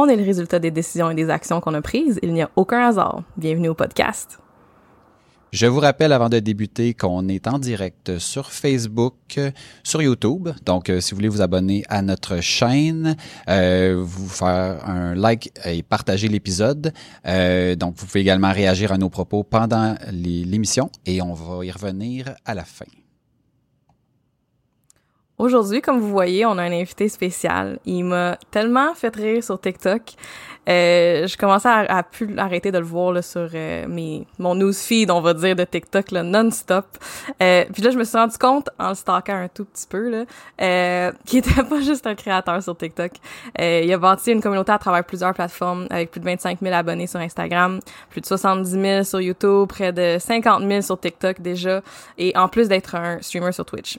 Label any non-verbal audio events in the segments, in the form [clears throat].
On est le résultat des décisions et des actions qu'on a prises. Il n'y a aucun hasard. Bienvenue au podcast. Je vous rappelle avant de débuter qu'on est en direct sur Facebook, sur YouTube. Donc, euh, si vous voulez vous abonner à notre chaîne, euh, vous faire un like et partager l'épisode. Euh, donc, vous pouvez également réagir à nos propos pendant l'émission et on va y revenir à la fin. Aujourd'hui, comme vous voyez, on a un invité spécial. Il m'a tellement fait rire sur TikTok. Euh, je commençais à, à plus arrêter de le voir là, sur euh, mes, mon newsfeed, on va dire, de TikTok, non-stop. Euh, puis là, je me suis rendu compte, en le stalkant un tout petit peu, là, euh, qu'il était [laughs] pas juste un créateur sur TikTok. Euh, il a bâti une communauté à travers plusieurs plateformes, avec plus de 25 000 abonnés sur Instagram, plus de 70 000 sur YouTube, près de 50 000 sur TikTok déjà, et en plus d'être un streamer sur Twitch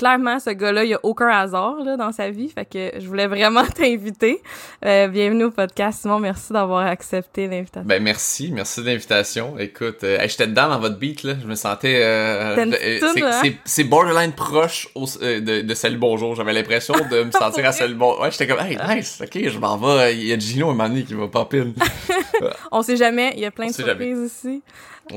clairement, ce gars-là, il n'y a aucun hasard là, dans sa vie. Fait que je voulais vraiment [laughs] t'inviter. Euh, bienvenue au podcast. Simon, merci d'avoir accepté l'invitation. Ben merci, merci de l'invitation. Écoute, euh, j'étais dedans dans votre beat là, je me sentais euh, c'est- hein? c'est borderline proche au- de, de Salut Bonjour. J'avais l'impression de me [laughs] sentir à Salut Bonjour. Ouais, j'étais comme hey nice, ok, je m'en vais. Il y a Gino moment donné qui va pop in. [laughs] On sait jamais, il y a plein On de surprises ici.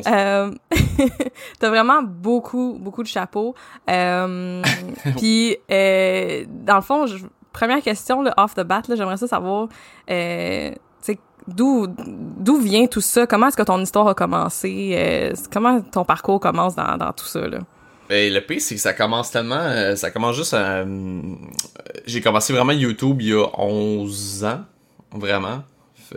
Euh, [laughs] t'as vraiment beaucoup, beaucoup de chapeaux. Euh, [laughs] Puis, euh, dans le fond, je- première question, là, off the bat, j'aimerais ça savoir, euh, d'où d'où vient tout ça? Comment est-ce que ton histoire a commencé? Comment ton parcours commence dans, dans tout ça, là? Ben, le pire, c'est que ça commence tellement. ça commence juste à. J'ai commencé vraiment YouTube il y a 11 ans. Vraiment.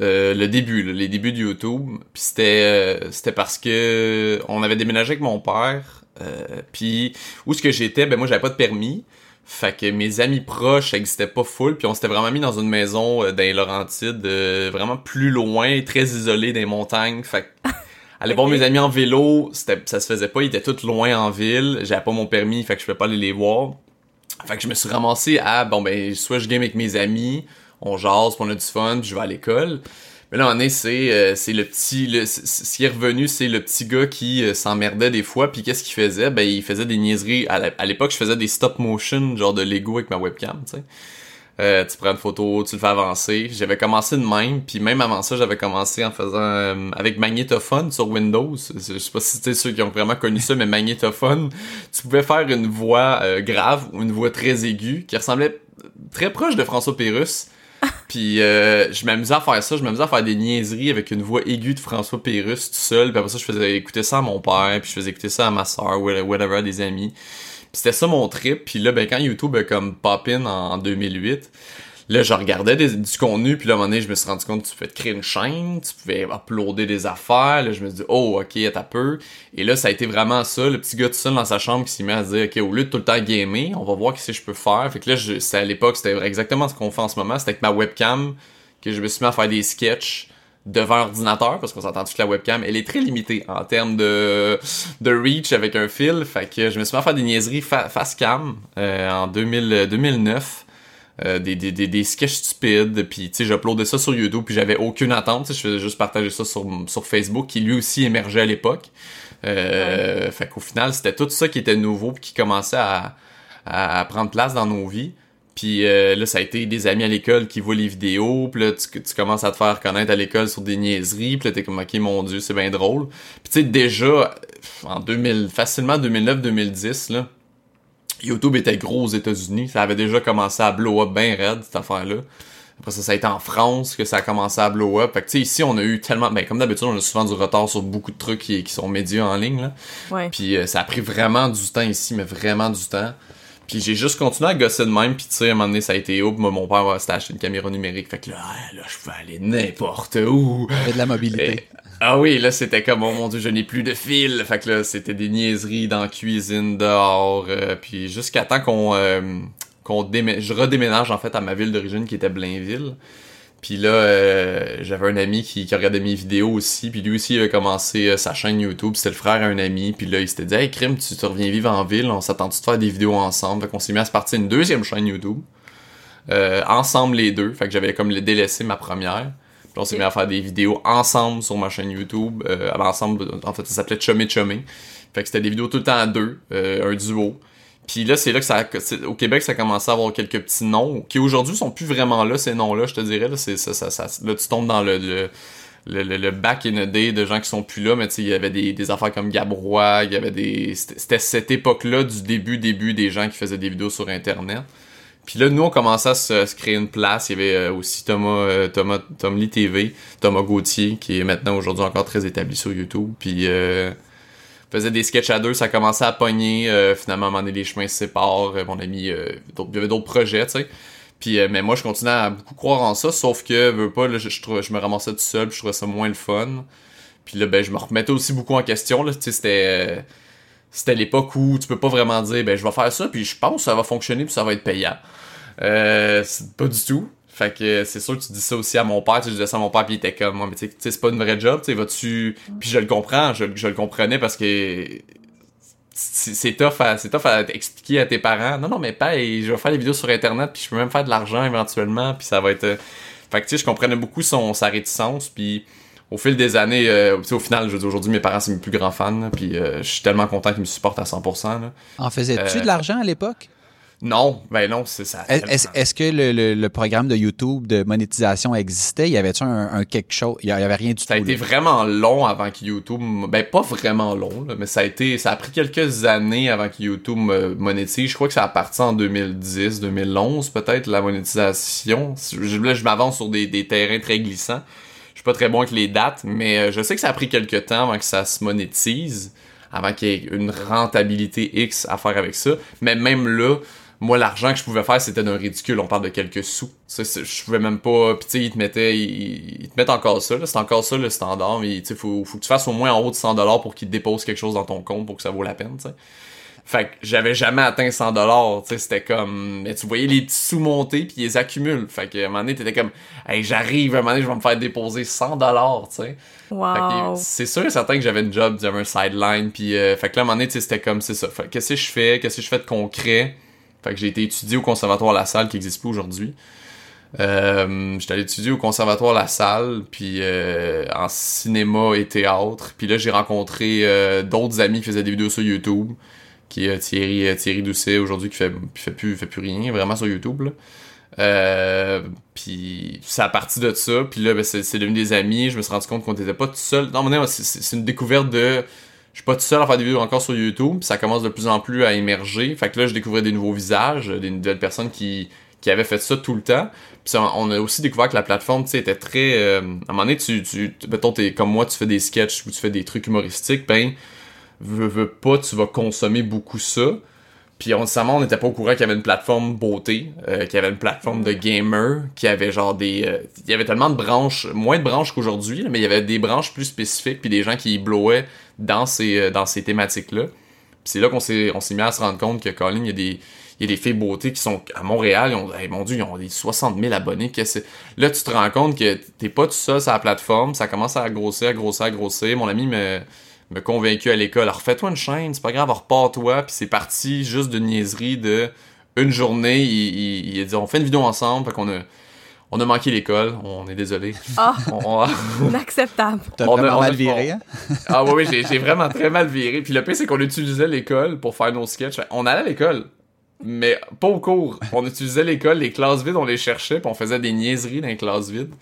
Euh, le début, là, les débuts de YouTube. Puis c'était euh, c'était parce que on avait déménagé avec mon père. Euh, puis où ce que j'étais, ben moi j'avais pas de permis. Fait que mes amis proches ça existait pas full. Puis on s'était vraiment mis dans une maison euh, dans les Laurentides, euh, vraiment plus loin, très isolé des montagnes. Fait que [laughs] aller voir mes amis en vélo, ça se faisait pas, ils étaient tous loin en ville, j'avais pas mon permis, fait que je pouvais pas aller les voir. Fait que je me suis ramassé à, bon ben, soit je game avec mes amis, on jase, on a du fun, puis je vais à l'école. Mais là, on est, c'est, euh, c'est le petit, le, ce qui est revenu, c'est le petit gars qui euh, s'emmerdait des fois, puis qu'est-ce qu'il faisait? Ben, il faisait des niaiseries. À, l'époque, je faisais des stop motion, genre de Lego avec ma webcam, tu sais. Euh, tu prends une photo, tu le fais avancer. J'avais commencé de même, puis même avant ça, j'avais commencé en faisant avec Magnetophone sur Windows. Je sais pas si c'était ceux qui ont vraiment connu ça, mais Magnetophone, tu pouvais faire une voix grave une voix très aiguë qui ressemblait très proche de François Pérus. Puis euh, je m'amusais à faire ça, je m'amusais à faire des niaiseries avec une voix aiguë de François Pérus tout seul. Puis après ça, je faisais écouter ça à mon père, puis je faisais écouter ça à ma soeur, whatever, des amis. Puis c'était ça mon trip. Puis là, ben quand YouTube a comme pop-in en, en 2008, là, je regardais du contenu. Puis là, à un moment donné, je me suis rendu compte que tu pouvais te créer une chaîne, tu pouvais uploader des affaires. Là, je me suis dit, oh, ok, un peu. Et là, ça a été vraiment ça, le petit gars tout seul dans sa chambre qui s'est mis à dire, ok, au lieu de tout le temps gamer, on va voir qu'est-ce que je peux faire. Fait que là, je- à l'époque, c'était exactement ce qu'on fait en ce moment. C'était avec ma webcam que je me suis mis à faire des sketchs devant ordinateur parce qu'on s'entend que la webcam elle est très limitée en termes de de reach avec un fil fait que je me suis mis à faire des niaiseries fa- face cam euh, en 2000 2009 euh, des, des, des, des sketchs stupides puis tu sais j'uploadais ça sur YouTube puis j'avais aucune attente tu sais, je faisais juste partager ça sur, sur Facebook qui lui aussi émergeait à l'époque. Euh, fait qu'au final c'était tout ça qui était nouveau puis qui commençait à, à, à prendre place dans nos vies. Puis euh, là, ça a été des amis à l'école qui voient les vidéos, puis là, tu, tu commences à te faire connaître à l'école sur des niaiseries, puis là, t'es comme, ok, mon dieu, c'est bien drôle. Puis tu sais, déjà, en 2000, facilement 2009-2010, là, YouTube était gros aux États-Unis, ça avait déjà commencé à blow up bien raide, cette affaire-là. Après ça, ça a été en France que ça a commencé à blow up. Fait que, tu sais, ici, on a eu tellement... Ben, comme d'habitude, on a souvent du retard sur beaucoup de trucs qui, qui sont médias en ligne, là. Ouais. Puis euh, ça a pris vraiment du temps ici, mais vraiment du temps. Puis j'ai juste continué à gosser de même, puis tu sais, à un moment donné, ça a été haut, moi, mon père s'était acheté une caméra numérique, fait que là, là, je peux aller n'importe où. Il y avait de la mobilité. Ah oui, là, c'était comme, oh mon dieu, je n'ai plus de fil. Fait que là, c'était des niaiseries dans la cuisine, dehors, euh, puis jusqu'à temps qu'on euh, qu'on je redéménage, en fait, à ma ville d'origine, qui était Blainville. Puis là, euh, j'avais un ami qui, qui regardait mes vidéos aussi, puis lui aussi il avait commencé euh, sa chaîne YouTube, c'était le frère à un ami, puis là il s'était dit Hey Crime, tu te reviens vivre en ville, on s'attend-tu de faire des vidéos ensemble? Fait qu'on s'est mis à se partir une deuxième chaîne YouTube, euh, ensemble les deux, fait que j'avais comme délaissé ma première. Puis on s'est mis à faire des vidéos ensemble sur ma chaîne YouTube, euh, ensemble, en fait ça s'appelait Chumé Chumé. Fait que c'était des vidéos tout le temps à deux, euh, un duo. Puis là, c'est là que ça, au Québec, ça a commencé à avoir quelques petits noms qui aujourd'hui sont plus vraiment là, ces noms-là, je te dirais. Là, ça, ça, ça- là tu tombes dans le, le, le, le- le back in the day de gens qui sont plus là, mais tu sais, il y avait des, des affaires comme Gabrois, il y avait des. C'était, c'était cette époque-là du début, début des gens qui faisaient des vidéos sur Internet. Puis là, nous, on commençait à se, créer une place. Il y avait euh, aussi Thomas, euh, Thomas, Tom Lee TV, Thomas Gauthier, qui est maintenant aujourd'hui encore très établi sur YouTube. Puis euh, faisait des sketchs à deux, ça commençait à pogner. finalement, à un moment donné, les chemins se séparent. mon ami, il y avait d'autres projets, tu sais. Puis, euh, mais moi, je continuais à beaucoup croire en ça, sauf que, veux pas, là, je me ramassais tout seul, puis je trouvais ça moins le fun. Puis là, ben, je me remettais aussi beaucoup en question, là, tu sais, c'était... c'était l'époque où tu peux pas vraiment dire, ben, je vais faire ça, puis je pense que ça va fonctionner, puis ça va être payant. Euh, pas du tout. Fait que c'est sûr que tu dis ça aussi à mon père, tu disais ça à mon père, puis il était comme, moi, mais tu sais, c'est pas une vraie job, tu vas-tu... Puis je le comprends, je, je le comprenais parce que c'est c'est tough à c'est tough à expliquer à tes parents non non mais pas je vais faire des vidéos sur internet puis je peux même faire de l'argent éventuellement puis ça va être euh, fait que tu sais je comprenais beaucoup son sa réticence puis au fil des années euh, au final je veux dire aujourd'hui mes parents c'est mes plus grands fans puis euh, je suis tellement content qu'ils me supportent à 100% là. En faisais-tu Euh, de l'argent à l'époque? non ben non c'est ça Est- Est-ce que le, le- le programme de YouTube de monétisation existait? Y avait-tu un, un quelque chose? Il y avait rien du Ça a tout. été là. vraiment long avant que YouTube, ben pas vraiment long, là, mais ça a été, ça a pris quelques années avant que YouTube me monétise. Je crois que ça a parti en 2010, 2011 peut-être la monétisation. Je, là, je m'avance sur des, des terrains très glissants. Pas très bon avec les dates, mais euh, je sais que ça a pris quelques temps avant que ça se monétise, avant qu'il y ait une rentabilité X à faire avec ça. Mais même là, moi, l'argent que je pouvais faire, c'était d'un ridicule. On parle de quelques sous. Je pouvais même pas. Puis, tu sais, ils te mettaient. Ils, te mettent encore ça. C'est encore ça le standard. Mais, tu sais, faut, que tu fasses au moins en haut de 100$ pour qu'ils déposent quelque chose dans ton compte pour que ça vaut la peine, tu sais. Fait que j'avais jamais atteint 100$, tu sais, c'était comme... Mais tu voyais les petits sous monter, puis ils les accumulent. Fait que, à un moment donné, t'étais comme... Hey, j'arrive, à un moment donné, je vais me faire déposer 100$, tu sais. Wow. c'est sûr et certain que j'avais une job, j'avais un sideline, puis euh, fait que là, à un moment donné, tu sais, c'était comme, c'est ça. Fait que qu'est-ce que je fais, qu'est-ce que je fais de concret? Fait que j'ai été étudié au Conservatoire La Salle, qui existe plus aujourd'hui. Euh, j'étais allé étudier au Conservatoire La Salle, puis euh, en cinéma et théâtre. Puis là, j'ai rencontré euh, d'autres amis qui faisaient des vidéos sur YouTube, qui est euh, Thierry, euh, Thierry Doucet, aujourd'hui, qui fait, qui fait, plus, fait plus rien, vraiment sur YouTube, là. Euh, puis c'est à partir de ça, puis là ben, c'est devenu des amis, je me suis rendu compte qu'on était pas tout seul. Non, mais c'est- une découverte de je suis pas tout seul à faire des vidéos encore sur YouTube, ça commence de plus en plus à émerger. Fait que là, je découvrais des nouveaux visages, des nouvelles personnes qui, qui avaient fait ça tout le temps. Puis on a aussi découvert que la plateforme, tu était très... à un moment donné, tu, tu- mettons, t'es comme moi, tu fais des sketchs ou tu fais des trucs humoristiques, ben, veux, veux pas, tu vas consommer beaucoup ça. Puis on, on n'était pas au courant qu'il y avait une plateforme beauté, euh, qu'il y avait une plateforme de gamer, qu'il y avait genre des... euh, il y avait tellement de branches, moins de branches qu'aujourd'hui, mais il y avait des branches plus spécifiques, puis des gens qui blowaient dans ces, euh, dans ces thématiques-là. Puis c'est là qu'on s'est, on s'est mis à se rendre compte que, Colin, il y a des... Il y a des filles beauté qui sont à Montréal, ils ont, hey, mon dieu, ils ont des 60 000 abonnés. Qu'est-ce? Là, tu te rends compte que t'es pas tout seul sur la plateforme, ça commence à grossir, à grossir, à grossir. Mon ami me, me convaincu à l'école. Alors, refais-toi une chaîne, c'est pas grave, repars-toi. Puis c'est parti juste de niaiserie de une journée. Il, il, il a dit, on fait une vidéo ensemble. Fait qu'on a, on a manqué l'école. On est désolé. Ah, on- [laughs] inacceptable. T'as on a- vraiment on a- mal viré, hein? [laughs] ah oui, oui, j'ai, j'ai vraiment très mal viré. Puis le pire, c'est qu'on utilisait l'école pour faire nos sketchs. On allait à l'école, mais pas au cours. On utilisait l'école, les classes vides, on les cherchait, puis on faisait des niaiseries dans les classes vides.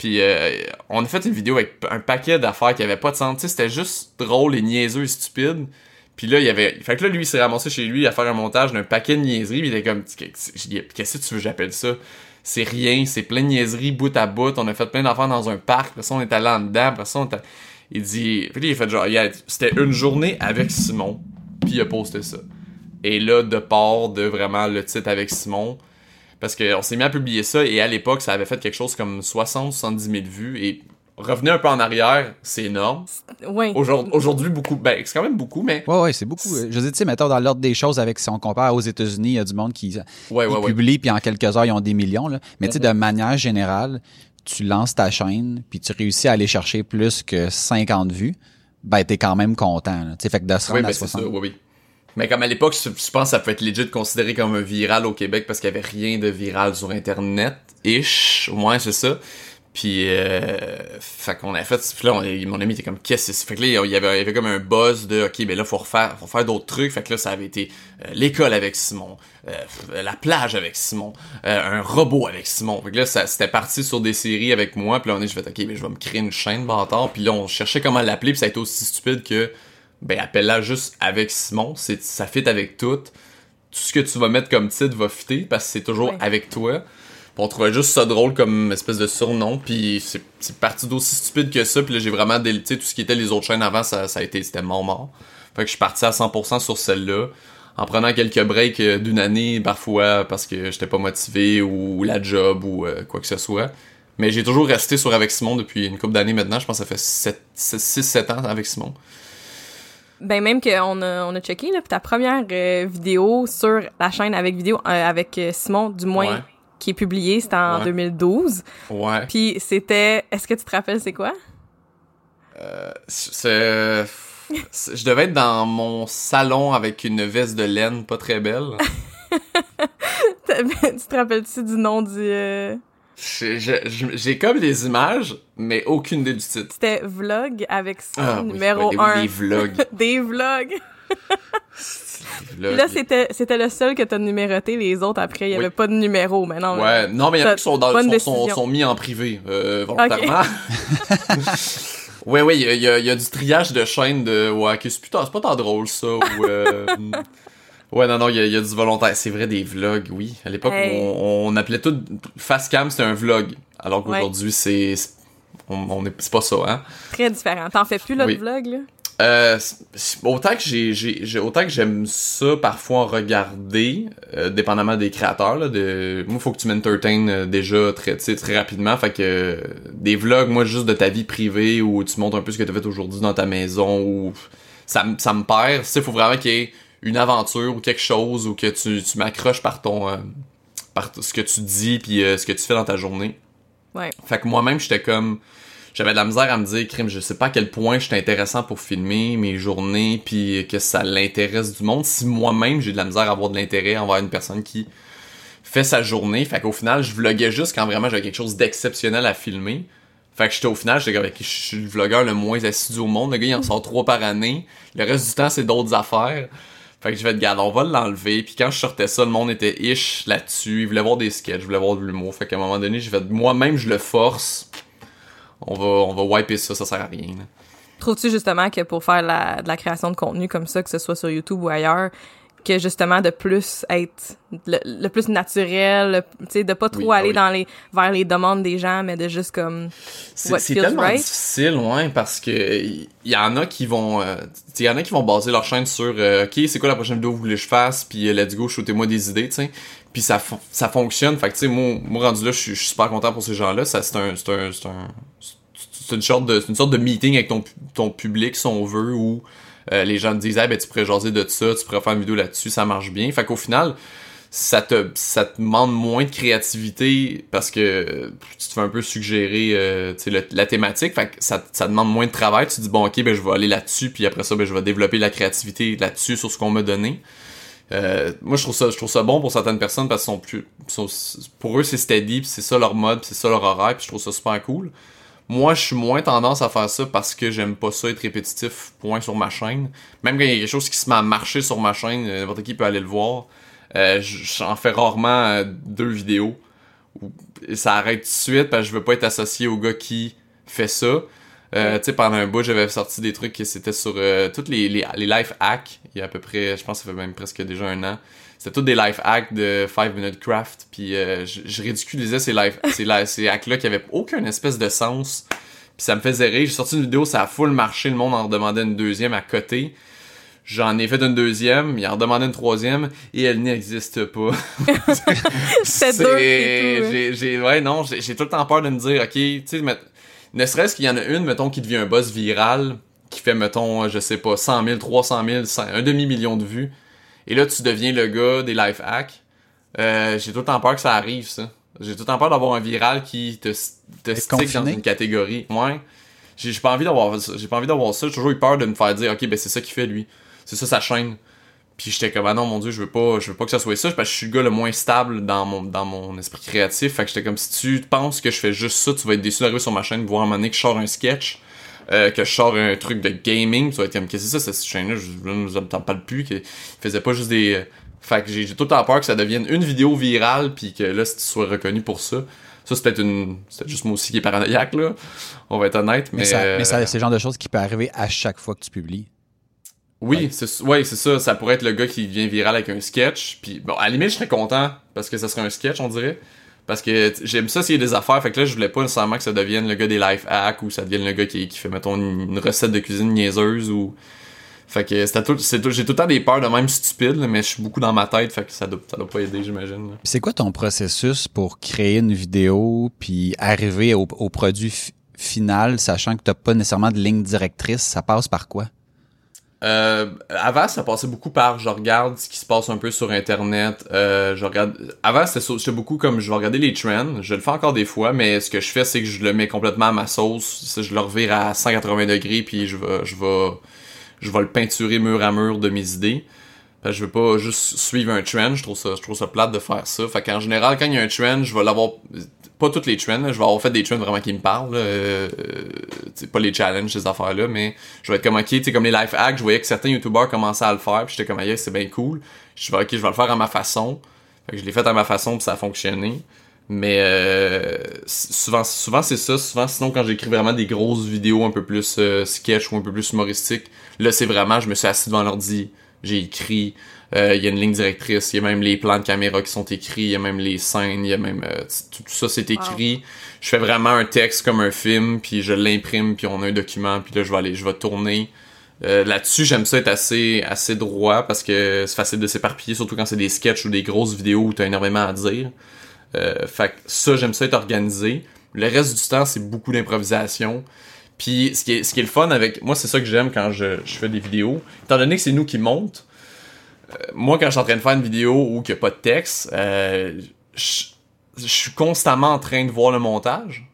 Puis euh, on a fait une vidéo avec un paquet d'affaires qui avait pas de sens. C'était juste drôle et niaiseux et stupide. Puis là, il y avait... Fait que là, lui, il s'est ramassé chez lui à faire un montage d'un paquet de niaiseries. Puis il était comme... Qu'est-ce que tu veux j'appelle ça? c'est rien, c'est plein de niaiseries bout à bout. On a fait plein d'affaires dans un parc. Après ça, on est allé en dedans. Après ça, on était... Il dit... Puis il a fait genre, c'était une journée avec Simon. Puis il a posté ça. Et là, de part de vraiment le titre avec Simon, parce qu'on s'est mis à publier ça, et à l'époque, ça avait fait quelque chose comme 60-70 000 vues, et revenez un peu en arrière, c'est énorme. Oui. Aujourd'hui, beaucoup. Ben, c'est quand même beaucoup, mais. Ouais, ouais, c'est beaucoup. Je dis, tu sais, mettons, dans l'ordre des choses, avec si on compare aux États-Unis, il y a du monde qui, ouais, publie, puis en quelques heures, ils ont des millions. Là. Mais tu sais, de manière générale, tu lances ta chaîne, puis tu réussis à aller chercher plus que 50 vues, ben, t'es quand même content. Tu sais, fait que de se rendre à 60. Ça, oui, oui. Mais comme à l'époque, je, pense que ça peut être legit considéré comme un viral au Québec parce qu'il y avait rien de viral sur Internet. Ish, au moins c'est ça. Puis, euh, fait qu'on a fait, puis là, mon ami était comme, qu'est-ce que c'est? Fait que là, il y, avait, il y avait comme un buzz de, ok, ben là, faut refaire, faut faire d'autres trucs. Fait que là, ça avait été euh, l'école avec Simon, euh, la plage avec Simon, euh, un robot avec Simon. Fait que là, ça, c'était parti sur des séries avec moi. Puis là, on est, je fait, ok, ben je vais me créer une chaîne bâtard. Puis là, on cherchait comment l'appeler. Puis ça a été aussi stupide que, ben, appelle-la juste avec Simon. C'est, ça fit avec tout. Tout ce que tu vas mettre comme titre va fitter parce que c'est toujours avec toi on trouvait juste ça drôle comme espèce de surnom, puis c'est parti d'aussi stupide que ça, puis là j'ai vraiment délité tout ce qui était les autres chaînes avant, ça, ça a été, c'était mort mort. Fait que je suis parti à 100% sur celle-là, en prenant quelques breaks euh, d'une année parfois parce que j'étais pas motivé ou la job ou euh, quoi que ce soit. Mais j'ai toujours resté sur Avec Simon depuis une couple d'années maintenant, je pense que ça fait 6-7 ans avec Simon. Ben même qu'on a, on a checké, là, ta première euh, vidéo sur la chaîne avec vidéo avec Simon, du moins qui est publié, c'était en 2012. Ouais. Puis c'était, est-ce que tu te rappelles c'est quoi? Euh, c'est... je devais être dans mon salon avec une veste de laine pas très belle. [laughs] tu te rappelles-tu du nom du... J'ai comme les images, mais aucune idée du titre. C'était Vlog avec son ah, numéro 1. des vlogs. [laughs] des vlogs. Là, c'était, c'était le seul que t'as numéroté. Les autres, après, il y avait pas de numéro. Mais non, ouais. Non, mais il y en a qui sont, dans, sont, sont, mis en privé, euh, volontairement. [laughs] ouais, ouais, il y a, y a, du triage de chaînes de, ouais, c'est putain, c'est pas tant drôle, ça, ou, euh, [laughs] Ouais, non, non, il y, a du volontaire. C'est vrai, des vlogs, oui. À l'époque, on, on, appelait tout Facecam, c'était un vlog. Alors qu'aujourd'hui, c'est, on, on est, c'est pas ça, hein. Très différent. T'en fais plus, là, de vlog, là? Euh, autant que j'ai, j'ai, autant que j'aime ça parfois regarder, euh, dépendamment des créateurs. Là, de, moi, faut que tu m'entertaines euh, déjà très, très rapidement. Fait que des vlogs, moi, juste de ta vie privée où tu montres un peu ce que tu as fait aujourd'hui dans ta maison ou ça, ça me perd. Il faut vraiment qu'il y ait une aventure ou quelque chose ou que tu, tu m'accroches par ton euh, par ce que tu dis puis ce que tu fais dans ta journée. Ouais. Fait que moi-même, j'étais comme j'avais de la misère à me dire, crime, je sais pas à quel point je suis intéressant pour filmer mes journées, puis que ça l'intéresse du monde. Si moi-même j'ai de la misère à avoir de l'intérêt envers une personne qui fait sa journée, fait qu'au final, je vloguais juste quand vraiment j'avais quelque chose d'exceptionnel à filmer. Fait que j'étais au final, j'étais je suis le vlogueur le moins assidu au monde. Le gars, il en sort trois par année. Le reste du temps, c'est d'autres affaires. Fait que je vais te garder, on va l'enlever. Puis quand je sortais ça, le monde était ish là-dessus. Il voulait voir des sketchs, il voulait voir de l'humour. Fait qu'à un moment donné, je vais moi-même, je le force on va, on va wiper ça, ça sert à rien. Trouves-tu justement que pour faire la, de la création de contenu comme ça, que ce soit sur YouTube ou ailleurs, que justement de plus être le, plus naturel, tu sais, de pas trop aller dans les vers les demandes des gens, mais de juste comme c'est tellement difficile, ouais, parce que il y, en a qui vont, euh, il y en a qui vont baser leur chaîne sur, euh, ok, c'est quoi la prochaine vidéo que vous voulez que je fasse, puis euh, let's go, shootez-moi des idées, tu sais, puis ça ça fonctionne, fait que tu sais, moi, moi rendu là, je suis super content pour ces gens-là, ça c'est un, c'est un, c'est un une sorte de une sorte de meeting avec ton ton public si on veut où euh, les gens te disent ben tu pourrais jaser de ça tu pourrais faire une vidéo là-dessus ça marche bien fait qu'au final ça te ça te demande moins de créativité parce que tu te fais un peu suggérer euh, la thématique. Fait que ça, ça demande moins de travail. Tu te dis bon ok ben je vais aller là-dessus puis après ça ben je vais développer la créativité là-dessus sur ce qu'on m'a donné euh, moi je trouve ça je trouve ça bon pour certaines personnes parce qu'ils sont plus pour eux c'est steady c'est ça leur mode c'est ça leur horaire puis je trouve ça super cool moi, je suis moins tendance à faire ça parce que j'aime pas ça être répétitif, point sur ma chaîne. Même quand il y a quelque chose qui se met à marcher sur ma chaîne, euh, n'importe qui peut aller le voir. Euh, J'en fais rarement euh, deux vidéos. Et ça arrête tout de suite parce que je veux pas être associé au gars qui fait ça. Euh, tu sais, pendant un bout, j'avais sorti des trucs qui c'était sur euh, toutes les, les, les life hacks. Il y a à peu près, je pense que ça fait même presque déjà un an. C'était tout des life hacks de 5 Minute Craft. Puis euh, je, je ridiculisais ces, life, ces, ces hacks-là qui avaient aucun espèce de sens. Puis ça me faisait rire. J'ai sorti une vidéo, ça a full marché, le monde en redemandait une deuxième à côté. J'en ai fait une deuxième, il en redemandait une troisième, et elle n'existe pas. [laughs] C'était dur hein. J'ai, j'ai, ouais, non, j'ai, j'ai tout le temps peur de me dire, ok, tu sais, mais- ne serait-ce qu'il y en a une, mettons, qui devient un boss viral, qui fait, mettons, je sais pas, 100 000, 300 000, 100 un demi-million de vues, et là, tu deviens le gars des life hacks. Euh, j'ai tout le temps peur que ça arrive, ça. J'ai tout le temps peur d'avoir un viral qui te, te stick dans une catégorie. Ouais. J'ai, j'ai pas envie d'avoir ça. J'ai pas envie d'avoir ça. J'ai toujours eu peur de me faire dire, ok, ben c'est ça qu'il fait, lui. C'est ça sa chaîne. Puis j'étais comme ah non mon dieu, je veux pas je veux pas que ça soit ça parce que je suis le gars le moins stable dans mon dans mon esprit créatif. Fait que j'étais comme si tu penses que je fais juste ça, tu vas être déçu d'arriver sur ma chaîne voir un moment donné que je sors un sketch, euh, que je sors un truc de gaming, tu vas être comme qu'est-ce que c'est ça cette chaîne là, je je t'en parle plus que il faisait pas juste des euh, fait que j'ai tout le temps peur que ça devienne une vidéo virale puis que là si tu sois reconnu pour ça. Ça c'est peut-être une c'est juste moi aussi qui est paranoïaque là. On va être honnête mais Mais, ça, euh, mais ça, c'est le genre de choses qui peut arriver à chaque fois que tu publies. Oui, c'est ouais, c'est ça. Ça pourrait être le gars qui devient viral avec un sketch. Puis bon, à la limite, je serais content parce que ça serait un sketch, on dirait. Parce que j'aime ça s'il y a des affaires. Fait que là, je voulais pas nécessairement que ça devienne le gars des life hacks ou ça devienne le gars qui, qui fait, mettons, une, recette de cuisine niaiseuse ou. Fait que c'était tout, tout- j'ai tout le temps des peurs de même stupides, mais je suis beaucoup dans ma tête. Fait que ça doit, doit pas aider, j'imagine. C'est quoi ton processus pour créer une vidéo puis arriver au, au produit fi- final, sachant que t'as pas nécessairement de ligne directrice, ça passe par quoi? Euh, avant, ça passait beaucoup par je regarde ce qui se passe un peu sur internet. Euh, je regarde. Avant, c'était beaucoup comme je vais regarder les trends. Je le fais encore des fois, mais ce que je fais, c'est que je le mets complètement à ma sauce. Je le revire à 180 degrés, puis je vais, je vais, je vais le peinturer mur à mur de mes idées. Parce que je veux pas juste suivre un trend. Je trouve ça, je trouve ça plate de faire ça. Fait qu'en général, quand il y a un trend, je vais l'avoir. Pas toutes les trends, là, je vais avoir fait des trends vraiment qui me parlent. Euh, pas les challenges, ces affaires-là, mais je vais être comme ok, tu sais, comme les life hacks, je voyais que certains youtubeurs commençaient à le faire, puis j'étais comme yeah, c'est bien cool. Je vais ok, je vais le faire à ma façon. Fait que je l'ai fait à ma façon, puis ça a fonctionné. Mais euh, souvent, souvent c'est ça. Souvent, sinon, quand j'écris vraiment des grosses vidéos un peu plus euh, sketch ou un peu plus humoristiques, là, c'est vraiment, je me suis assis devant l'ordi, j'ai écrit, euh, il y a une ligne directrice, il y a même les plans de caméra qui sont écrits, il y a même les scènes, il y a même... euh, tout, tout ça, c'est écrit. Je fais vraiment un texte comme un film, puis je l'imprime, puis on a un document, puis là, je vais aller, je vais tourner. Euh, Là-dessus, j'aime ça être assez, assez droit parce que c'est facile de s'éparpiller, surtout quand c'est des sketchs ou des grosses vidéos où t'as énormément à dire. Euh, fait que ça, j'aime ça être organisé. Le reste du temps, c'est beaucoup d'improvisation. Puis ce qui est, ce qui est le fun avec... Moi, c'est ça que j'aime quand je, je fais des vidéos. Étant donné que c'est nous qui monte, euh, moi, quand je suis en train de faire une vidéo où il n'y a pas de texte, euh, je, suis constamment en train de voir le montage.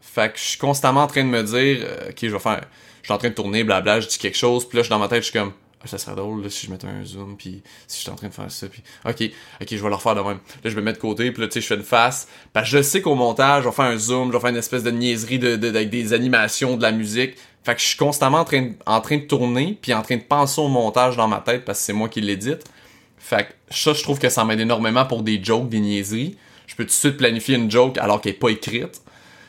Fait que je suis constamment en train de me dire, euh, ok, je vais faire, je suis en train de tourner, blabla, je dis quelque chose, puis là, je suis dans ma tête, je suis comme, ça serait drôle là, si je mettais un zoom, puis si j'étais en train de faire ça, puis ok, ok, je vais le refaire de même. Là, je me mets de côté, puis là, tu sais, je fais une face, parce que je sais qu'au montage, je vais faire un zoom, je vais faire une espèce de niaiserie de, de- avec des animations, de la musique. Fait que je suis constamment en train de, en train de tourner, puis en train de penser au montage dans ma tête, parce que c'est moi qui l'édite. Fait que ça, je trouve que ça m'aide énormément pour des jokes, des niaiseries. Je peux tout de suite planifier une joke alors qu'elle est pas écrite.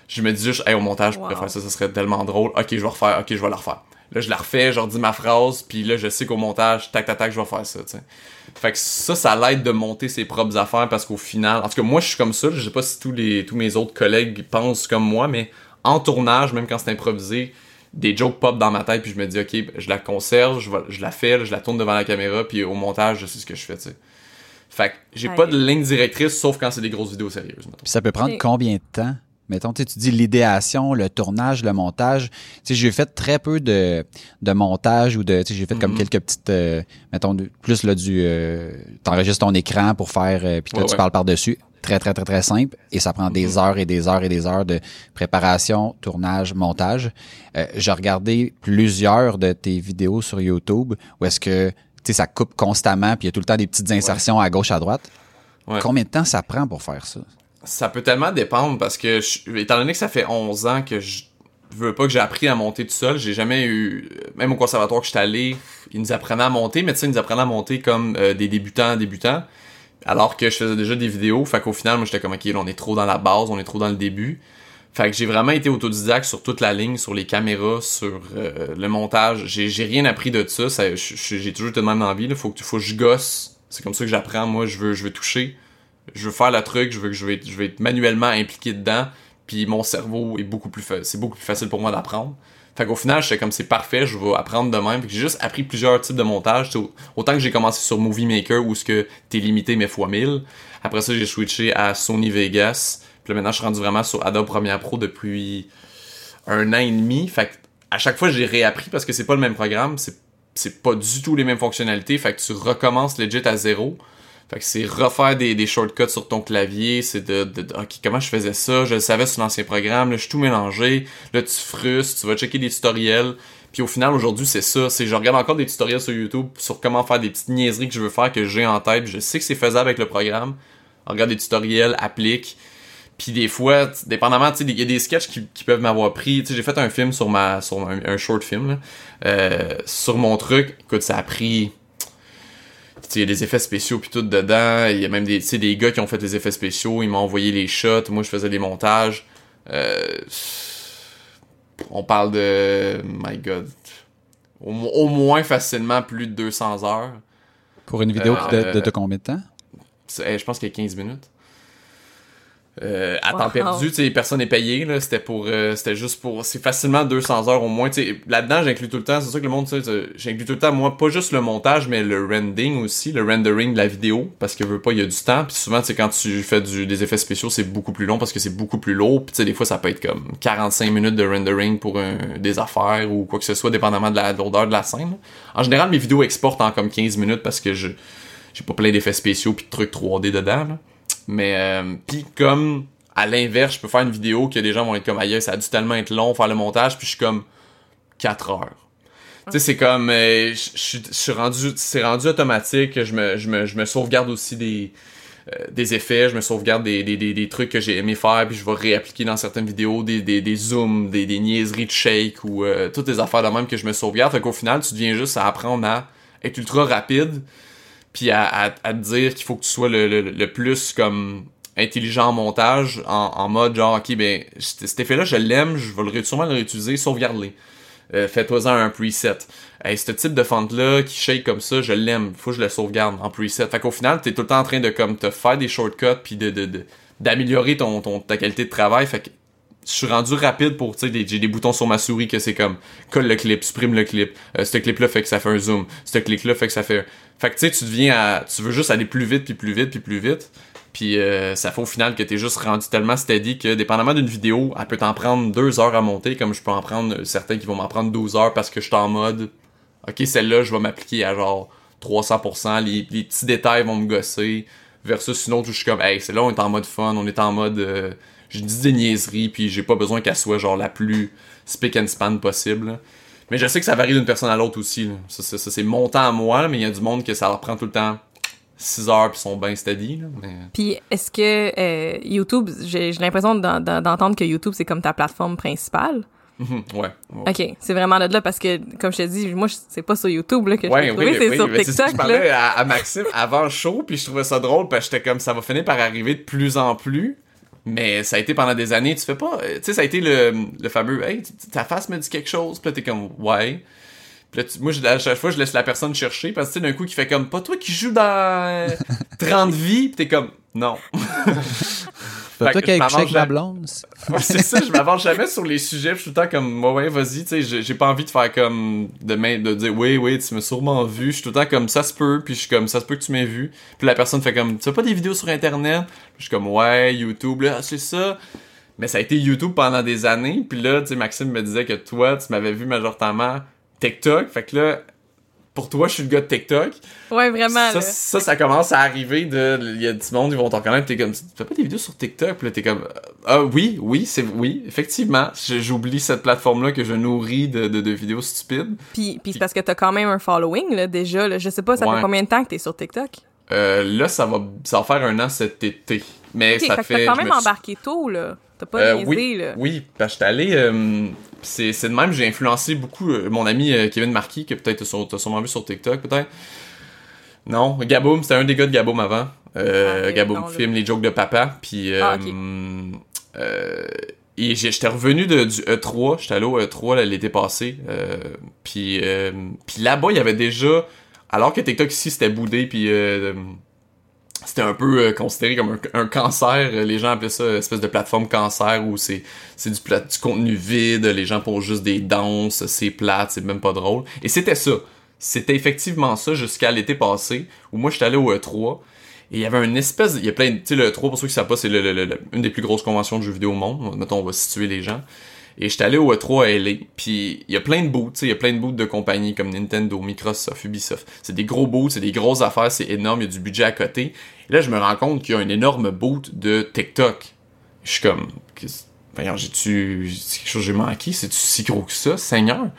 Je me dis juste, hey, au montage, je pourrais Wow. faire ça, ça serait tellement drôle. Ok, je vais refaire, ok, je vais la refaire. Là, je la refais, je redis ma phrase, puis là, je sais qu'au montage, tac, tac, tac, je vais faire ça. Fait que ça, ça l'aide de monter ses propres affaires parce qu'au final, en tout cas, moi, je suis comme ça. Je sais pas si tous les, tous mes autres collègues pensent comme moi, mais en tournage, même quand c'est improvisé, des jokes pop dans ma tête, puis je me dis, ok, ben, je la conserve, je, vais- je la fais, je la tourne devant la caméra, puis au montage, je sais ce que je fais, tu. Fait que j'ai pas de ligne directrice, sauf quand c'est des grosses vidéos sérieuses, mettons. Puis ça peut prendre combien de temps? Mettons, tu sais, tu dis l'idéation, le tournage, le montage. Tu j'ai fait très peu de, de montage ou de, tu j'ai fait comme Mhm. quelques petites, euh, mettons, plus là du, euh, t'enregistres ton écran pour faire, euh, puis là Ouais, tu ouais. parles par-dessus. Très, très, très, très simple. Et ça prend des Mhm. heures et des heures et des heures de préparation, tournage, montage. Euh, j'ai regardé plusieurs de tes vidéos sur YouTube où est-ce que, tu sais, ça coupe constamment, puis il y a tout le temps des petites insertions à gauche, à droite. Ouais. Combien de temps ça prend pour faire ça? Ça peut tellement dépendre parce que, je- étant donné que ça fait 11 ans que je veux pas que j'ai appris à monter tout seul, j'ai jamais eu, même au conservatoire que j'étais allé, ils nous apprenaient à monter, mais tu sais, ils nous apprenaient à monter comme euh, des débutants, débutants, alors que je faisais déjà des vidéos, fait qu'au final, moi j'étais comme, ok, on est trop dans la base, on est trop dans le début. Fait que j'ai vraiment été autodidacte sur toute la ligne, sur les caméras, sur euh, le montage. J'ai rien appris de ça. j'ai toujours été de même dans la vie. Là. Faut que tu faut que je gosse C'est comme ça que j'apprends. Moi, je veux, je veux toucher, je veux faire le truc, je veux que je vais, je vais être manuellement impliqué dedans. Puis mon cerveau est beaucoup plus, c'est beaucoup plus facile pour moi d'apprendre. Fait qu'au final, j'étais comme c'est parfait, je vais apprendre de même. J'ai juste appris plusieurs types de montage. autant que j'ai commencé sur Movie Maker où ce que t'es limité mais fois 1000. Après ça, j'ai switché à Sony Vegas. Puis là, maintenant, je suis rendu vraiment sur Adobe Premiere Pro depuis un an et demi. Fait que à chaque fois, j'ai réappris parce que c'est pas le même programme. C'est, c'est pas du tout les mêmes fonctionnalités. Fait que tu recommences legit à zéro. Fait que c'est refaire des, des shortcuts sur ton clavier, c'est de, de, ok comment je faisais ça, je le savais sur l'ancien programme, là je suis tout mélangé, là tu frustres, tu vas checker des tutoriels, puis au final aujourd'hui c'est ça, c'est je regarde encore des tutoriels sur YouTube sur comment faire des petites niaiseries que je veux faire que j'ai en tête, je sais que c'est faisable avec le programme, on regarde des tutoriels, applique, puis des fois, dépendamment, tu sais, il y a des sketchs qui, peuvent m'avoir pris. J'ai fait un film sur ma, sur un, short film, là, euh, sur mon truc. Écoute, ça a pris il y a des effets spéciaux puis tout dedans. Il y a même des, des gars qui ont fait des effets spéciaux. Ils m'ont envoyé les shots. Moi, je faisais les montages. Euh, on parle de... My God. Au, moins facilement plus de 200 heures. Pour une vidéo qui date de, combien de temps? je pense qu'il y a 15 minutes. Euh, à temps perdu, tu sais, personne n'est payé, là. C'était pour, euh, c'était juste pour, c'est facilement 200 heures au moins, tu sais. Là-dedans, j'inclus tout le temps, c'est ça que le monde, tu sais, j'inclus tout le temps, moi, pas juste le montage, mais le rending aussi, le rendering de la vidéo, parce que veut pas, il y a du temps, puis souvent, tu sais, quand tu fais du, des effets spéciaux, c'est beaucoup plus long parce que c'est beaucoup plus lourd, puis tu sais, des fois, ça peut être comme 45 minutes de rendering pour un, des affaires ou quoi que ce soit, dépendamment de la lourdeur de la scène. En général, mes vidéos exportent en comme 15 minutes parce que je, j'ai pas plein d'effets spéciaux puis de trucs 3D dedans, là. Mais euh, puis comme à l'inverse, je peux faire une vidéo que des gens vont être comme ailleurs, ça a dû tellement être long faire le montage, puis je suis comme 4 heures. Tu sais, c'est comme euh, je suis rendu c'est rendu automatique, je me, je me, je me sauvegarde aussi des euh, des effets, je me sauvegarde des, des, des, des trucs que j'ai aimé faire, puis je vais réappliquer dans certaines vidéos des, des, des zooms, des, des niaiseries de shake ou euh, toutes les affaires de même que je me sauvegarde. Fait qu'au final, tu deviens juste à apprendre à être ultra rapide, puis à, à, te dire qu'il faut que tu sois le, le, plus comme intelligent en montage, en, en, mode genre, ok, ben, cet effet-là, je l'aime, je vais le, sûrement le réutiliser, sauvegarde-les. Euh, Fais-toi-en un preset. Hey, ce type de fente-là qui shake comme ça, je l'aime, faut que je le sauvegarde en preset. Fait qu'au final, t'es tout le temps en train de comme te faire des shortcuts puis de, de, d'améliorer ton, ton, ta qualité de travail. Fait que je suis rendu rapide pour, tu sais, j'ai des boutons sur ma souris que c'est comme, colle le clip, supprime le clip, euh, ce clip-là fait que ça fait un zoom, ce clip-là fait que ça fait... Fait que, tu sais, tu deviens à... Tu veux juste aller plus vite, puis plus vite, puis plus vite. Puis euh, ça fait au final que t'es juste rendu tellement steady que, dépendamment d'une vidéo, elle peut t'en prendre deux heures à monter, comme je peux en prendre certains qui vont m'en prendre 12 heures parce que je suis en mode, ok, celle-là, je vais m'appliquer à genre 300%, les, les petits détails vont me gosser, versus une autre où je suis comme, hey, celle-là, on est en mode fun, on est en mode... Euh, je dis des niaiseries, puis j'ai pas besoin qu'elle soit genre la plus spick and span possible. Mais je sais que ça varie d'une personne à l'autre aussi. Ça, c'est mon temps à moi, mais il y a du monde que ça leur prend tout le temps 6 heures puis sont bien steady. Puis est-ce que euh, YouTube, j'ai l'impression d'entendre que YouTube c'est comme ta plateforme principale? [laughs] Ouais, Ok, c'est vraiment là, là parce que, comme je te dis, moi, c'est pas sur YouTube là, que je peux trouver, c'est sur TikTok. je parlais à, Maxime avant le show, puis je trouvais ça drôle parce que j'étais comme ça va finir par arriver de plus en plus. Mais ça a été pendant des années, tu fais pas. Tu sais, ça a été le, le fameux Hey, ta face me dit quelque chose, pis là t'es comme Ouais. Pis là, tu, moi, à chaque fois, je laisse la personne chercher parce que tu sais, d'un coup, qui fait comme Pas toi qui joues dans [laughs] 30 vies, pis t'es comme Non. [laughs] C'est toi qui as avec ma blonde? [laughs] c'est ça, je m'avance jamais sur les sujets, je suis tout le temps comme, ouais, vas-y, tu sais, j'ai pas envie de faire comme, de, de dire, oui, oui, tu m'as sûrement vu, je suis tout le temps comme, ça se peut, puis je suis comme, ça se peut que tu m'aies vu. Puis la personne fait comme, tu as pas des vidéos sur Internet? je suis comme, ouais, YouTube, là, c'est ça. Mais ça a été YouTube pendant des années, puis là, tu sais, Maxime me disait que toi, tu m'avais vu majoritairement TikTok, fait que là, pour toi, je suis le gars de TikTok. Ouais, vraiment. Ça, ça, ça, commence à arriver de. Il y a du monde, ils vont t'en connaître, t'es comme. Tu fais pas des vidéos sur TikTok, puis là, t'es comme. Ah oui, oui, c'est. Oui, effectivement. J'oublie cette plateforme-là que je nourris de, de, de vidéos stupides. Puis, puis c'est parce que t'as quand même un following, là, déjà. Là. Je sais pas, ça fait combien de temps que t'es sur TikTok? Euh, là, ça va, ça va faire un an cet été. Mais ça fait. T'as quand même embarqué tôt, là. T'as pas euh, oui, là. Oui, parce que j'étais allé. Euh, c'est de même, j'ai influencé beaucoup euh, mon ami euh, Kevin Marquis, que peut-être t'as sûrement vu sur TikTok, peut-être. Non, Gaboum, c'était un des gars de Gaboum avant. Euh, ah, Gaboum filme les jokes de papa. Puis. Ah, euh, et j'étais revenu de, du E3, j'étais allé au E3 l'été passé. puis puis là-bas, il y avait déjà Alors que TikTok ici, c'était boudé, puis euh, c'était un peu euh, considéré comme un, cancer. Les gens appelaient ça espèce de plateforme cancer où c'est c'est du, du contenu vide, les gens font juste des danses, c'est plate, c'est même pas drôle. Et c'était ça. C'était effectivement ça jusqu'à l'été passé, où moi j'étais allé au E3. Et il y avait une espèce, il y a plein, tu sais, le E3, pour ceux qui savent pas, c'est le, une des plus grosses conventions de jeux vidéo au monde. Mettons, on va situer les gens. Et j'étais allé au E3 à LA, puis il y a plein de boots, il y a plein de boots de compagnies comme Nintendo, Microsoft, Ubisoft. C'est des gros boots, c'est des grosses affaires, c'est énorme, il y a du budget à côté. Et là, je me rends compte qu'il y a un énorme boot de TikTok. Je suis comme, j'ai-tu, quelque chose que j'ai manqué? C'est-tu si gros que ça, Seigneur?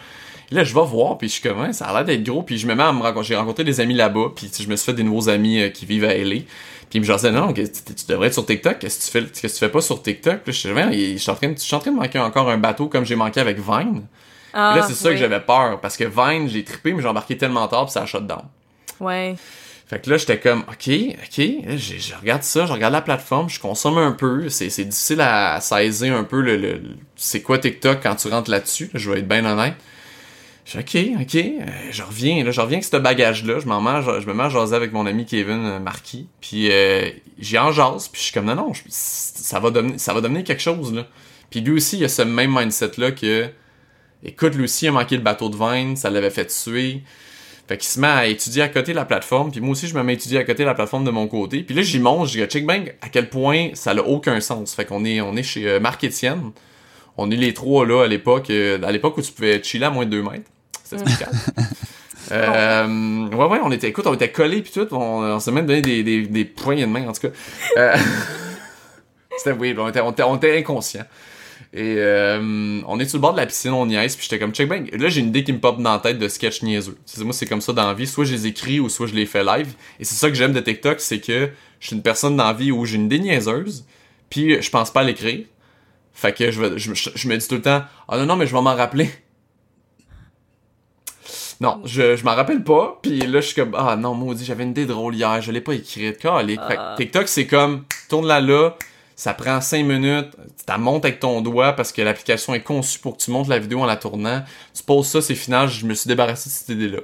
Et là, je vais voir, puis je suis comme, hein, ça a l'air d'être gros, puis je me mets à me rencontrer, j'ai rencontré des amis là-bas, puis je me suis fait des nouveaux amis euh, qui vivent à LA. Puis il me disait, non, tu, devrais être sur TikTok, qu'est-ce que tu fais, qu'est-ce que tu fais pas sur TikTok? Puis je suis, je suis en train, je suis en train de manquer encore un bateau comme j'ai manqué avec Vine. Ah, là, c'est ça que j'avais peur, parce que Vine, j'ai trippé, mais j'ai embarqué tellement tard, puis ça a shut down. Ouais. Fait que là, j'étais comme, OK, OK, je, regarde ça, je regarde la plateforme, je consomme un peu. C'est, difficile à, saisir un peu le, c'est quoi TikTok quand tu rentres là-dessus. je vais être bien honnête. Je OK, OK, euh, je reviens, là, je reviens avec ce bagage-là, je m'en mange, je me mets à jaser avec mon ami Kevin euh, Marquis, puis euh, j'y en puis je suis comme non non, ça va donner ça va donner quelque chose là. Puis lui aussi, il a ce même mindset là que écoute, lui aussi il a manqué le bateau de vin, ça l'avait fait tuer. Fait qu'il se met à étudier à côté de la plateforme, puis moi aussi je me mets à étudier à côté de la plateforme de mon côté. Puis là j'y monte, je dis check bang à quel point ça n'a aucun sens. Fait qu'on est on est chez Marc Etienne. On est les trois là à l'époque, à l'époque où tu pouvais chiller à moins de 2 mètres. C'était spécial. euh, ouais, ouais, on était, écoute, on était collés puis tout, on, s'est même donné des, des, des poignées de main, en tout cas. Euh, [laughs] c'était weird, on était, on était, on inconscients. Et euh, on est sur le bord de la piscine, on est, puis j'étais comme check bang. Là, j'ai une idée qui me pop dans la tête de sketch niaiseux. moi, c'est comme ça dans la vie. Soit je les écris ou soit je les fais live. Et c'est ça que j'aime de TikTok, c'est que je suis une personne dans la vie où j'ai une idée niaiseuse, puis je pense pas à l'écrire. Fait que je, je, je, me dis tout le temps, ah non, non, mais je vais m'en rappeler. Non, je, je m'en rappelle pas. Puis là, je suis comme, ah non, maudit, j'avais une idée drôle hier, je l'ai pas écrite. Ah. TikTok, c'est comme, tourne-la là, ça prend 5 minutes, tu la montes avec ton doigt parce que l'application est conçue pour que tu montes la vidéo en la tournant. Tu poses ça, c'est final, je me suis débarrassé de cette idée-là.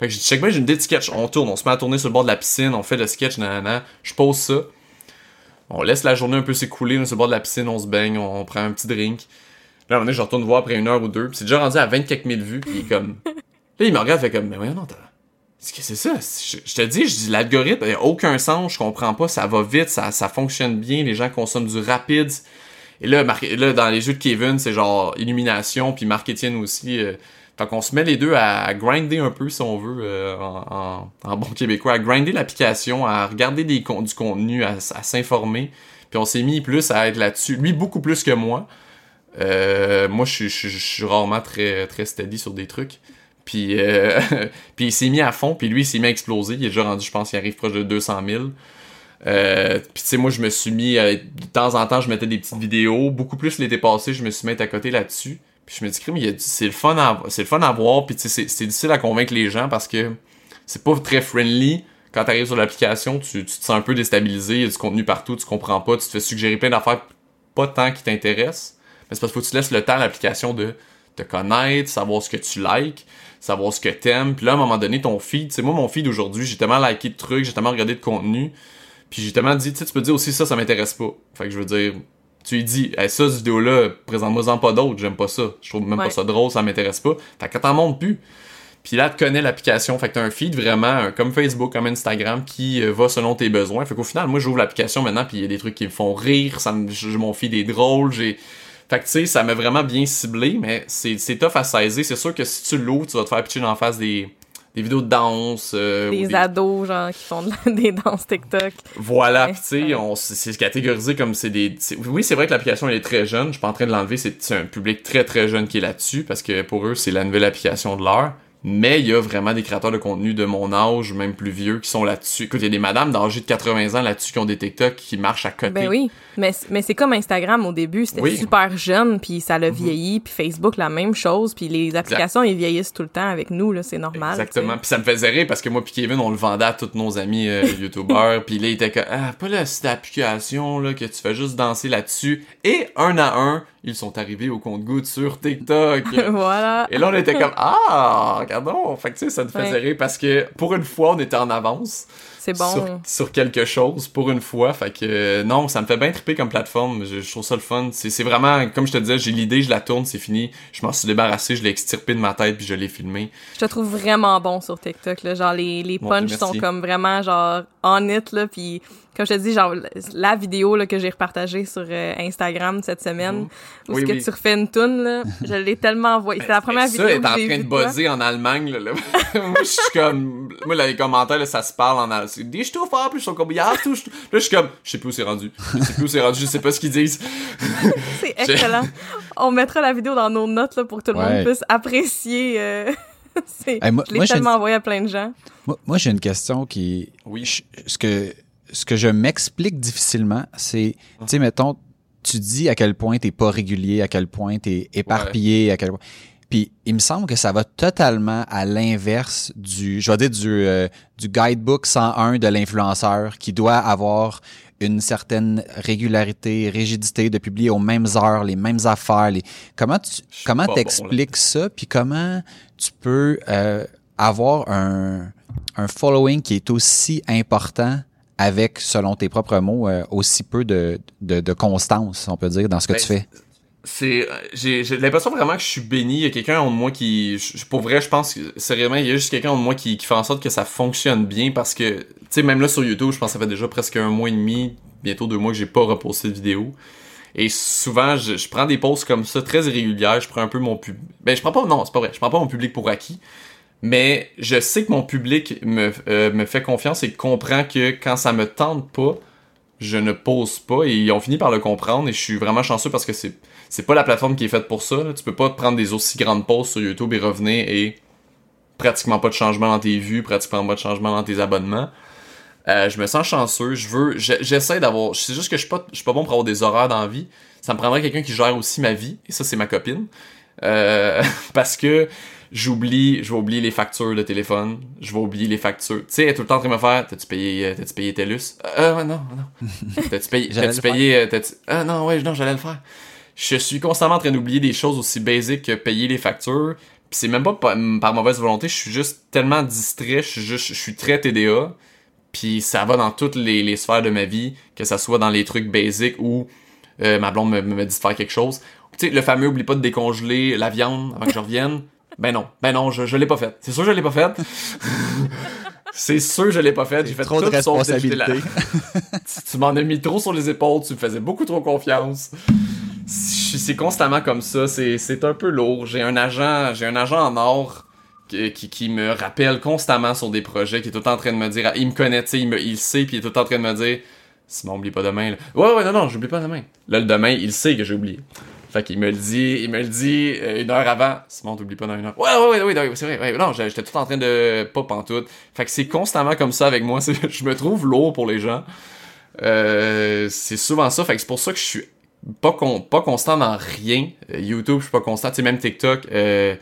Fait que j'ai check j'ai une idée de sketch, on tourne, on se met à tourner sur le bord de la piscine, on fait le sketch, nanana, je pose ça. On laisse la journée un peu s'écouler, sur le bord de la piscine, on se baigne, on, prend un petit drink. Là, on est, je retourne voir après une heure ou deux, c'est déjà rendu à 24 000 vues, puis comme, [laughs] Là, il me regarde, fait comme, mais voyons, non, Qu'est-ce que c'est ça? Je, te dis, je dis, l'algorithme, il a aucun sens, je comprends pas, ça va vite, ça, ça fonctionne bien, les gens consomment du rapide. Et là, là, dans les jeux de Kevin, c'est genre Illumination, puis Marc Etienne aussi. Euh, fait qu'on se met les deux à, grinder un peu, si on veut, euh, en, en, bon québécois, à grinder l'application, à regarder des, du contenu, à, s'informer. Puis on s'est mis plus à être là-dessus. Lui, beaucoup plus que moi. Euh, moi, je suis rarement très, très steady sur des trucs. Puis, euh, [laughs] puis il s'est mis à fond, puis lui, il s'est mis à exploser. Il est déjà rendu, je pense, il arrive proche de 200 000. Euh, puis tu sais, moi, je me suis mis, de temps en temps, je mettais des petites vidéos. Beaucoup plus l'été passé, je me suis mis à côté là-dessus. Puis je me dis, mais c'est le fun à, voir. Puis tu sais, c'est difficile à convaincre les gens parce que c'est pas très friendly. Quand t'arrives sur l'application, tu, tu, te sens un peu déstabilisé, il y a du contenu partout, tu comprends pas, tu te fais suggérer plein d'affaires pas tant qui t'intéressent. Mais c'est parce qu'il faut que tu laisses le temps à l'application de te connaître, savoir ce que tu likes savoir ce que t'aimes. Puis là, à un moment donné, ton feed, c'est moi, mon feed aujourd'hui, j'ai tellement liké de trucs, j'ai tellement regardé de contenu. Puis j'ai tellement dit, tu sais, tu peux dire aussi ça, ça m'intéresse pas. Fait que je veux dire, tu lui dis, hey, ça, cette vidéo-là, présente-moi-en pas d'autres, j'aime pas ça. Je trouve même pas ça drôle, ça m'intéresse pas. Fait que t'en montres plus. Puis là, tu connais l'application. Fait que t'as un feed vraiment comme Facebook, comme Instagram, qui euh, va selon tes besoins. Fait qu'au final, moi, j'ouvre l'application maintenant, puis il y a des trucs qui me font rire. Ça me, mon feed est drôle. J'ai fait que tu sais, ça m'a vraiment bien ciblé, mais c'est tough à saisir. C'est sûr que si tu l'ouvres, tu vas te faire pitcher en face des, des vidéos de danse. Euh, des, ados, genre, qui font [laughs] des danses TikTok. Voilà, tu sais, c'est catégorisé comme c'est des... Oui, c'est vrai que l'application, elle est très jeune. Je suis pas en train de l'enlever. C'est un public très, très jeune qui est là-dessus, parce que pour eux, c'est la nouvelle application de l'heure. Mais il y a vraiment des créateurs de contenu de mon âge, même plus vieux, qui sont là-dessus. Écoute, il y a des madames d'âge de 80 ans là-dessus qui ont des TikTok qui marchent à côté. Ben oui, mais, mais c'est comme Instagram au début, c'était super jeune, puis ça l'a mhm. vieilli, puis Facebook la même chose, puis les applications, ils vieillissent tout le temps avec nous, là, c'est normal. Exactement, puis ça me faisait rire parce que moi puis Kevin, on le vendait à tous nos amis euh, [laughs] YouTubers, puis là, il était comme, ah, pas la cette application, là, que tu fais juste danser là-dessus, et un à un, ils sont arrivés au compte-goutte sur TikTok. [laughs] voilà. Et là, on était comme, ah, regardons. Fait que, tu sais, ça nous faisait Ouais. rire parce que, pour une fois, on était en avance C'est bon. sur, sur quelque chose, pour une fois. Fait que, euh, non, ça me fait bien triper comme plateforme. Je, je trouve ça le fun. C'est vraiment, comme je te disais, j'ai l'idée, je la tourne, c'est fini. Je m'en suis débarrassé, je l'ai extirpé de ma tête, puis je l'ai filmé. Je te trouve vraiment bon sur TikTok, là. Genre, les, les punchs sont comme vraiment, genre, on it, là. Puis, comme je te dis, genre, la vidéo, là, que j'ai repartagée sur euh, Instagram cette semaine, Mhm. où Oui, ce que oui. tu refais une toune, là, [laughs] je l'ai tellement envoyé. C'est la première Mais vidéo ça est que en j'ai train de buzzer en Allemagne, là. là. [laughs] moi, je suis comme... Moi, là, les commentaires, là, ça se parle en allemand. C'est des fort, puis ils sont comme... Là, je suis comme... Je sais plus où c'est rendu. Je sais plus où c'est rendu, je sais pas ce qu'ils disent. [laughs] C'est excellent. On mettra la vidéo dans nos notes, là, pour que tout le Ouais. monde puisse apprécier. euh, c'est- Hey, moi- je l'ai tellement envoyé à plein de gens. Moi, moi, j'ai une question qui. Oui. je- ce que ce que je m'explique difficilement, c'est, tu sais, mettons, tu dis à quel point t'es pas régulier, à quel point t'es éparpillé, à quel point. Puis il me semble que ça va totalement à l'inverse du, je vais dire du euh, du guidebook 101 de l'influenceur qui doit avoir une certaine régularité, rigidité de publier aux mêmes heures, les mêmes affaires. Les... Comment tu comment bon, t'expliques ça? Puis comment tu peux euh, avoir un un following qui est aussi important avec, selon tes propres mots, euh, aussi peu de, de, de constance, on peut dire, dans ce que Ben, tu fais. C'est, euh, j'ai, j'ai l'impression vraiment que je suis béni. Il y a quelqu'un en moi qui, je- pour vrai, je pense que sérieusement, il y a juste quelqu'un en moi qui, qui fait en sorte que ça fonctionne bien parce que, tu sais, même là sur YouTube, je pense que ça fait déjà presque un mois et demi, bientôt deux mois que j'ai pas reposté de vidéo. Et souvent, je, je prends des pauses comme ça, très irrégulières. Je prends un peu mon public. Ben, je prends pas, non, c'est pas vrai. Je prends pas mon public pour acquis. Mais je sais que mon public me, euh, me fait confiance et comprend que quand ça me tente pas, je ne pose pas. Et ils ont fini par le comprendre. Et je suis vraiment chanceux parce que c'est, c'est pas la plateforme qui est faite pour ça. Tu peux pas prendre des aussi grandes pauses sur YouTube et revenir et pratiquement pas de changement dans tes vues, pratiquement pas de changement dans tes abonnements. Euh, je me sens chanceux. Je veux, je- j'essaie d'avoir. C'est juste que je suis pas, je suis pas bon pour avoir des horaires dans la vie. Ça me prendrait quelqu'un qui gère aussi ma vie. Et ça, c'est ma copine. Euh, [laughs] parce que j'oublie, je vais oublier les factures de téléphone. Je vais oublier les factures. Tu sais, elle est tout le temps en train de me faire. T'as-tu payé, euh, t'as-tu payé TELUS? Euh, ouais, non, non. [laughs] T'as-tu payé, t'as-tu payé, euh, t'as-tu- ah non, ouais, non, j'allais le faire. Je suis constamment en train d'oublier des choses aussi basiques que payer les factures. Puis c'est même pas par, par mauvaise volonté, je suis juste tellement distrait, je suis juste, je suis très TDA. Puis ça va dans toutes les, les sphères de ma vie, que ça soit dans les trucs basiques ou euh, ma blonde me, me dit de faire quelque chose. Tu sais, le fameux oublie pas de décongeler la viande avant que je revienne. Ben non, ben non, je, je l'ai pas fait. C'est sûr que je l'ai pas fait. [laughs] C'est sûr que je l'ai pas fait. J'ai fait Trop de tout sauf jeter responsabilité. la- [laughs] tu tu m'en as mis trop sur les épaules, tu me faisais beaucoup trop confiance. C'est constamment comme ça, c'est un peu lourd. J'ai un agent, j'ai un agent en or qui, qui, qui me rappelle constamment sur des projets, qui est tout le temps en train de me dire, il me connaît, il, me- il sait, puis il est tout le temps en train de me dire, Simon, oublie pas demain. Là. Ouais, ouais, non, non, j'oublie pas demain. Là, le demain, il sait que j'ai oublié. Fait qu'il me le dit, il me le dit euh, une heure avant. Simon, t'oublies pas dans une heure. Ouais, ouais, ouais, ouais, c'est vrai. Ouais, non, j'étais tout en train de pas pantoute. Fait que c'est constamment comme ça avec moi. [laughs] Je me trouve lourd pour les gens. Euh, c'est souvent ça. Fait que c'est pour ça que je suis pas, con- pas constant dans rien. Euh, YouTube, je suis pas constant. Tu même TikTok, euh,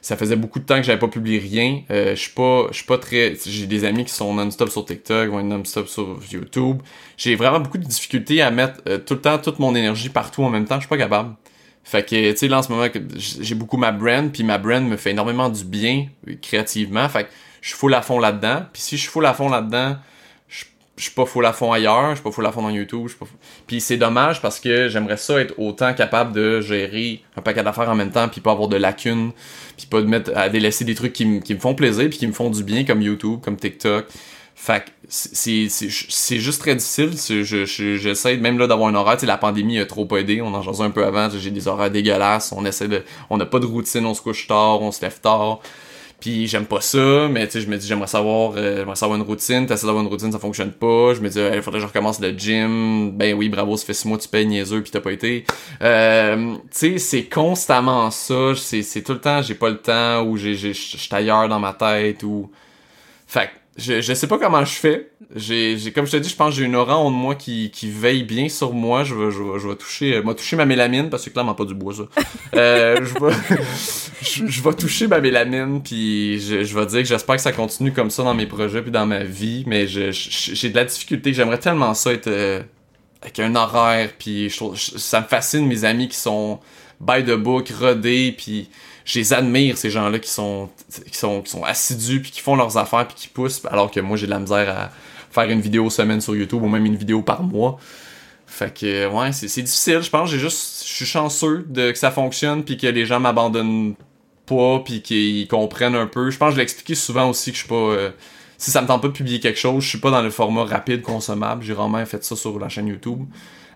ça faisait beaucoup de temps que j'avais pas publié rien. Euh, je suis pas, je suis pas très. J'ai des amis qui sont non-stop sur TikTok ou non-stop sur YouTube. J'ai vraiment beaucoup de difficultés à mettre euh, tout le temps toute mon énergie partout en même temps. Je suis pas capable. Fait que, tu sais, là, en ce moment, j'ai beaucoup ma brand, puis ma brand me fait énormément du bien euh, créativement. Fait que je suis full à fond là-dedans. Puis si je suis full à fond là-dedans, je je suis pas full à fond ailleurs, je suis pas full à fond dans YouTube, je pas Puis c'est dommage parce que j'aimerais ça être autant capable de gérer un paquet d'affaires en même temps, puis pas avoir de lacunes, puis pas de mettre à délaisser des trucs qui, me- qui me font plaisir, puis qui me font du bien, comme YouTube, comme TikTok. Fait que c'est juste très difficile. C'est- je- J'essaie même là d'avoir un horaire. Tu la pandémie a trop aidé. On en jasait un peu avant. J'ai des horaires dégueulasses. On essaie de. On n'a pas de routine. On se couche tard. On se lève tard. Puis j'aime pas ça, mais tu je me dis j'aimerais savoir, euh, j'aimerais savoir une routine. T'essaies d'avoir une routine, ça fonctionne pas. Je me dis il faudrait que je recommence le gym. Ben oui, bravo, ça fait six mois tu payes niaiseux puis t'as pas été. Euh, sais, c'est constamment ça. C'est tout le temps, j'ai pas le temps ou j'ai ailleurs dans ma tête ou. Fait que je, je sais pas comment je fais. J'ai, j'ai, comme je te dis, je pense que j'ai une aura en moi qui, qui veille bien sur moi. Je vais, je vais, je vais toucher, euh, moi, toucher ma mélamine parce que clairement pas du bois, ça. [laughs] Euh, je vais, je, je vais toucher ma mélamine puis je, je vais dire que j'espère que ça continue comme ça dans mes projets puis dans ma vie. Mais je, j'ai de la difficulté. J'aimerais tellement ça être, euh, avec un horaire, puis ça me fascine mes amis qui sont by the book, rodés, puis je les admire ces gens-là qui sont qui sont assidus puis qui font leurs affaires puis qui poussent alors que moi j'ai de la misère à faire une vidéo semaine sur YouTube ou même une vidéo par mois. Fait que ouais, c'est c'est difficile, je pense j'ai juste je suis chanceux de que ça fonctionne puis que les gens m'abandonnent pas puis qu'ils comprennent un peu. Je pense que je l'ai expliqué souvent aussi que je suis pas euh, si ça me tente pas de publier quelque chose, je suis pas dans le format rapide consommable, j'ai vraiment fait ça sur la chaîne YouTube.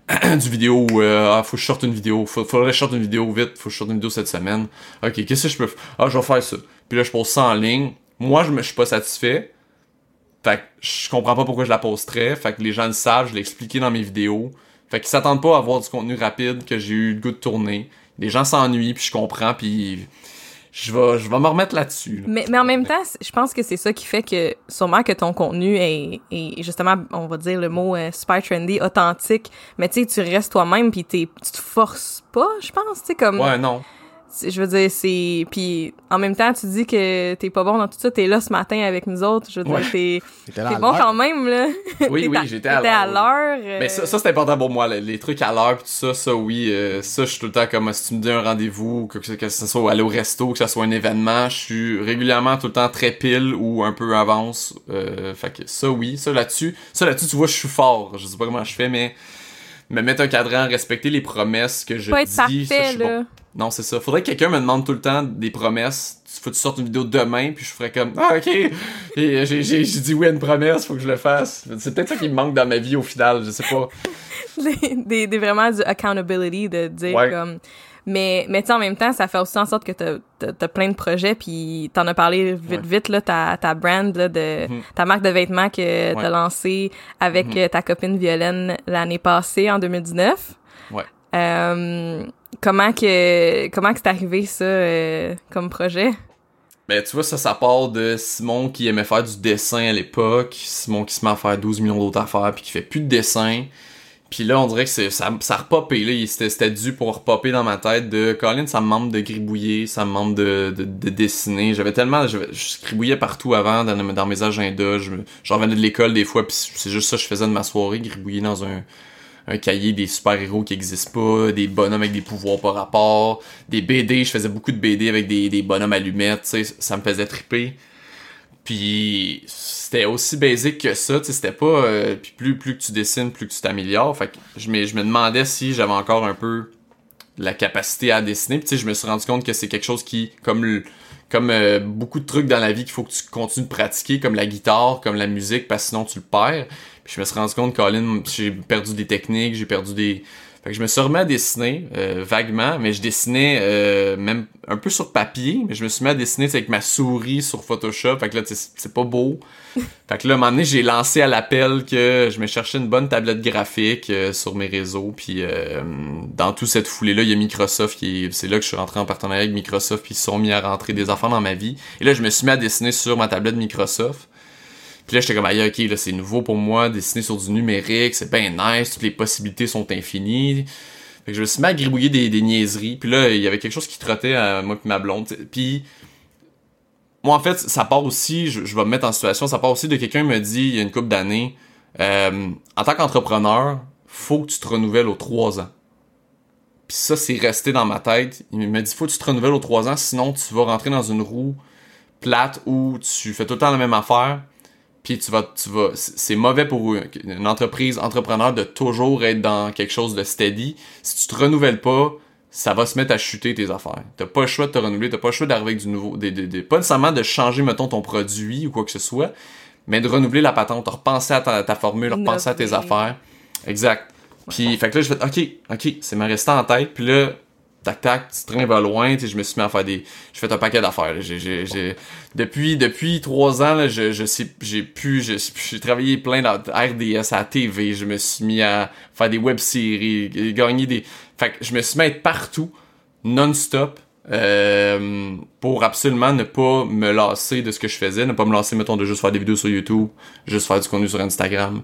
[clears throat] du vidéo euh, ah, faut que je sorte une vidéo, faut, faudrait que je sorte une vidéo vite, faut que je sorte une vidéo cette semaine. Ok, qu'est-ce que je peux faire? Ah, je vais faire ça. Puis là, je pose ça en ligne. Moi, je me suis pas satisfait. Fait que je comprends pas pourquoi je la posterais. Fait que les gens le savent, je l'ai expliqué dans mes vidéos. Fait qu'ils s'attendent pas à avoir du contenu rapide que j'ai eu le goût de tourner. Les gens s'ennuient, puis je comprends, puis je vais, je vais me remettre là-dessus. Mais, mais en même temps, je pense que c'est ça qui fait que sûrement que ton contenu est, est justement, on va dire le mot euh, super trendy, authentique. Mais tu sais, tu restes toi-même puis tu te forces pas, je pense, tu sais comme. Ouais, non je veux dire, c'est... Puis en même temps, tu dis que t'es pas bon dans tout ça, t'es là ce matin avec nous autres, je veux dire, t'es, [laughs] bon quand même, là. Oui, oui, [laughs] j'étais à l'heure. Euh. Mais ça, ça c'est important pour moi, les, trucs à l'heure, tout ça, ça, oui, euh, ça, je suis tout le temps comme, si tu me dis un rendez-vous, que, que, ce soit aller au resto, que ce soit un événement, je suis régulièrement tout le temps très pile ou un peu avance, euh, fait que ça, oui, ça là-dessus, ça là-dessus, tu vois, je suis fort, je sais pas comment je fais, mais me mettre un cadran, respecter les promesses que je pas dis. Être parfait, là. Non, c'est ça. Faudrait que quelqu'un me demande tout le temps des promesses. Faut que tu sortes une vidéo demain, puis je ferais comme Ah, ok. J'ai dit oui à une promesse, faut que je le fasse. C'est peut-être ça qui me manque dans ma vie au final, je sais pas. [laughs] des, des, vraiment du accountability, de dire comme. Mais, mais tu en même temps, ça fait aussi en sorte que t'as as, plein de projets, puis t'en as parlé vite, vite, là, ta, ta brand, là, de, mhm. ta marque de vêtements que t'as lancée avec mhm. ta copine Violaine l'année passée, en 2019. Ouais. Euh, comment que comment que c'est arrivé ça euh, comme projet? Ben tu vois ça ça part de Simon qui aimait faire du dessin à l'époque, Simon qui se met à faire 12 millions d'autres affaires puis qui fait plus de dessin. Puis là on dirait que c'est ça ça repopé là, c'était dû pour repopper dans ma tête de Colin ça me manque de gribouiller, ça me manque de, de, dessiner. J'avais tellement je, je, gribouillais partout avant dans, dans mes agendas, je, je revenais de l'école des fois puis c'est juste ça que je faisais de ma soirée, gribouiller dans un un cahier des super-héros qui existent pas, des bonhommes avec des pouvoirs par rapport, des BD, je faisais beaucoup de BD avec des, des bonhommes allumettes, tu ça me faisait triper. Puis c'était aussi basique que ça, tu sais, c'était pas euh, puis plus plus que tu dessines, plus que tu t'améliores. Fait que je me je me demandais si j'avais encore un peu la capacité à dessiner. Puis tu sais, je me suis rendu compte que c'est quelque chose qui comme comme euh, beaucoup de trucs dans la vie qu'il faut que tu continues de pratiquer comme la guitare, comme la musique parce que sinon tu le perds. Puis je me suis rendu compte, Colin, j'ai perdu des techniques, j'ai perdu des. Fait que je me suis remis à dessiner euh, vaguement, mais je dessinais euh, même un peu sur papier, mais je me suis mis à dessiner avec ma souris sur Photoshop. Fait que là, c'est pas beau. [laughs] fait que là, à un moment donné, j'ai lancé à l'appel que je me cherchais une bonne tablette graphique euh, sur mes réseaux. Puis dans toute cette foulée-là, il y a Microsoft qui c'est là que je suis rentré en partenariat avec Microsoft, puis ils se sont mis à rentrer des enfants dans ma vie. Et là, je me suis mis à dessiner sur ma tablette Microsoft. Puis là, j'étais comme, aïe, ok, là, c'est nouveau pour moi, dessiner sur du numérique, c'est bien nice, toutes les possibilités sont infinies. Fait que je me suis mis à gribouiller des, des niaiseries. Puis là, il y avait quelque chose qui trottait à moi et ma blonde. Puis, moi, en fait, ça part aussi, je, vais me mettre en situation, ça part aussi de quelqu'un qui me dit, il y a une couple d'années, euh, en tant qu'entrepreneur, faut que tu te renouvelles aux trois ans. Puis ça, c'est resté dans ma tête. Il m'a dit, faut que tu te renouvelles aux trois ans, sinon tu vas rentrer dans une roue plate où tu fais tout le temps la même affaire puis tu vas tu vas c'est mauvais pour une entreprise entrepreneur de toujours être dans quelque chose de steady si tu te renouvelles pas ça va se mettre à chuter tes affaires. T'as pas le choix de te renouveler t'as pas le choix d'arriver avec du nouveau des, des, pas nécessairement de changer mettons ton produit ou quoi que ce soit mais de renouveler la patente repenser à ta, ta formule repenser à tes affaires. Exact. Puis fait que là je fais ok ok c'est ma resté en tête. Puis là tac tac, ce train va loin, tu je me suis mis à faire des je fais un paquet d'affaires. J'ai depuis depuis trois ans là, je je sais j'ai pu j'ai travaillé plein dans RDS à la TV, je me suis mis à faire des web-séries, gagner des fait que je me suis mis à être partout non-stop. Euh, pour absolument ne pas me lasser de ce que je faisais, ne pas me lasser, mettons, de juste faire des vidéos sur YouTube, juste faire du contenu sur Instagram.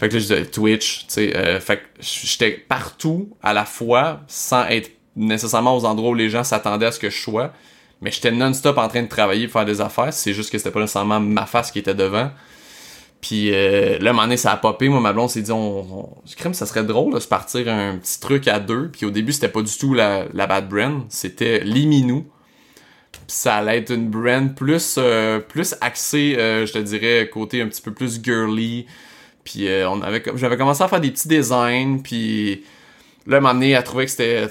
Fait que là, je Twitch, tu sais, euh, fait que j'étais partout à la fois sans être nécessairement aux endroits où les gens s'attendaient à ce que je sois. Mais j'étais non-stop en train de travailler, faire des affaires. C'est juste que c'était pas nécessairement ma face qui était devant. Puis euh, là, un moment donné, ça a popé. Moi, ma blonde s'est dit, on, on, crème, ça serait drôle de se partir un petit truc à deux. Puis au début, c'était pas du tout la, la bad brand. C'était Liminou. Puis ça allait être une brand plus, euh, plus axée, euh, je te dirais, côté un petit peu plus girly. Puis euh, on avait, j'avais commencé à faire des petits designs. Puis Là, moment donné, elle trouvait que c'était...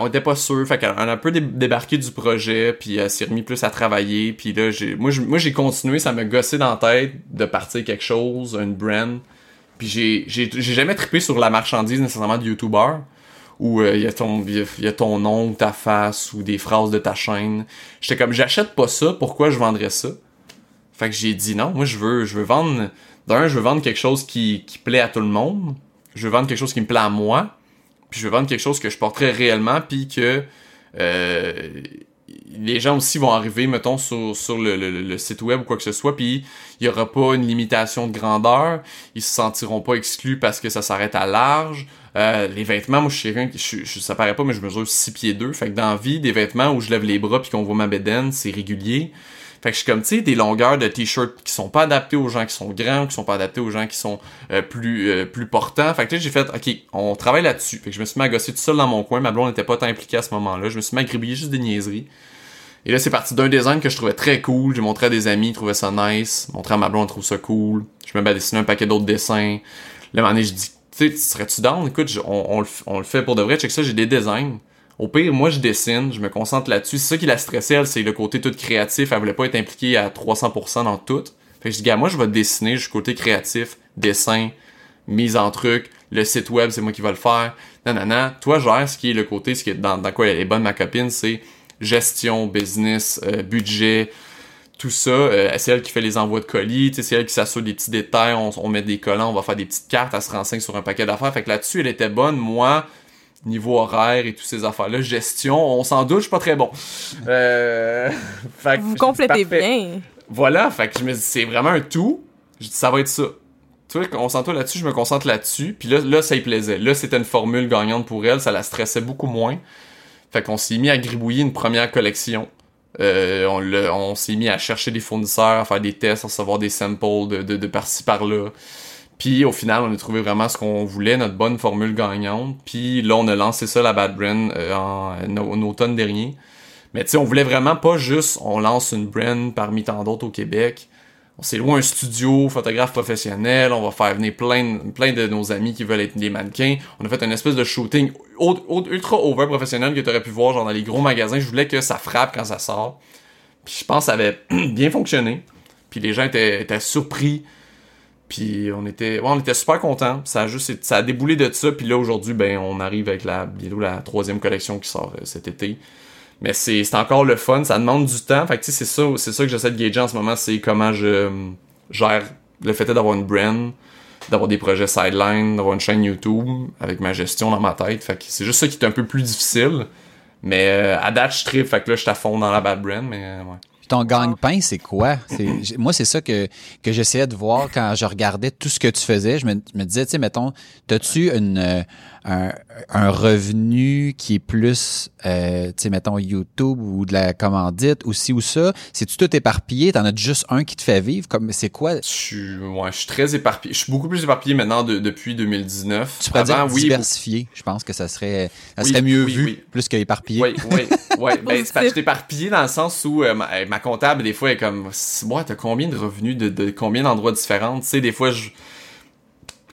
On était pas sûr, fait qu'elle a un peu débarqué du projet, puis elle s'est remis plus à travailler, puis là, j'ai... Moi, j'ai continué, ça m'a gossé dans la tête de partir quelque chose, une brand, puis j'ai, jamais trippé sur la marchandise nécessairement de YouTuber, où il euh, y, a ton, y a ton nom, ta face, ou des phrases de ta chaîne. J'étais comme, j'achète pas ça, pourquoi je vendrais ça? Fait que j'ai dit non, moi, je veux, je veux vendre... D'un, je veux vendre quelque chose qui, qui plaît à tout le monde, je veux vendre quelque chose qui me plaît à moi, puis je veux vendre quelque chose que je porterai réellement, puis que euh, les gens aussi vont arriver, mettons, sur, sur le, site web ou quoi que ce soit, puis il y aura pas une limitation de grandeur, ils se sentiront pas exclus parce que ça s'arrête à large. Euh, les vêtements, moi je suis rien, je, je, ça paraît pas, mais je mesure 6 pieds 2, fait que dans la vie, des vêtements où je lève les bras puis qu'on voit ma bédaine, c'est régulier. Fait que je suis comme, tu sais, des longueurs de t-shirt qui sont pas adaptées aux gens qui sont grands, qui sont pas adaptés aux gens qui sont euh, plus euh, plus portants. Fait que j'ai fait, OK, on travaille là-dessus. Fait que je me suis mis à gosser tout seul dans mon coin. Ma blonde n'était pas tant impliquée à ce moment-là. Je me suis mis à gribouiller juste des niaiseries. Et là, c'est parti d'un design que je trouvais très cool. J'ai montré à des amis, ils trouvaient ça nice. Montré à ma blonde, elle ça cool. Je me mets à dessiner un paquet d'autres dessins. Là, un moment je dis, tu serais-tu down? Écoute, on, on, le fait pour de vrai. Check ça, j'ai des designs. Au pire, moi, je dessine, je me concentre là-dessus. C'est ça qui la stressait, elle, c'est le côté tout créatif. Elle voulait pas être impliquée à 300% dans tout. Fait que je dis, gars, moi, je vais dessiner, je suis côté créatif, dessin, mise en truc, le site web, c'est moi qui vais le faire. Non, non. Toi, gère ce qui est le côté, ce qui est dans, dans quoi elle est bonne, ma copine, c'est gestion, business, euh, budget, tout ça. Euh, c'est elle qui fait les envois de colis, c'est elle qui s'assure des petits détails, on, on, met des collants, on va faire des petites cartes, elle se renseigne sur un paquet d'affaires. Fait que là-dessus, elle était bonne. Moi, niveau horaire et toutes ces affaires-là, gestion, on s'en doute, je suis pas très bon. Euh, [laughs] Vous complétez bien. Voilà, fait que je me dis, c'est vraiment un tout. Je dis, ça va être ça. Tu vois, on s'entend là-dessus, je me concentre là-dessus. Puis là, là, ça y plaisait. Là, c'était une formule gagnante pour elle, ça la stressait beaucoup moins. Fait qu'on s'est mis à gribouiller une première collection. Euh, on, on s'est mis à chercher des fournisseurs, à faire des tests, à recevoir des samples de, de, de par-ci par-là. Puis au final, on a trouvé vraiment ce qu'on voulait, notre bonne formule gagnante. Puis là, on a lancé ça, la Bad Brand, euh, en, automne dernier. Mais tu sais, on voulait vraiment pas juste, on lance une brand parmi tant d'autres au Québec. On s'est loin un studio, photographe professionnel, on va faire venir plein, de nos amis qui veulent être des mannequins. On a fait une espèce de shooting ultra over professionnel que tu aurais pu voir dans les gros magasins. Je voulais que ça frappe quand ça sort. Puis je pense que ça avait [clears throat] bien fonctionné. Puis les gens étaient surpris puis on était, ouais, on était super contents. Ça a juste, ça a déboulé de ça. Puis là aujourd'hui, ben, on arrive avec la la troisième collection qui sort euh, cet été. Mais c'est, encore le fun. Ça demande du temps. Fait que c'est ça, c'est ça que j'essaie de gager en ce moment, c'est comment je euh, gère le fait d'avoir une brand, d'avoir des projets sideline, d'avoir une chaîne YouTube avec ma gestion dans ma tête. Fait c'est juste ça qui est un peu plus difficile. Mais euh, à date, je trip, fait là, je fond dans la bad brand, mais ouais ton gagne-pain, c'est quoi? moi, c'est ça que, que j'essayais de voir quand je regardais tout ce que tu faisais. Je me, me disais, tu sais, mettons, as-tu une, euh, un, un, revenu qui est plus, euh, tu sais, mettons, YouTube ou de la commandite ou ci ou ça? C'est-tu tout éparpillé? T'en as juste un qui te fait vivre? Comme, c'est quoi? Je suis, ouais, je suis très éparpillé. Je suis beaucoup plus éparpillé maintenant depuis 2019. Tu pourrais dire diversifié. Je pense que ça serait, ça serait mieux vu, plus qu'éparpillé. Oui, oui, oui. [laughs] ben, c'est je suis éparpillé dans le sens où euh, ma, comptable, des fois, est comme, moi, t'as combien de revenus de, de combien d'endroits différents? Tu sais, des fois, je,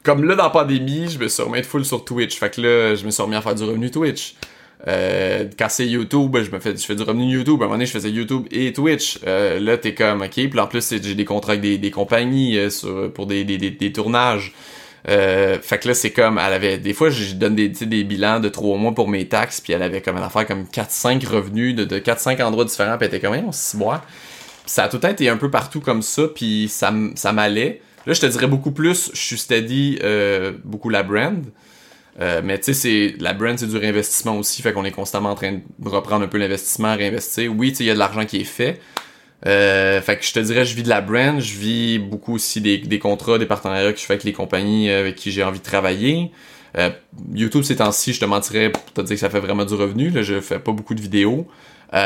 comme là, dans la pandémie, je me suis remis full sur Twitch. Fait que là, je me suis remis à faire du revenu Twitch. Euh, quand c'est YouTube, je me fais, je fais du revenu YouTube. À un moment donné, je faisais YouTube et Twitch. Euh, là, t'es comme, ok. Puis en plus, j'ai des contrats avec des, des compagnies euh, sur, pour des, des, des, tournages. Euh, fait que là, c'est comme, elle avait, des fois, je donne des, des bilans de trois mois pour mes taxes, puis elle avait comme une affaire comme 4-5 revenus de, de 4-5 endroits différents, puis elle était comme, on se boit. Ça a tout été un peu partout comme ça, puis ça, ça m'allait. Là, je te dirais beaucoup plus, je suis steady euh, beaucoup la brand. Euh, mais tu sais, la brand, c'est du réinvestissement aussi, fait qu'on est constamment en train de reprendre un peu l'investissement, réinvestir. Oui, tu sais, il y a de l'argent qui est fait. Euh, fait que je te dirais, je vis de la brand, je vis beaucoup aussi des, contrats, des partenariats que je fais avec les compagnies avec qui j'ai envie de travailler. YouTube ces temps-ci, je te mentirais pour te dire que ça fait vraiment du revenu. Là, je fais pas beaucoup de vidéos.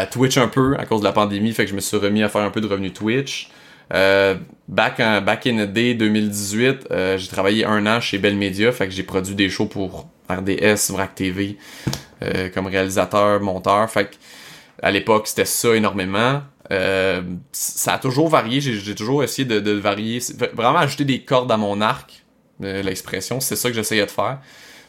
Twitch un peu à cause de la pandémie, fait que je me suis remis à faire un peu de revenu Twitch. Euh, back, back in the day 2018, euh, j'ai travaillé un an chez Bell Media, fait que j'ai produit des shows pour RDS, VRAC TV, euh, comme réalisateur, monteur. Fait que à l'époque, c'était ça énormément. Ça a toujours varié, j'ai toujours essayé de, varier, vraiment ajouter des cordes à mon arc, l'expression, c'est ça que j'essayais de faire.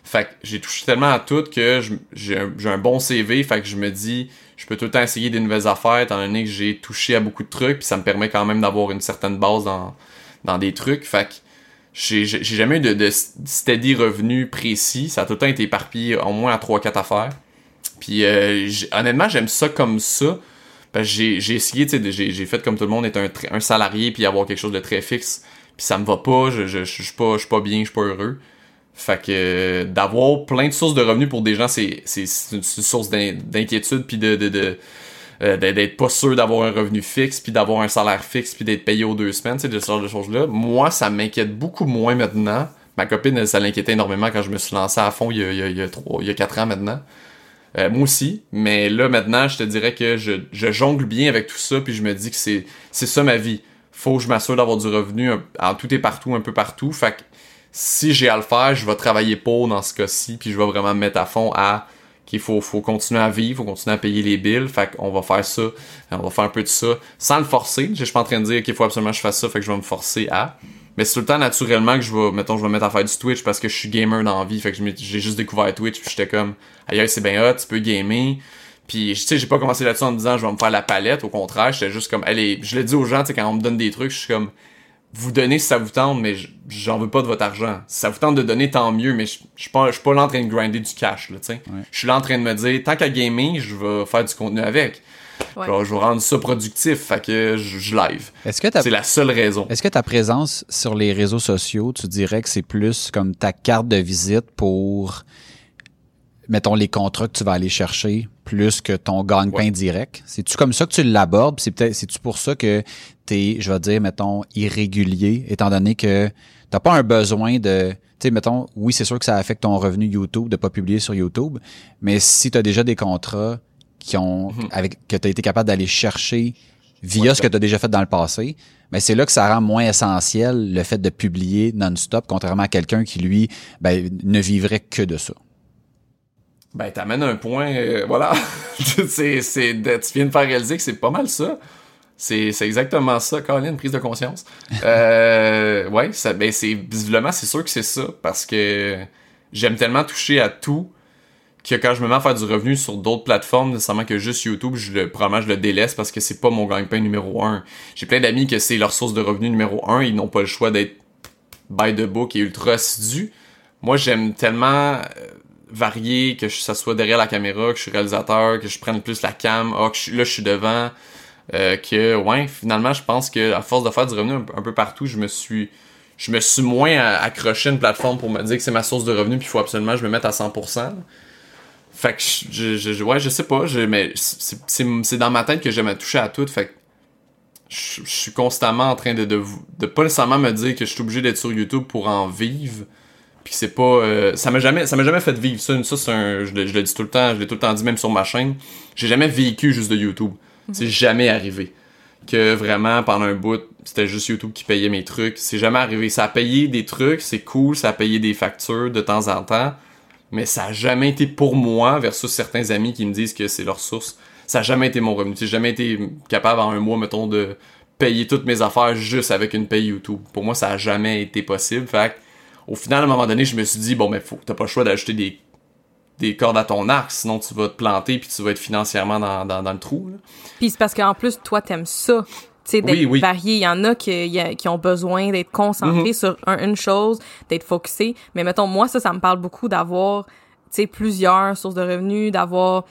Fait que j'ai touché tellement à tout que j'ai un, bon CV, fait que je me dis, je peux tout le temps essayer des nouvelles affaires, étant donné que j'ai touché à beaucoup de trucs, puis ça me permet quand même d'avoir une certaine base dans, des trucs. Fait que j'ai jamais eu de, steady revenu précis, ça a tout le temps été éparpillé au moins à 3-4 affaires. Puis euh, honnêtement, j'aime ça comme ça. j'ai essayé, j'ai fait comme tout le monde, être un, salarié puis avoir quelque chose de très fixe. Puis ça me va pas, je, je, je, suis pas, je suis pas bien, je suis pas heureux. Fait que d'avoir plein de sources de revenus pour des gens, c'est une, source d'inquiétude puis de, de, euh, d'être pas sûr d'avoir un revenu fixe puis d'avoir un salaire fixe puis d'être payé aux deux semaines, de ce genre de choses-là. Moi, ça m'inquiète beaucoup moins maintenant. Ma copine, ça l'inquiétait énormément quand je me suis lancé à fond il y a, il y a, trois, il y a quatre ans maintenant. Euh, moi aussi, mais là maintenant, je te dirais que je, je jongle bien avec tout ça puis je me dis que c'est c'est ça ma vie. Faut que je m'assure d'avoir du revenu en tout et partout, un peu partout. Fait que si j'ai à le faire, je vais travailler pour dans ce cas-ci, puis je vais vraiment me mettre à fond à qu'il faut, faut continuer à vivre, faut continuer à payer les billes, fait qu'on va faire ça, on va faire un peu de ça, sans le forcer. Je suis pas en train de dire qu'il faut absolument que je fasse ça, fait que je vais me forcer à. Mais c'est tout le temps naturellement que je vais, mettons, je vais me mettre à faire du Twitch parce que je suis gamer dans la fait que j'ai juste découvert Twitch, puis j'étais comme, ailleurs c'est bien hot, tu peux gamer. Puis, tu sais, j'ai pas commencé là-dessus en me disant, je vais me faire la palette, au contraire, j'étais juste comme, allez, je l'ai dit aux gens, tu sais, quand on me donne des trucs, je suis comme, vous donnez si ça vous tente, mais j'en veux pas de votre argent. Si ça vous tente de donner, tant mieux, mais je suis pas, je suis pas là en train de grinder du cash, là, tu sais. Je suis là en train de me dire, tant qu'à gamer, je vais faire du contenu avec. je vais rendre ça productif, fait que je, live. Est-ce que c'est la seule raison. Est-ce que ta présence sur les réseaux sociaux, tu dirais que c'est plus comme ta carte de visite pour mettons, les contrats que tu vas aller chercher? Plus que ton gagne-pain direct? C'est-tu comme ça que tu l'abordes? C'est peut-être, c'est-tu pour ça que t'es, je vais dire, mettons, irrégulier, étant donné que t'as pas un besoin de, tu sais, mettons, oui, c'est sûr que ça affecte ton revenu YouTube de pas publier sur YouTube, mais si tu as déjà des contrats qui ont, mhm. avec, que tu as été capable d'aller chercher via ce que tu as déjà fait dans le passé, mais c'est là que ça rend moins essentiel le fait de publier non-stop, contrairement à quelqu'un qui, lui, ben, ne vivrait que de ça. Ben, t'amènes un point, euh, voilà. [laughs] tu viens de faire réaliser que c'est pas mal ça. C'est, exactement ça, Colin, prise de conscience. euh, [laughs] ouais, ça, ben, c'est, visiblement, c'est sûr que c'est ça, parce que j'aime tellement toucher à tout que quand je me mets à faire du revenu sur d'autres plateformes, nécessairement que juste YouTube, je le, probablement je le délaisse parce que c'est pas mon gagne-pain numéro un. J'ai plein d'amis que c'est leur source de revenu numéro un, ils n'ont pas le choix d'être by the book et ultra assidu. Moi, j'aime tellement varié, que ça soit derrière la caméra, que je suis réalisateur, que je prenne plus la cam, ah, que là je suis devant, euh, que ouais, finalement je pense que à force de faire du revenu un, peu partout, je me suis je me suis moins accroché à une plateforme pour me dire que c'est ma source de revenu puis il faut absolument que je me mette à 100%. Fait que je, je, ouais, je sais pas, je, mais c'est dans ma tête que j'aime toucher à tout, fait que je, suis constamment en train de, de, de pas nécessairement me dire que je suis obligé d'être sur YouTube pour en vivre, puis c'est pas euh, ça m'a jamais ça m'a jamais fait vivre ça ça c'est un je le, dis tout le temps je l'ai tout le temps dit même sur ma chaîne j'ai jamais vécu juste de YouTube. Mhm. c'est jamais arrivé que vraiment pendant un bout c'était juste YouTube qui payait mes trucs. C'est jamais arrivé. Ça a payé des trucs c'est cool ça a payé des factures de temps en temps mais ça a jamais été pour moi versus certains amis qui me disent que c'est leur source. Ça a jamais été mon revenu. J'ai jamais été capable en un mois mettons de payer toutes mes affaires juste avec une paye YouTube. Pour moi ça a jamais été possible. Fait au final, à un moment donné, je me suis dit, bon, mais faut, t'as pas le choix d'ajouter des, des cordes à ton arc, sinon tu vas te planter puis tu vas être financièrement dans, dans, le trou. Puis c'est parce qu'en plus, toi, t'aimes ça. Tu sais, d'être varié. Il y en a qui, qui ont besoin d'être concentrés mhm. sur une chose, d'être focusés. Mais mettons, moi, ça, ça me parle beaucoup d'avoir tu sais, plusieurs sources de revenus, d'avoir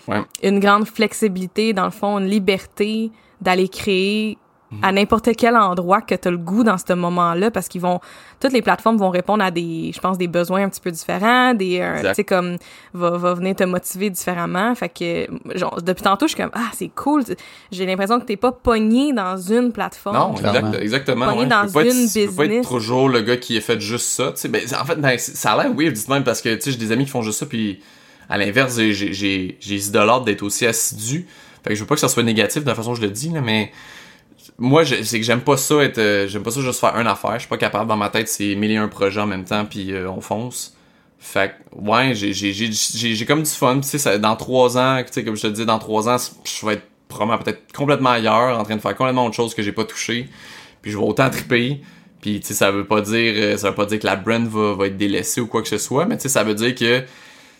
une grande flexibilité, dans le fond, une liberté d'aller créer à n'importe quel endroit que tu as le goût dans ce moment-là parce qu'ils vont toutes les plateformes vont répondre à des je pense des besoins un petit peu différents des euh, tu sais comme va, va venir te motiver différemment. Fait que genre depuis tantôt je suis comme ah c'est cool j'ai l'impression que t'es pas pogné dans une plateforme. Non exactement pogné dans une business tu peux pas être toujours le gars qui a fait juste ça tu sais. Ben, en fait ben, ça a l'air weird dites même parce que tu sais j'ai des amis qui font juste ça puis à l'inverse j'ai j'ai j'ai idolâtre d'être aussi assidu. Fait que je veux pas que ça soit négatif de la façon dont je le dis là mais moi, c'est que j'aime pas ça être, euh, j'aime pas ça juste faire une affaire. Je suis pas capable dans ma tête, c'est mille et un projets en même temps, puis euh, on fonce. Fait que, ouais, j'ai, comme du fun. Tu sais, dans trois ans, tu sais, comme je te dis, dans trois ans, je vais être probablement peut-être complètement ailleurs, en train de faire complètement autre chose que j'ai pas touché. Puis je vais autant triper. Puis, tu sais, ça veut pas dire, euh, ça veut pas dire que la brand va, va être délaissée ou quoi que ce soit, mais tu sais, ça veut dire que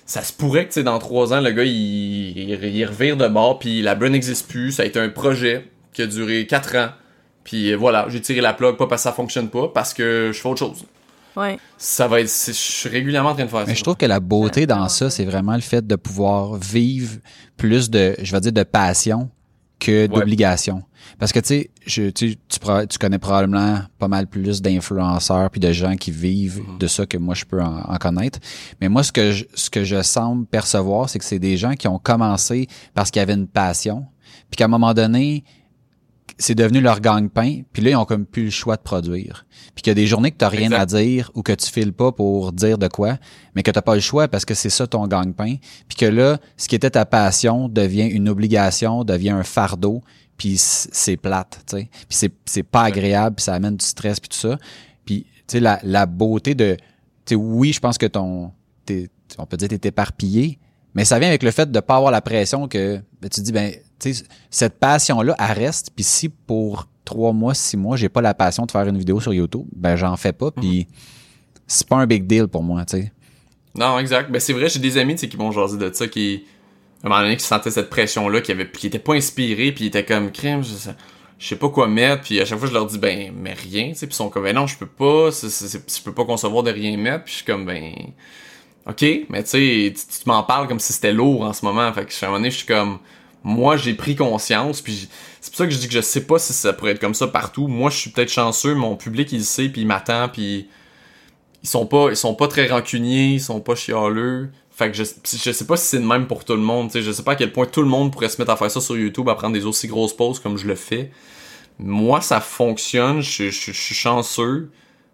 ça se pourrait que, tu sais, dans trois ans, le gars, il, il, revire de bord, puis la brand n'existe plus. Ça a été un projet qui a duré quatre ans. Puis voilà, j'ai tiré la plug, pas parce que ça fonctionne pas, parce que je fais autre chose. Ouais. Ça va être. Je suis régulièrement en train de faire ça. Mais je trouve que la beauté dans ça, c'est vraiment le fait de pouvoir vivre plus de, je vais dire, de passion que d'obligation. Parce que tu sais, je, tu, tu, tu connais probablement pas mal plus d'influenceurs puis de gens qui vivent mm-hmm. de ça que moi je peux en, connaître. Mais moi, ce que je, ce que je semble percevoir, c'est que c'est des gens qui ont commencé parce qu'ils avaient une passion, puis qu'à un moment donné, c'est devenu leur gagne-pain, puis là, ils ont comme plus le choix de produire. Puis qu'il y a des journées que tu rien à dire ou que tu files pas pour dire de quoi, mais que tu pas le choix parce que c'est ça ton gagne-pain. Puis que là, ce qui était ta passion devient une obligation, devient un fardeau, puis c'est plate, tu sais. Puis c'est, c'est pas agréable, puis ça amène du stress, puis tout ça. Puis, tu sais, la, la beauté de... Tu sais, oui, je pense que ton... on peut dire que t'es éparpillé, mais ça vient avec le fait de pas avoir la pression que ben, tu dis, ben cette passion-là, elle reste. Puis si pour trois mois, six mois, j'ai pas la passion de faire une vidéo sur YouTube, ben j'en fais pas. Puis c'est pas un big deal pour moi, tu sais. Non, exact. Ben c'est vrai, j'ai des amis qui m'ont jasé de ça, qui à un moment donné qui sentaient cette pression-là, qui avait, qui étaient pas inspirés, puis ils étaient comme crème, je sais, je sais pas quoi mettre, puis à chaque fois je leur dis ben mais rien, tu sais, puis ils sont comme ben non, je peux pas, je peux pas concevoir de rien mettre, puis je suis comme ben OK, mais tu sais, tu, m'en parles comme si c'était lourd en ce moment, fait que à un moment donné, je suis comme moi j'ai pris conscience puis c'est pour ça que je dis que je sais pas si ça pourrait être comme ça partout. Moi je suis peut-être chanceux mon public il le sait puis il m'attend puis ils sont pas ils sont pas très rancuniers ils sont pas chialeux. Fait que je, je sais pas si c'est le même pour tout le monde sais. Je sais pas à quel point tout le monde pourrait se mettre à faire ça sur YouTube à prendre des aussi grosses pauses comme je le fais. Moi ça fonctionne je, je, suis chanceux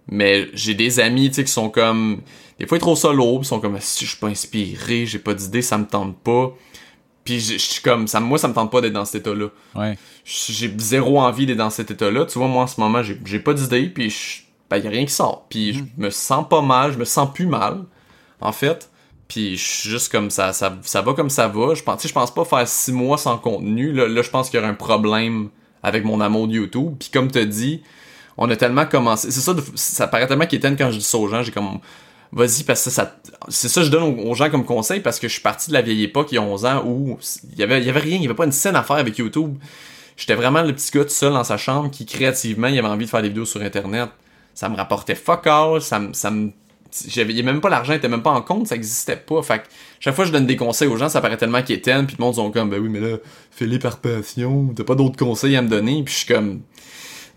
mais j'ai des amis qui sont comme des fois ils trouvent ça lourd ils sont comme si je suis pas inspiré j'ai pas d'idée ça me tente pas puis je suis comme ça moi ça me tente pas d'être dans cet état-là. Ouais. J'ai zéro envie d'être dans cet état-là. Tu vois moi en ce moment, j'ai pas d'idée puis je ben y a rien qui sort. Puis je mm. me sens pas mal, je me sens plus mal en fait. Puis je suis juste comme ça, ça, ça va comme ça va. Je pense, je pense pas faire six mois sans contenu. Là, là je pense qu'il y aurait un problème avec mon amour de YouTube. Puis comme tu dit, on a tellement commencé. C'est ça, ça paraît tellement qu'éteint quand je dis ça aux gens. J'ai comme, vas-y parce que ça c'est ça que je donne aux, gens comme conseil parce que je suis parti de la vieille époque il y a 11 ans où il y avait rien il y avait pas une scène à faire avec YouTube. J'étais vraiment le petit gars tout seul dans sa chambre qui créativement il avait envie de faire des vidéos sur internet. Ça me rapportait fuck all ça me j'avais il y avait même pas l'argent était même pas en compte ça existait pas. Fait que chaque fois que je donne des conseils aux gens ça paraît tellement qu'éteint puis le monde sont comme ben oui mais là fais-les par passion t'as pas d'autres conseils à me donner puis je suis comme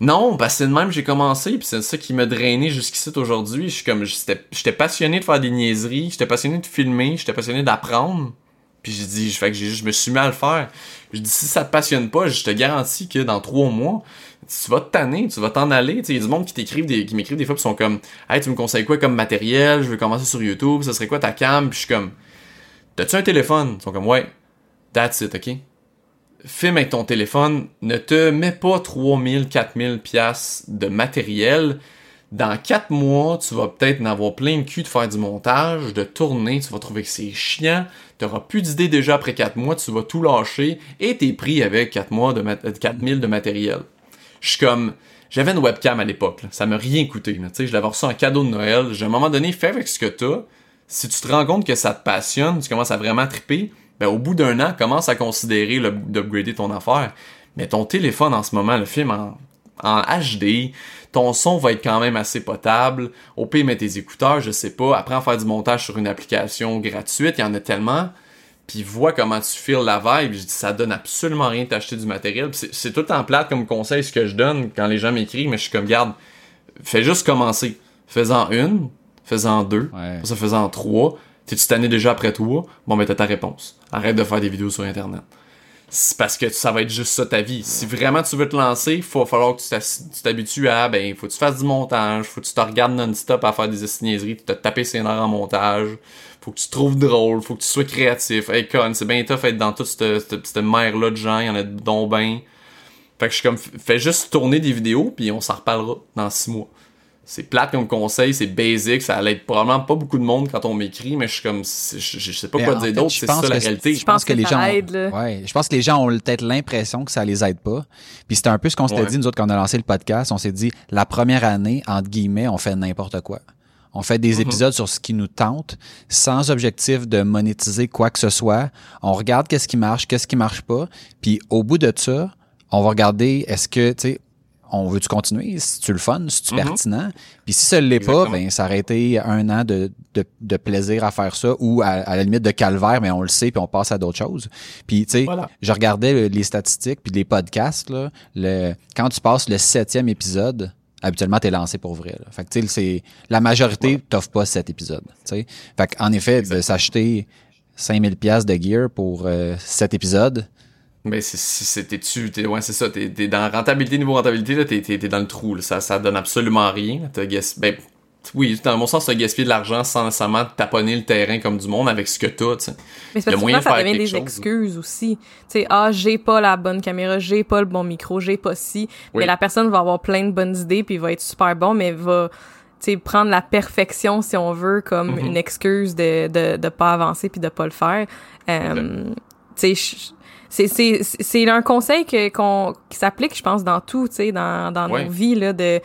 non, parce c'est de même j'ai commencé, puis c'est ça qui m'a drainé jusqu'ici aujourd'hui. Je suis comme j'étais passionné de faire des niaiseries, j'étais passionné de filmer, j'étais passionné d'apprendre. Puis j'ai dit, fait que je me suis mis à le faire. Je dis si ça te passionne pas, je te garantis que dans trois mois, tu vas te tanner, tu vas t'en aller. Il y a du monde qui t'écrivent des, qui m'écrivent des fois, puis sont comme, hey, tu me conseilles quoi comme matériel? Je veux commencer sur YouTube, ça serait quoi ta cam? Puis je suis comme, t'as-tu un téléphone? Ils sont comme, ouais, that's it, ok? Filme avec ton téléphone, ne te mets pas 3000, 4000 pièces de matériel. Dans 4 mois, tu vas peut-être en avoir plein de cul de faire du montage, de tourner, tu vas trouver que c'est chiant, tu n'auras plus d'idées déjà après 4 mois, tu vas tout lâcher et t'es pris avec 4 mois de 4000 de matériel. Je suis comme, j'avais une webcam à l'époque, ça m'a rien coûté, je l'avais reçu en cadeau de Noël, j'ai à un moment donné, fais avec ce que t'as, si tu te rends compte que ça te passionne, tu commences à vraiment triper, ben, au bout d'un an, commence à considérer d'upgrader ton affaire. Mais ton téléphone en ce moment, le film en, en HD, ton son va être quand même assez potable. Au pire, mets tes écouteurs, je sais pas. Après, en faire du montage sur une application gratuite, il y en a tellement. Puis vois comment tu files la vibe. Je dis, ça donne absolument rien d'acheter du matériel. C'est tout en plate comme conseil ce que je donne quand les gens m'écrivent, mais je suis comme, garde, fais juste commencer. Fais-en une, fais-en deux, ça fais-en trois. T'es-tu tanné déjà après toi? Bon, ben t'as ta réponse. Arrête de faire des vidéos sur Internet. C'est parce que ça va être juste ça ta vie. Si vraiment tu veux te lancer, il va falloir que tu t'habitues à, ben, faut que tu fasses du montage, faut que tu te regardes non-stop à faire des estignaiseries, tu te taper ses nerfs en montage, faut que tu trouves drôle, faut que tu sois créatif. Hey, con, c'est bien tough être dans toute cette, mer-là de gens, il y en a dont ben. Fait que je suis comme, fais juste tourner des vidéos, puis on s'en reparlera dans six mois. C'est plate comme conseil, c'est basic, ça allait être probablement pas beaucoup de monde quand on m'écrit, mais je suis comme, je, je sais pas Mais quoi dire d'autre, je c'est pense ça la que réalité. Je pense que, les gens, aide, ouais, je pense que les gens ont peut-être l'impression que ça les aide pas. Puis c'était un peu ce qu'on s'était Ouais. dit nous autres quand on a lancé le podcast. On s'est dit la première année entre guillemets, on fait n'importe quoi. On fait des Mhm. épisodes sur ce qui nous tente, sans objectif de monétiser quoi que ce soit. On regarde qu'est-ce qui marche, qu'est-ce qui marche pas. Puis au bout de ça, on va regarder est-ce que tu sais on veut-tu continuer? Si tu le fun, si tu Mhm. pertinent? Puis si ça ne l'est pas, ben ça aurait été un an de, de, de plaisir à faire ça ou à, à la limite de calvaire, mais on le sait puis on passe à d'autres choses. Puis tu sais, Voilà. je regardais les statistiques puis les podcasts là, le quand tu passes le septième épisode, habituellement t'es lancé pour vrai. Là. Fait que tu sais, c'est la majorité t'offre pas cet épisode. Tu sais, fait en effet de s'acheter 5000 pièces de gear pour euh, cet épisode, Mais t'es, ouais, c'est ça, t'es, t'es dans rentabilité, niveau rentabilité, là, t'es, t'es, t'es dans le trou, là. Ça, ça donne absolument rien. T'as gas- ben, oui, dans mon sens, t'as gaspillé de l'argent sans nécessairement taponner le terrain comme du monde avec ce que t'as, tu. Mais c'est moyen de ça faire devient quelque des chose. excuses aussi. Tu sais, ah, j'ai pas la bonne caméra, j'ai pas le bon micro, j'ai pas ci. Oui. Mais la personne va avoir plein de bonnes idées puis va être super bon, mais va, tu sais, prendre la perfection, si on veut, comme Mhm. une excuse de, de, de pas avancer puis de pas le faire. Euh, tu sais, c'est un conseil que, qu'on, qui s'applique, je pense, dans tout, tu sais, dans, dans Ouais. nos vies, là, de,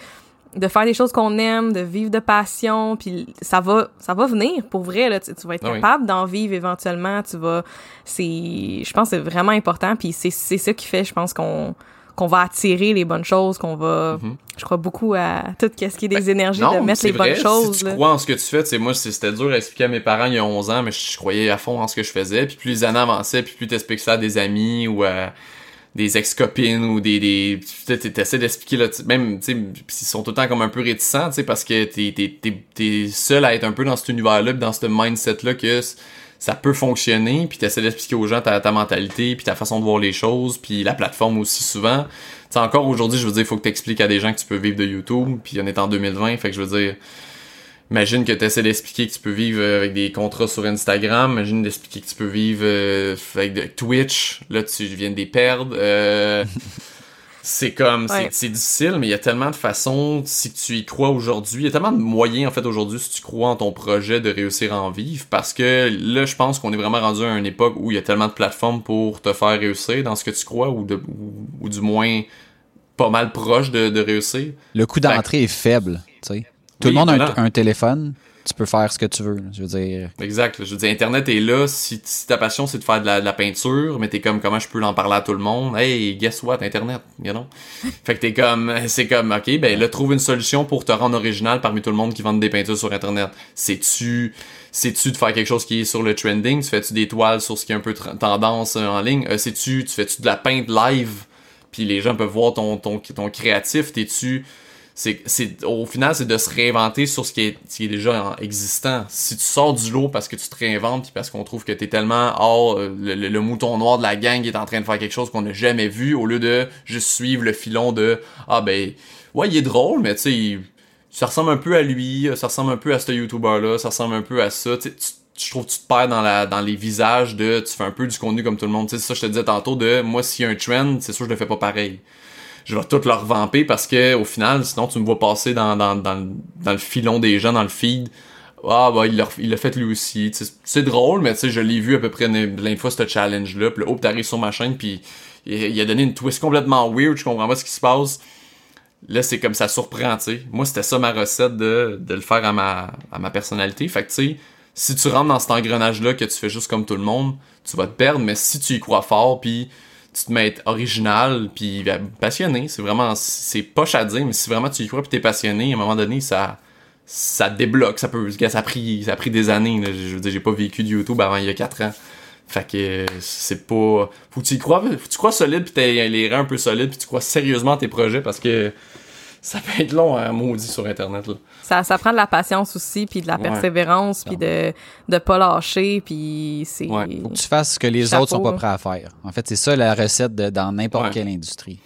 de faire des choses qu'on aime, de vivre de passion, puis ça va ça va venir pour vrai là, tu, tu vas être Ah oui. capable d'en vivre éventuellement, tu vas c'est je pense que c'est vraiment important puis c'est c'est ça qui fait je pense qu'on qu'on va attirer les bonnes choses, qu'on va Mhm. je crois beaucoup à tout ce qui est des énergies Non, de mettre c'est les vrai, bonnes choses Si tu là. crois en ce que tu fais, tu sais, moi, c'est- c'était dur à expliquer à mes parents il y a 11 ans, mais je croyais à fond en ce que je faisais. Puis plus les années avançaient, puis plus t'expliques ça à des amis ou à des ex-copines ou des... des t'essaies d'expliquer, là, même, tu sais, ils sont tout le temps comme un peu réticents, tu sais, parce que t'es, t'es, t'es, seul à être un peu dans cet univers-là, puis dans ce mindset-là que c- ça peut fonctionner, puis t'essaies d'expliquer aux gens ta, ta mentalité, puis ta façon de voir les choses, puis la plateforme aussi souvent. Tu sais, encore aujourd'hui, je veux dire, faut que t'expliques à des gens que tu peux vivre de YouTube, puis on est en 2020, fait que je veux dire... Imagine que tu essaies d'expliquer que tu peux vivre euh, avec des contrats sur Instagram. Imagine d'expliquer que tu peux vivre euh, avec de Twitch. Là, tu viens de les perdre. Euh, [laughs] c'est comme, c'est- Ouais. c'est difficile, mais il y a tellement de façons, si tu y crois aujourd'hui, il y a tellement de moyens, en fait, aujourd'hui, si tu crois en ton projet de réussir à en vivre. Parce que là, je pense qu'on est vraiment rendu à une époque où il y a tellement de plateformes pour te faire réussir dans ce que tu crois, ou, de, ou, ou du moins pas mal proche de, de réussir. le coût d'entrée est faible. Tu sais. Tout Oui, le monde a un téléphone, tu peux faire ce que tu veux. Je veux dire, Exact. Je veux dire, Internet est là. Si, si ta passion, c'est de faire de la, de la peinture, mais t'es comme, comment je peux en parler à tout le monde? Hey, guess what? Internet, you know? [laughs] fait que t'es comme, c'est comme, ok, ben là, trouve une solution pour te rendre original parmi tout le monde qui vend des peintures sur Internet. C'est-tu, c'est-tu de faire quelque chose qui est sur le trending? Tu fais-tu des toiles sur ce qui est un peu tendance euh, en ligne? Euh, c'est-tu, tu fais-tu de la peinte live? Puis les gens peuvent voir ton, ton, ton créatif. T'es-tu, c'est, au final, c'est de se réinventer sur ce qui est, qui est déjà existant. Si tu sors du lot parce que tu te réinventes puis parce qu'on trouve que t'es tellement euh, le, le- mouton noir de la gang est en train de faire quelque chose qu'on n'a jamais vu, au lieu de juste suivre le filon de, ah ben, ouais, il est drôle, mais tu sais, ça ressemble un peu à lui, ça ressemble un peu à ce YouTuber-là, ça ressemble un peu à ça, tu je trouve tu te perds dans la dans les visages de tu fais un peu du contenu comme tout le monde. Tu sais ça je te disais tantôt de moi s'il y a un trend c'est sûr que je le fais pas pareil je vais tout leur vamper parce que au final, sinon tu me vois passer dans, dans, dans, le- dans le filon des gens, dans le feed. Ah bah il l'a fait lui aussi. C'est drôle, mais tu sais, je l'ai vu à peu près fois ce challenge-là. Puis là, hop, t'arrives sur ma chaîne, puis il, il a donné une twist complètement weird, je comprends pas ce qui se passe. Là, c'est comme ça surprend, tu sais. Moi, c'était ça ma recette de, de le faire à ma, à ma personnalité. Fait que tu sais, si tu rentres dans cet engrenage-là que tu fais juste comme tout le monde, tu vas te perdre, mais si tu y crois fort, puis tu te mets original puis ben, passionné, c'est vraiment c'est poche à dire mais si vraiment tu y crois puis t'es passionné, à un moment donné ça ça débloque, ça peut ça a pris ça a pris des années là. je veux dire j'ai pas vécu de YouTube avant il y a 4 ans. Fait que c'est pas faut que tu y crois, faut que tu crois solide puis t'as les reins un peu solides puis tu crois sérieusement à tes projets parce que ça peut être long à maudit sur internet là. Ça, ça prend de la patience aussi, puis de la persévérance, puis de de pas lâcher, puis c'est... Ouais. faut que tu fasses ce que les Chapeau, autres sont pas prêts à faire. En fait, c'est ça la recette de- dans n'importe Ouais. quelle industrie.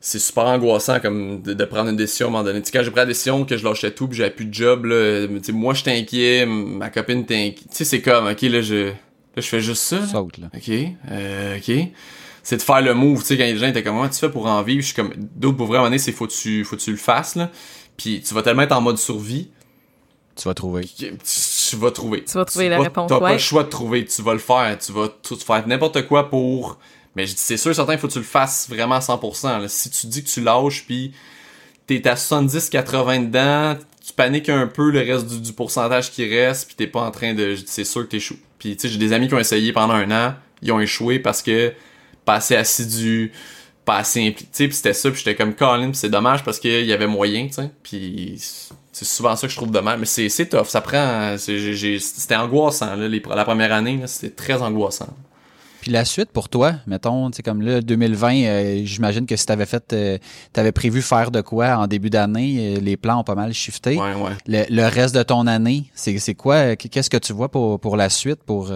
c'est super angoissant comme de, de prendre une décision à un moment donné. Tu sais, quand j'ai pris la décision que je lâchais tout puis j'avais plus de job, là, tu sais, moi je t'inquiète, ma copine t'inquiète. Tu sais, c'est comme, ok, là, je, là, je fais juste ça. Saute, là. Ok, euh, ok. C'est de faire le move, tu sais, quand les gens étaient comme, comment tu fais pour en vivre? Je suis comme, d'autres pour vraiment, c'est faut que tu, faut que tu le fasses, là. Puis tu vas tellement être en mode survie. Tu vas trouver. Tu, tu vas trouver. Tu vas trouver la réponse, T'as pas le choix de trouver, tu vas le faire, tu vas tout faire n'importe quoi pour... Mais je dis, c'est sûr, certain, il faut que tu le fasses vraiment à 100%. là. Si tu dis que tu lâches, puis t'es à 70-80 dedans, tu paniques un peu le reste du, du pourcentage qui reste, puis t'es pas en train de... je dis, C'est sûr que t'échoues. Puis tu sais, j'ai des amis qui ont essayé pendant un an, ils ont échoué parce que pas assez assidu, pas assez impliqué, puis c'était ça, puis j'étais comme Colin, puis c'est dommage parce qu'il y avait moyen, tu sais, puis c'est souvent ça que je trouve dommage, mais c'est c'est tough, ça prend, c'était angoissant, là, les, la première année, c'était très angoissant. Puis la suite pour toi, mettons, tu sais, comme là, 2020, euh, j'imagine que si t'avais fait, euh, t'avais prévu faire de quoi en début d'année, euh, les plans ont pas mal shifté. Ouais, ouais. Le, le reste de ton année, c'est c'est quoi, qu'est-ce que tu vois pour, pour la suite, pour,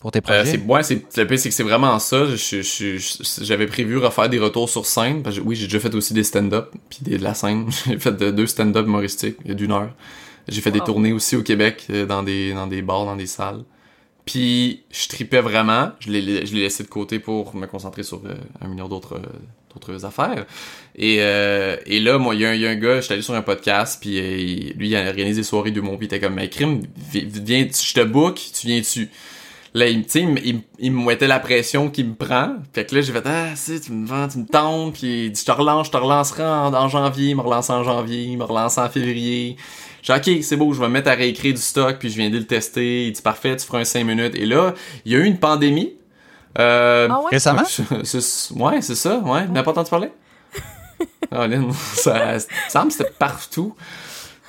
pour tes Euh, projets? c'est ouais, c'est le pire, c'est que c'est vraiment ça. Je- je- je- je- J'avais prévu refaire des retours sur scène. Parce que, oui, j'ai déjà fait aussi des stand-up puis des, de la scène. [laughs] j'ai fait de- deux stand-up humoristiques il y a d'une heure. J'ai fait des tournées aussi au Québec euh, dans des dans des bars, dans des salles. Puis je tripais vraiment. Je l'ai je l'ai laissé de côté pour me concentrer sur euh, un million d'autres euh, d'autres affaires. Et, euh, et là, moi, il y, a un- il y a un gars, j'étais allé sur un podcast, puis euh, il- lui, il organise des soirées d'humour, puis il était comme, mais crime, vi- viens, je te book, tu viens-tu? Là, il, il, me- il, me- il me mettait la pression qu'il me prend. Fait que là, j'ai fait, ah, si, tu me vends, tu me tentes, puis il dit, je te relance, je te relancerai en, en janvier, il me relance en janvier, il me relance en février. J'ai dit, ok, c'est beau, je vais me mettre à réécrire du stock, puis je viens de le tester. Il dit, parfait, tu feras un 5 minutes. Et là, il y a eu une pandémie. Euh, Ah ouais? Récemment? [laughs] c'est- ouais, c'est ça, ouais. Pas entendu parler? [laughs] Ah, Lynn, ça, ça semble que c'était partout.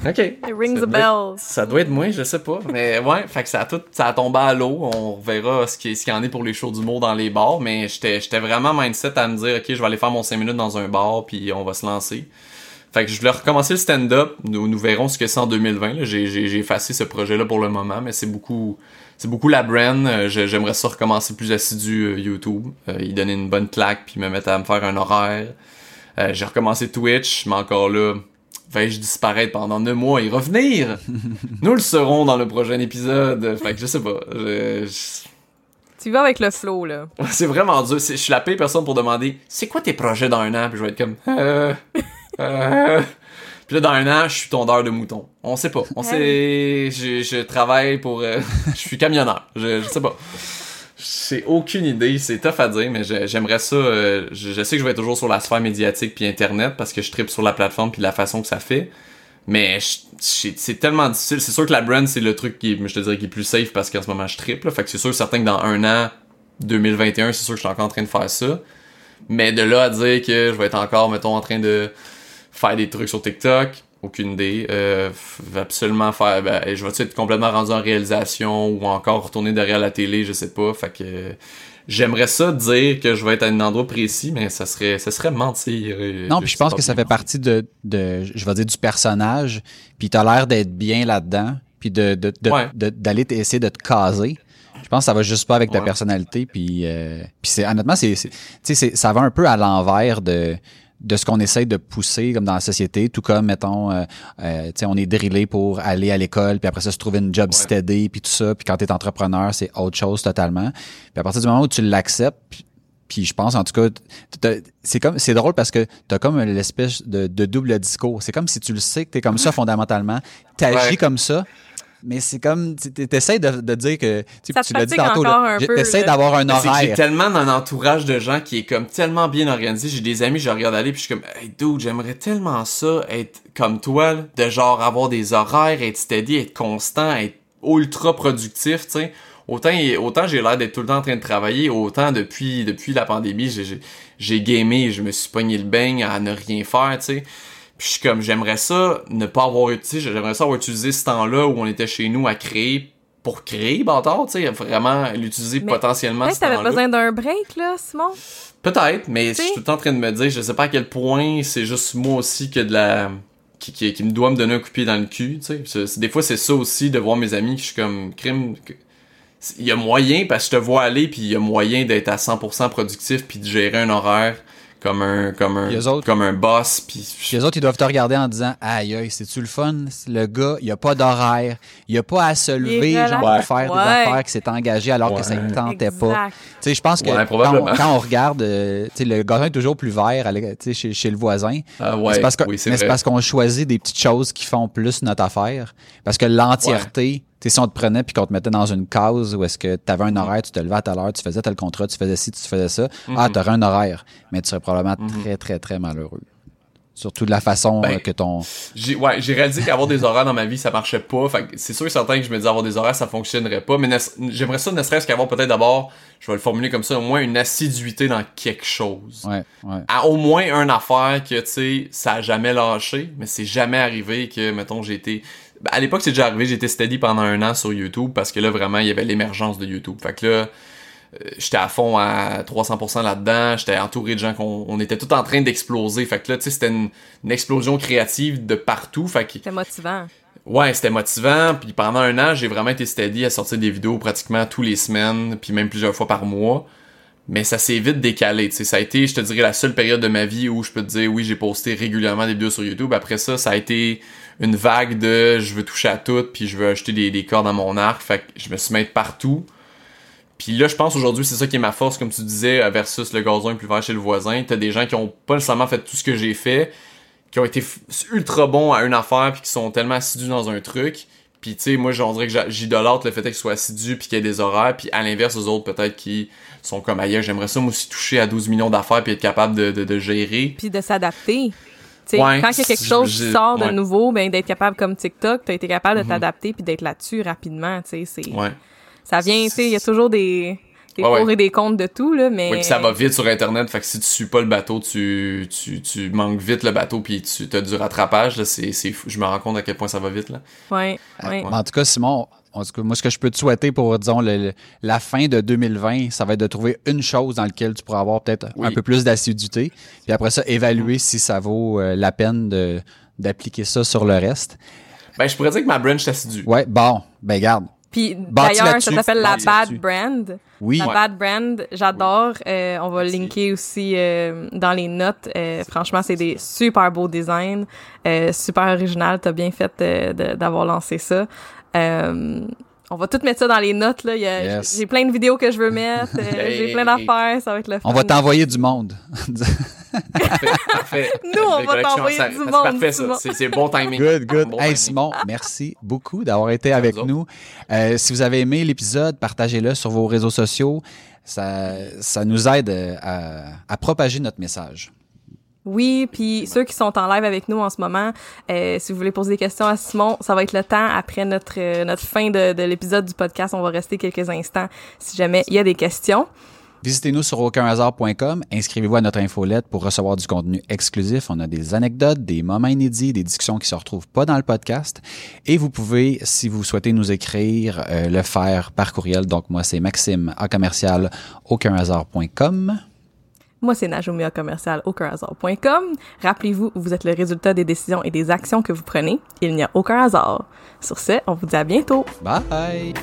OK. It rings Ça bell. Ça doit être moi, je sais pas. Mais ouais, fait que ça a tout, ça a tombé à l'eau. On verra ce qui, ce qu'il y en est pour les shows d'humour dans les bars. Mais j'étais, j'étais vraiment mindset à me dire, OK, je vais aller faire mon 5 minutes dans un bar, puis on va se lancer. Fait que je voulais recommencer le stand-up. Nous, nous verrons ce que c'est en 2020. là. J'ai, j'ai, effacé ce projet-là pour le moment, mais c'est beaucoup, c'est beaucoup la brand. Euh, j'aimerais ça recommencer plus assidu euh, YouTube. Euh, y donner une bonne claque, puis me mettre à me faire un horaire. Euh, j'ai recommencé Twitch, mais encore là, vais-je disparaître pendant 9 mois et revenir? [laughs] Nous le serons dans le prochain épisode. Fait que je sais pas. Je- je- Tu vas avec le flow, là. C'est vraiment dur. Je suis la pire personne pour demander c'est quoi tes projets dans un an? Puis je vais être comme euh, euh. Puis là, dans un an, je suis tondeur de moutons. On sait pas. On sait. Je, je travaille pour. euh, [laughs] je suis camionneur. Je, je sais pas. J'ai aucune idée. C'est tough à dire, mais j'aimerais ça. euh, je, sais que je vais toujours sur la sphère médiatique puis Internet parce que je tripe sur la plateforme puis la façon que ça fait. Mais c'est tellement difficile. C'est sûr que la brand, c'est le truc qui je te dirais, qui est plus safe parce qu'en ce moment, je triple. Fait que c'est sûr, certain que dans un an, 2021, c'est sûr que je suis encore en train de faire ça. Mais de là à dire que je vais être encore, mettons, en train de faire des trucs sur TikTok, aucune idée. Euh, absolument faire. Ben, je vais être complètement rendu en réalisation ou encore retourner derrière la télé, je sais pas. Fait que euh, j'aimerais ça dire que je vais être à un endroit précis, mais ça serait, ça serait mentir. euh, Non, puis je pense que ça fait partie de, de je vais dire, du personnage, puis t'as l'air d'être bien là-dedans, puis de, de, Ouais. d'aller t- essayer de te caser. Je pense que ça va juste pas avec ta Ouais. personnalité, puis, euh, puis c'est, honnêtement, c'est, c'est- tu sais, c'est- ça va un peu à l'envers de, de ce qu'on essaye de pousser comme dans la société, tout comme, mettons, euh, euh, tu sais, on est drillé pour aller à l'école, puis après ça, se trouver une job Ouais. steady, puis tout ça, puis quand t'es entrepreneur, c'est autre chose totalement. Puis à partir du moment où tu l'acceptes, puis- je pense, en tout cas, c'est comme, c'est drôle parce que t'as comme l'espèce de, de double discours. C'est comme si tu le sais que t'es comme ça [laughs] fondamentalement, t'agis Ouais. comme ça, mais c'est comme, tu- t'essayes de, de dire que, tu tu l'as dit tantôt, encore là, un j'ai- peu, t'essayes d'avoir un que J'ai horaire. tellement un entourage de gens qui est comme tellement bien organisé. J'ai des amis, je regarde aller puis je suis comme, hey dude, j'aimerais tellement ça, être comme toi, là, de genre avoir des horaires, être steady, être constant, être ultra productif, tu sais. Autant, autant j'ai l'air d'être tout le temps en train de travailler, autant depuis, depuis la pandémie, j'ai- j'ai, j'ai gamé, je me suis pogné le beigne à ne rien faire, tu sais. Puis je suis comme, j'aimerais ça ne pas avoir, j'aimerais ça avoir utilisé ce temps-là où on était chez nous à créer pour créer, bâtard, tu sais, vraiment l'utiliser potentiellement Peut-être t'avais besoin d'un break, là, Simon? Peut-être, mais je suis tout le temps en train de me dire, je sais pas à quel point c'est juste moi aussi que de la qui, qui, qui me doit me donner un coup de pied dans le cul, tu sais. Des fois c'est ça aussi de voir mes amis que je suis comme crime il y a moyen parce que je te vois aller puis il y a moyen d'être à 100% productif puis de gérer un horaire comme un comme un autres- comme un boss puis les autres, ils doivent te regarder en disant Aïe, aïe, c'est-tu le fun? Le gars, il a pas d'horaire. Il a pas à se lever, genre, Ouais. pour faire des Ouais. affaires qui s'est engagé alors que ça ne Ouais. tentait pas. Exact. Tu sais, je pense que Ouais, quand, quand on regarde, euh, tu sais, le gazon est toujours plus vert tu chez, chez le voisin. Ah Mais ouais, c'est parce que- oui, c'est c'est parce qu'on choisit des petites choses qui font plus notre affaire. Parce que l'entièreté, tu sais, si on te prenait puis qu'on te mettait dans une case où est-ce que tu avais un horaire, tu te levais à telle heure, tu faisais tel contrat, tu faisais ci, tu faisais ça, ah, Mhm. tu aurais un horaire. Mais tu serais probablement très, très, très malheureux. Surtout de la façon Ben, euh, que ton... J'ai ouais, j'ai réalisé qu'avoir des horaires dans ma vie, ça marchait pas. Fait c'est sûr et certain que je me disais avoir des horaires, ça fonctionnerait pas. Mais j'aimerais ça ne serait-ce qu'avoir peut-être d'abord, je vais le formuler comme ça, au moins une assiduité dans quelque chose. Ouais, ouais. À au moins une affaire que, tu sais, ça a jamais lâché, mais c'est jamais arrivé que, mettons, j'ai été... Ben, à l'époque, c'est déjà arrivé, été steady pendant un an sur YouTube parce que là, vraiment, il y avait l'émergence de YouTube. Fait que là, euh, j'étais à fond à 300% là-dedans, j'étais entouré de gens qu'on on était tout en train d'exploser. Fait que là, tu sais, c'était une, une explosion créative de partout. Fait que, C'est motivant. ouais, c'était motivant. Puis pendant un an, j'ai vraiment été steady à sortir des vidéos pratiquement tous les semaines, puis même plusieurs fois par mois. Mais ça s'est vite décalé. tu sais. Ça a été, je te dirais, la seule période de ma vie où je peux te dire, oui, j'ai posté régulièrement des vidéos sur YouTube. Après ça, ça a été une vague de je veux toucher à tout, puis je veux acheter des, des cordes à mon arc. Fait que je me suis mis partout. Puis là, je pense aujourd'hui, c'est ça qui est ma force, comme tu disais, versus le gazon est plus vert chez le voisin. T'as des gens qui ont pas nécessairement fait tout ce que j'ai fait, qui ont été ultra bons à une affaire, puis qui sont tellement assidus dans un truc. Puis tu sais, moi, on dirait que j'idolâtre le fait qu'ils soient assidus, puis qu'il y ait des horaires. Puis à l'inverse, aux autres, peut-être qui sont comme ailleurs. J'aimerais ça, moi aussi, toucher à 12 millions d'affaires, puis être capable de gérer. Puis de s'adapter. Ouais, quand il y a quelque chose qui sort de ouais. nouveau, ben d'être capable comme TikTok, t'as été capable de Mhm. t'adapter puis d'être là-dessus rapidement, tu sais, c'est Ouais. ça vient, tu sais, il y a toujours des des Ouais, ouais. pour et des contre de tout là, mais puis ça va vite sur Internet, fait que si tu suis pas le bateau, tu, tu, tu manques vite le bateau, puis tu as du rattrapage, là, c'est, c'est fou. Je me rends compte à quel point ça va vite, là. Ouais, ouais. Mais En tout cas, Simon, en tout cas, moi, ce que je peux te souhaiter pour, disons, le- le- la fin de 2020, ça va être de trouver une chose dans laquelle tu pourras avoir peut-être un peu plus d'assiduité. Puis après ça, évaluer si ça vaut euh, la peine de, d'appliquer ça sur le reste. Ben, je pourrais dire que ma branch est assidue. Ouais, bon, ben garde. Puis d'ailleurs, ça s'appelle la Bad. Brand. Oui, La Ouais. Bad Brand, j'adore. Euh, on va Merci. linker aussi euh, dans les notes. Euh, franchement, c'est des super beaux designs, euh, super original. T'as bien fait euh, d'avoir lancé ça. Euh, on va tout mettre ça dans les notes. Là. Il y a- Yes. J'ai plein de vidéos que je veux mettre. euh, j'ai plein d'affaires. Ça va être le fun. on va t'envoyer du monde. [laughs] Parfait, parfait. Nous, on va t'envoyer ça- du c'est monde, parfait, ça. C'est, c'est bon timing. Good, good. Bon hey, timing. Simon, merci beaucoup d'avoir été avec autres. nous. Euh, si vous avez aimé l'épisode, partagez-le sur vos réseaux sociaux. Ça, ça nous aide euh, à, à propager notre message. Oui, puis ceux qui sont en live avec nous en ce moment, euh, si vous voulez poser des questions à Simon, ça va être le temps après notre euh, notre fin de, de l'épisode du podcast. On va rester quelques instants si jamais il y a des questions. Visitez-nous sur aucunhasard.com, inscrivez-vous à notre infolette pour recevoir du contenu exclusif. On a des anecdotes, des moments inédits, des discussions qui se retrouvent pas dans le podcast. Et vous pouvez, si vous souhaitez nous écrire, euh, le faire par courriel. Donc moi, c'est maxime à commercial aucunhasard.com. Moi, c'est Najomia commercial aucunhasard.com. Rappelez-vous, vous êtes le résultat des décisions et des actions que vous prenez. Il n'y a aucun hasard. Sur ce, on vous dit à bientôt. Bye!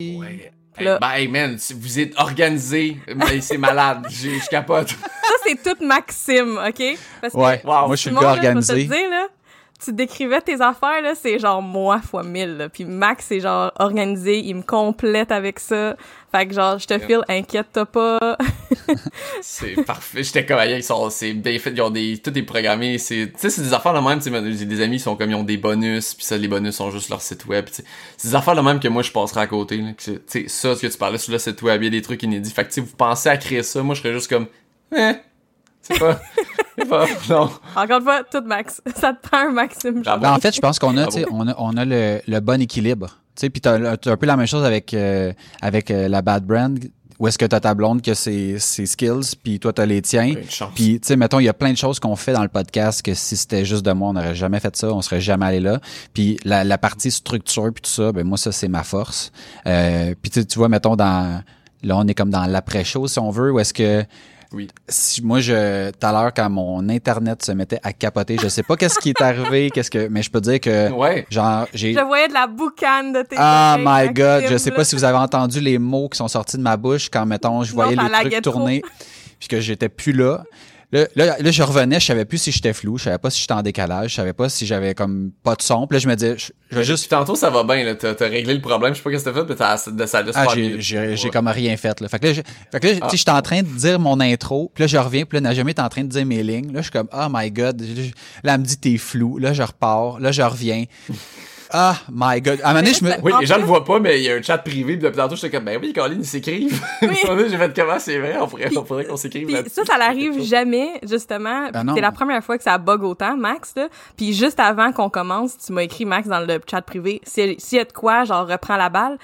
Ouais. Là. Ben, hey, man, si vous êtes organisé, mais c'est malade. [laughs] Je capote. Ça, c'est tout Maxime, OK? Parce que Ouais, Wow. moi je suis le gars là, je vais organisé. te dire, là, tu décrivais tes affaires, là, c'est genre moi fois mille. Là. Puis Max, c'est genre organisé, il me complète avec ça. Fait que genre, je te file, inquiète-toi pas. [laughs] C'est parfait. J'étais comme, aïe, ils sont, c'est bien fait. Ils ont des, tout est programmé. C'est, tu sais, c'est des affaires de même. Tu j'ai des amis qui sont comme, ils ont des bonus. Puis ça, les bonus sont juste leur site web. C'est des affaires de même que moi, je passerai à côté. là, que, Tu sais, ça, ce que tu parlais sur le site web, il y a des trucs inédits. Fait que, tu vous pensez à créer ça. Moi, je serais juste comme, eh, c'est pas, c'est pas, non. Encore une fois, tout Max. [laughs] Ça te prend un Maxime. Bravo. Ben, en fait, je pense qu'on a, tu sais, on a, on a le, le bon équilibre. Tu sais, puis t'as, t'as un peu la même chose avec, euh, avec euh, la bad brand, où est-ce que t'as ta blonde qui a ses, ses skills, puis toi t'as les tiens. Puis, tu sais, mettons, il y a plein de choses qu'on fait dans le podcast que si c'était juste de moi, on n'aurait jamais fait ça, on serait jamais allé là. Puis la, la partie structure puis tout ça, ben moi, ça, c'est ma force. Euh, puis tu sais, tu vois, mettons, dans... Là, on est comme dans l'après-show, si on veut, où est-ce que Oui. Si, moi, je, tout à l'heure, quand mon internet se mettait à capoter, je sais pas qu'est-ce qui est arrivé, [laughs] qu'est-ce que, mais je peux dire que, Ouais. genre, j'ai, Je voyais de la boucane de tes Ah oreilles, my god, je sais là. pas si vous avez entendu les mots qui sont sortis de ma bouche quand mettons je voyais ça les trucs tourner puis que j'étais plus là. Là, là, là, je revenais, je savais plus si j'étais flou, je savais pas si j'étais en décalage, je savais pas si j'avais comme pas de son. Puis là, je me disais, je, Juste tantôt, ça va bien, là. T'as t'as réglé le problème. Je sais pas qu'est-ce que t'as fait, mais t'as, ça, ça Ah, j'ai, j'ai, comme rien fait, là. Fait que là, je- fait que là, tu Ah. sais, j'étais en train de dire mon intro, puis là, je reviens, puis là, Najami est en train de dire mes lignes. Là, je suis comme, oh my god. Là, elle me dit, t'es flou. Là, je repars. Là, je reviens. Ah my god. À un moment donné, je me, Oui, les gens le voient pas, mais il y a un chat privé, puis depuis tantôt, j'étais comme, ben oui, Colin, ils s'écrivent. [laughs] Oui. J'ai fait comment, c'est vrai, on pourrait, on faudrait qu'on s'écrive ça, ça n'arrive jamais, justement. Ben non. c'est la première fois que ça bug autant, Max. Là. Puis juste avant qu'on commence, tu m'as écrit, Max, dans le chat privé, si- s'il y a de quoi, genre, reprends la balle.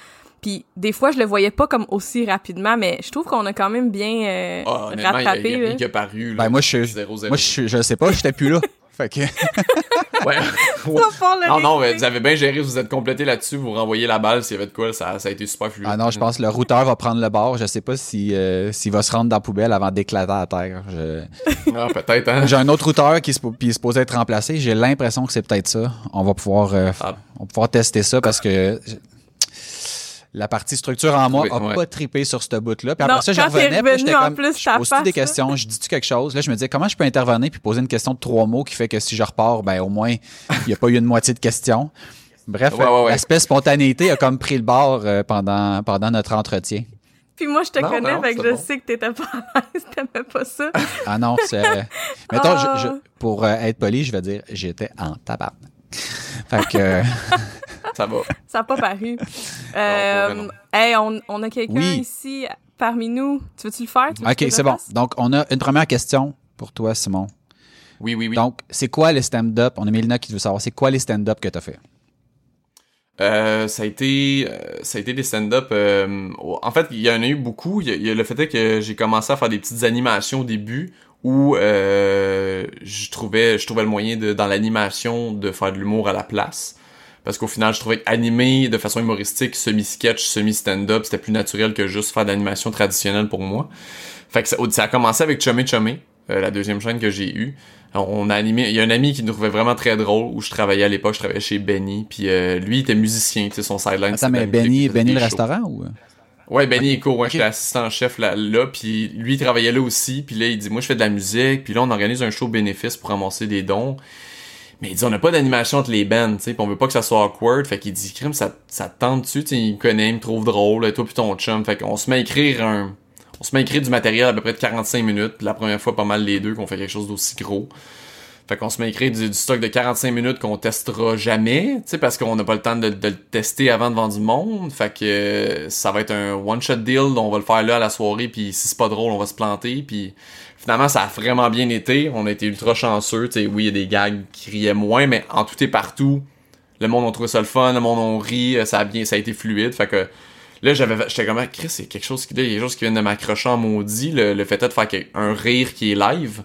Puis des fois, je le voyais pas comme aussi rapidement, mais je trouve qu'on a quand même bien euh, Ah, honnêtement, il y a- rattrapé. y a qui a paru, là. ben, moi, je, Zéro, zéro. moi, je, je sais pas, j'étais plus là. [laughs] Fait que, Ouais. [laughs] [laughs] Non, non, mais vous avez bien géré, vous êtes complété là-dessus, vous renvoyez la balle, s'il y avait de quoi, ça, ça a été super fluide. Ah non, je pense que le routeur va prendre le bord. Je sais pas si euh, s'il va se rendre dans la poubelle avant d'éclater à terre. Je- Ah, peut-être, hein. J'ai un autre routeur qui se qui est supposé être remplacé. J'ai l'impression que c'est peut-être ça. On va pouvoir euh, Ah. on va pouvoir tester ça parce que je- la partie structure en moi a Ouais. pas trippé sur ce bout-là. Puis Non, après ça, je revenais, puis j'étais comme plus, je pose des là. questions, je dis-tu quelque chose? Là, je me disais comment je peux intervenir puis poser une question de trois mots qui fait que si je repars, ben au moins il y a pas eu une moitié de questions. Bref, Ouais, ouais, ouais. l'aspect spontanéité a comme pris le bord euh, pendant pendant notre entretien. Puis moi, je te Non, connais, non, fait que je bon. sais que t'étais pas à l'aise, [laughs] t'aimais pas ça. Ah non, c'est. Mettons, Ah. je- je- pour euh, être poli, je vais dire j'étais en tabac. [laughs] Fait que. euh, Ça va. Ça n'a pas paru. Euh, non. hey, on, on a quelqu'un Oui. ici parmi nous. Tu veux-tu le faire? Tu veux que ok, c'est bon. Donc, on a une première question pour toi, Simon. Oui, oui, oui. Donc, c'est quoi les stand-up? On a Mélina qui veut savoir, c'est quoi les stand-up que tu as fait? Euh, ça a été, euh, ça a été des stand-up. euh, en fait, il y en a eu beaucoup. Il y a, il y a le fait est que j'ai commencé à faire des petites animations au début où euh, je trouvais, je trouvais le moyen de, dans l'animation de faire de l'humour à la place. Parce qu'au final, je trouvais qu'animer de façon humoristique, semi-sketch, semi-stand-up, c'était plus naturel que juste faire de l'animation traditionnelle pour moi. Fait que ça, ça a commencé avec Chumé Chumé, euh, la deuxième chaîne que j'ai eue. On a animé, il y a un ami qui nous trouvait vraiment très drôle où je travaillais à l'époque, je travaillais chez Benny, puis euh, lui il était musicien, tu sais son sideline. Attends, mais Benny, Benny le shows. restaurant ou? Ouais, Benny Eco, ouais, Ok. j'étais assistant chef là, là, puis lui il travaillait là aussi, puis là il dit moi je fais de la musique, puis là on organise un show bénéfice pour ramasser des dons. Mais il dit on n'a pas d'animation entre les bands, tu sais, on veut pas que ça soit awkward, fait qu'il dit crime ça ça te tente dessus, tu il me connaît, il me trouve drôle, toi puis ton chum, fait qu'on se met à écrire un on se met à écrire du matériel à peu près de 45 minutes, la première fois pas mal les deux qu'on fait quelque chose d'aussi gros. Fait qu'on se met à écrire du, stock de 45 minutes qu'on testera jamais, tu parce qu'on n'a pas le temps de, le tester avant devant du monde. Fait que euh, ça va être un one-shot deal, on va le faire là à la soirée, puis si c'est pas drôle, on va se planter, puis finalement ça a vraiment bien été. On a été ultra chanceux, tu sais, oui, il y a des gags qui riaient moins, mais en tout et partout, le monde a trouvé ça le fun, le monde a ri, ça a bien, ça a été fluide. Fait que là, j'avais, j'étais comme, Ah, Chris, c'est quelque chose qui, là, il y a quelque chose qui vient de m'accrocher en maudit, le, le fait de faire un rire qui est live.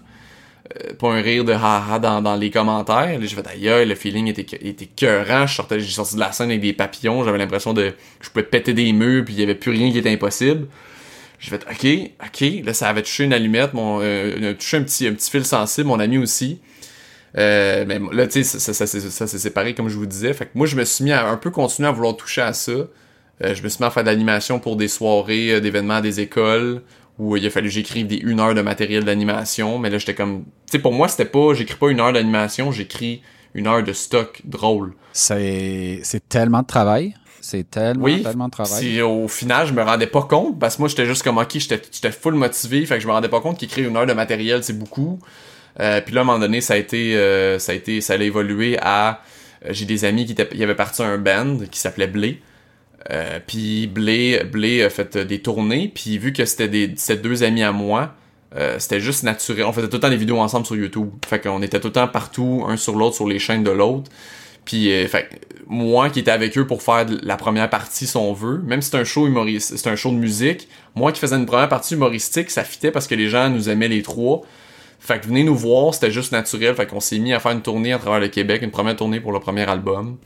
Euh, pas un rire de haha dans, les commentaires. J'ai fait aïe, le feeling était, était j'ai sorti de la scène avec des papillons. J'avais l'impression de, je pouvais péter des murs puis il y avait plus rien qui était impossible. J'ai fait ok, ok. Là, ça avait touché une allumette, mon, euh, touché un petit, un petit fil sensible, mon ami aussi. Euh, mais là, tu sais, ça, ça, ça, ça, s'est séparé comme je vous disais. Fait que moi, je me suis mis à un peu continuer à vouloir toucher à ça. Euh, je me suis mis à faire de l'animation pour des soirées, d'événements des écoles où euh, il a fallu que j'écrive des une heure de matériel d'animation. Mais là, j'étais comme, tu sais, pour moi, c'était pas, j'écris pas une heure d'animation, j'écris une heure de stock drôle. C'est, c'est tellement de travail. C'est tellement, Oui, tellement de travail. Si au final, je me rendais pas compte, parce que moi, j'étais juste comme, ok, j'étais j'étais full motivé, fait que je me rendais pas compte qu'écrire une heure de matériel, c'est beaucoup. Euh, puis là, à un moment donné, ça a été, euh, ça a été, ça allait évoluer à, euh, j'ai des amis qui étaient, il y avait parti un band qui s'appelait Blé. Euh, puis Blé, Blé a fait euh, des tournées, puis vu que c'était des, deux amis à moi, euh, c'était juste naturel. On faisait tout le temps des vidéos ensemble sur YouTube. Fait qu'on était tout le temps partout, un sur l'autre, sur les chaînes de l'autre. Puis, euh, fait, moi qui étais avec eux pour faire la première partie, si on veut, même si c'est un show humoristique, c'est un show de musique, moi qui faisais une première partie humoristique, ça fitait parce que les gens nous aimaient les trois. Fait que venez nous voir, c'était juste naturel. Fait qu'on s'est mis à faire une tournée à travers le Québec, une première tournée pour le premier album.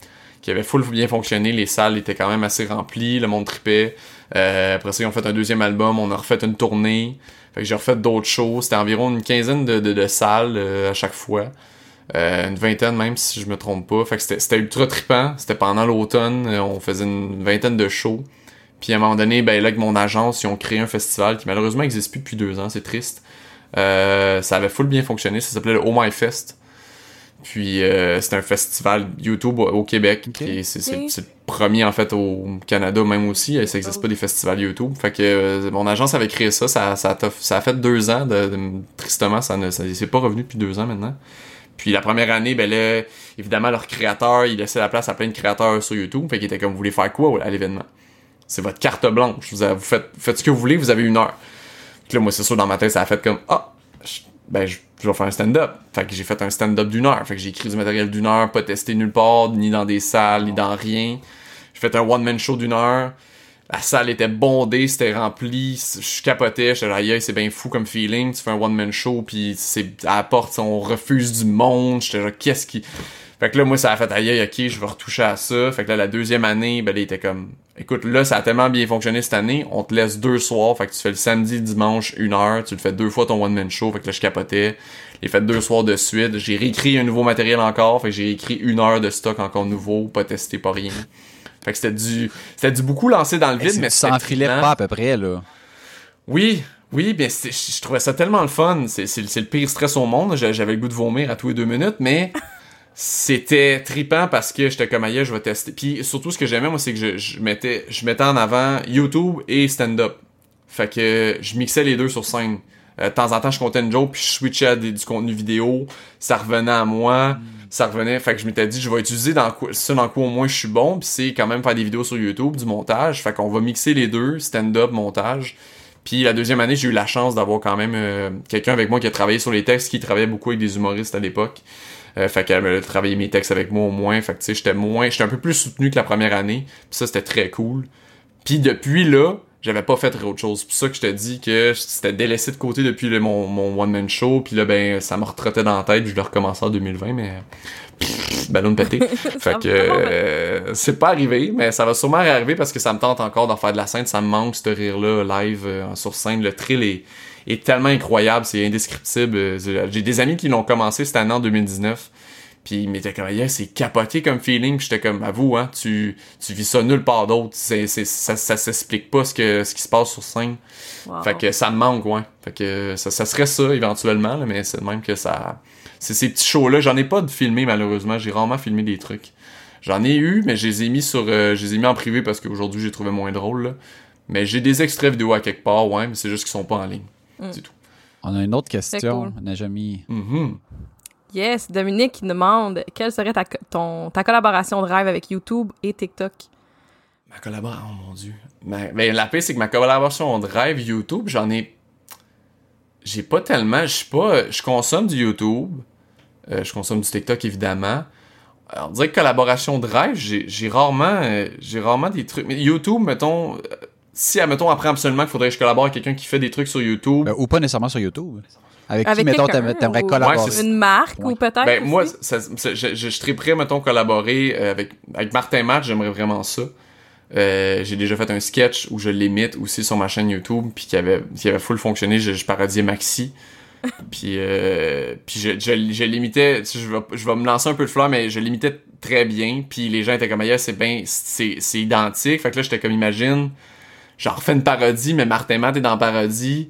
Qui avait full bien fonctionné. Les salles étaient quand même assez remplies, le monde tripait. Euh, après ça, ils ont fait un deuxième album, on a refait une tournée. Fait que j'ai refait d'autres shows. C'était environ une quinzaine de, de, salles euh, à chaque fois. Euh, une vingtaine même si je me trompe pas. Fait que c'était ultra trippant. C'était pendant l'automne. on faisait une vingtaine de shows. Puis à un moment donné, ben là, avec mon agence, ils ont créé un festival qui malheureusement n'existe plus depuis deux ans. C'est triste. ça avait full bien fonctionné. Ça s'appelait le Oh My Fest. Puis euh, c'est un festival YouTube au Québec. C'est le premier en fait au Canada même aussi. Ça n'existe pas des festivals YouTube. Fait que euh, mon agence avait créé ça. Ça, ça, a, ça a fait deux ans. De, tristement, ça ne s'est pas revenu depuis deux ans maintenant. Puis la première année, ben là, évidemment, leur créateur, il laissait la place à plein de créateurs sur YouTube. Fait qu'il était comme, vous voulez faire quoi à l'événement? C'est votre carte blanche. Vous, vous faites, faites ce que vous voulez, vous avez une heure. Puis là, moi, c'est sûr, dans ma tête, ça a fait comme, ah, ben, je, vais faire un stand-up. Fait que j'ai fait un stand-up d'une heure. Fait que j'ai écrit du matériel d'une heure, pas testé nulle part, ni dans des salles, ni dans rien. J'ai fait un one-man show d'une heure. La salle était bondée, c'était rempli. Je capotais, j'étais là, c'est bien fou comme feeling. Tu fais un one-man show, puis c'est à la porte, on refuse du monde. J'étais là, qu'est-ce qui. Fait que là, moi, ça a fait aïe, ok, je vais retoucher à ça. Fait que là, la deuxième année, ben, était comme, écoute, là, ça a tellement bien fonctionné cette année, on te laisse deux soirs. Fait que tu fais le samedi, dimanche, une heure, tu le fais deux fois ton one-man show. Fait que là, je capotais. J'ai fait deux soirs de suite. J'ai réécrit un nouveau matériel encore. Fait que j'ai réécrit une heure de stock encore nouveau, pas testé, pas rien. Fait que c'était du, c'était du beaucoup lancé dans le vide, mais ça enfilait pas à peu près, là. Oui, oui, bien, je trouvais ça tellement le fun. C'est le pire stress au monde. J'avais le goût de vomir à tous les deux minutes, mais c'était tripant parce que j'étais comme ailleurs, je vais tester. Puis surtout ce que j'aimais moi c'est que je, je, mettais je mettais en avant YouTube et stand-up. Fait que je mixais les deux sur scène. Euh, de temps en temps, je comptais une joke puis je switchais à du contenu vidéo, ça revenait à moi, mm. Ça revenait. Fait que je m'étais dit je vais utiliser dans quoi, ça dans quoi au moins je suis bon, puis c'est quand même faire des vidéos sur YouTube, du montage. Fait qu'on va mixer les deux, stand-up, montage. Puis la deuxième année, j'ai eu la chance d'avoir quand même euh, quelqu'un avec moi qui a travaillé sur les textes, qui travaillait beaucoup avec des humoristes à l'époque. Euh, fait a travaillé mes textes avec moi au moins. Fait que tu sais, j'étais moins. J'étais un peu plus soutenu que la première année. Puis ça, c'était très cool. Puis depuis là, j'avais pas fait autre chose. C'est pour ça que je te dis que c'était délaissé de côté depuis le, mon, mon one-man show. Puis là, ben, ça me retrottait dans la tête. Puis je l'ai recommencé en 2020, mais. ballon pété. [laughs] fait que euh, c'est pas arrivé, mais ça va sûrement arriver parce que ça me tente encore d'en faire de la scène. Ça me manque ce rire-là live euh, sur scène. Le thrill est est tellement incroyable, c'est indescriptible. Euh, j'ai des amis qui l'ont commencé cette année en 2019. Puis ils m'étaient comme, yeah, c'est capoté comme feeling. j'étais comme, avoue, hein, tu, tu vis ça nulle part d'autre. C'est, c'est, ça, ça s'explique pas ce, que, ce qui se passe sur scène. Fait que ça me manque, ouais. Fait que ça, ça serait ça éventuellement, mais c'est même que ça. C'est ces petits shows-là. J'en ai pas de filmé malheureusement. J'ai rarement filmé des trucs. J'en ai eu, mais je les ai mis sur. Euh, je les ai mis en privé parce qu'aujourd'hui j'ai trouvé moins drôle. Là. Mais j'ai des extraits vidéo à quelque part, ouais, mais c'est juste qu'ils sont pas en ligne. Mm. tout. On a une autre question, On n'a jamais mm-hmm. Yes, Dominique qui demande quelle serait ta, ton, ta collaboration de rêve avec YouTube et TikTok? Ma collaboration, oh mon dieu. Mais, ben, la paix, c'est que ma collaboration de rêve YouTube, j'en ai. J'ai pas tellement. Je suis pas. Je consomme du YouTube. Euh, je consomme du TikTok, évidemment. Alors, on dirait que collaboration de rêve, j'ai rarement, euh, j'ai rarement des trucs. Mais YouTube, mettons, si, admettons, après absolument qu'il faudrait que je collabore avec quelqu'un qui fait des trucs sur YouTube. Ben, ou pas nécessairement sur YouTube. Avec, qui, mettons, t'aimerais collaborer? une marque, ou peut-être? Ben, moi, ça, je, je, je prêt, mettons, collaborer euh, avec, avec Martin Matt, j'aimerais vraiment ça. Euh, j'ai déjà fait un sketch où je l'imite aussi sur ma chaîne YouTube, puis qui avait, qui avait full fonctionné, je, je parodiais Maxi. [laughs] puis euh, puis je, je, je l'imitais, je vais, je vais me lancer un peu de fleurs, mais je l'imitais très bien, puis les gens étaient comme, yeah, c'est bien, c'est identique. Fait que là, j'étais comme, imagine genre fait une parodie, mais Martin Matt est dans la parodie.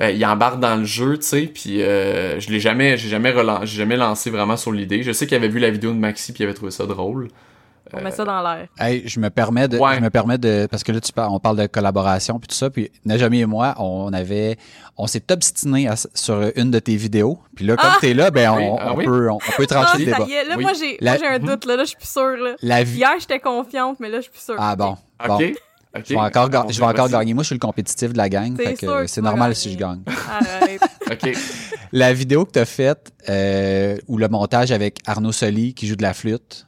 Euh, il embarque dans le jeu, tu sais, puis euh, je l'ai jamais, j'ai jamais j'ai jamais lancé vraiment sur l'idée. Je sais qu'il avait vu la vidéo de Maxi puis il avait trouvé ça drôle. On met ça dans l'air. Hey, je me permets de, je me permets de, parce que là tu parles, on parle de collaboration puis tout ça, puis Najami et moi, on avait, on s'est obstiné sur une de tes vidéos, puis là comme ah! t'es là, ben on, ah peut, on, peut trancher ah, le débat. Là moi j'ai, j'ai un doute là, là je suis plus sûre là. La Hier j'étais confiante, mais là je suis plus sûre. Ah bon. Je vais encore, je vais encore gagner. Moi, je suis le compétitif de la gang. C'est normal si je gagne. [laughs] La vidéo que tu as faite, euh, ou le montage avec Arnaud Soli qui joue de la flûte.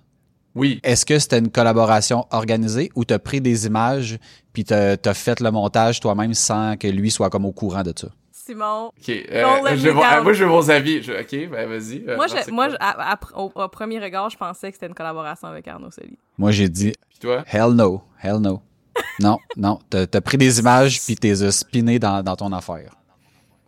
Oui. Est-ce que c'était une collaboration organisée ou tu as pris des images puis tu as, fait le montage toi-même sans que lui soit comme au courant de ça? Simon. Ok, euh, je down. moi je veux vos avis. Je- ok, ben vas-y. euh, moi, non, je, c'est moi quoi? je- à- à- au, au premier regard, je pensais que c'était une collaboration avec Arnaud Soli. Moi, j'ai dit Puis toi? hell no, hell no. Non, non, t'as t'as pris des images puis t'es as spiné dans, dans ton affaire.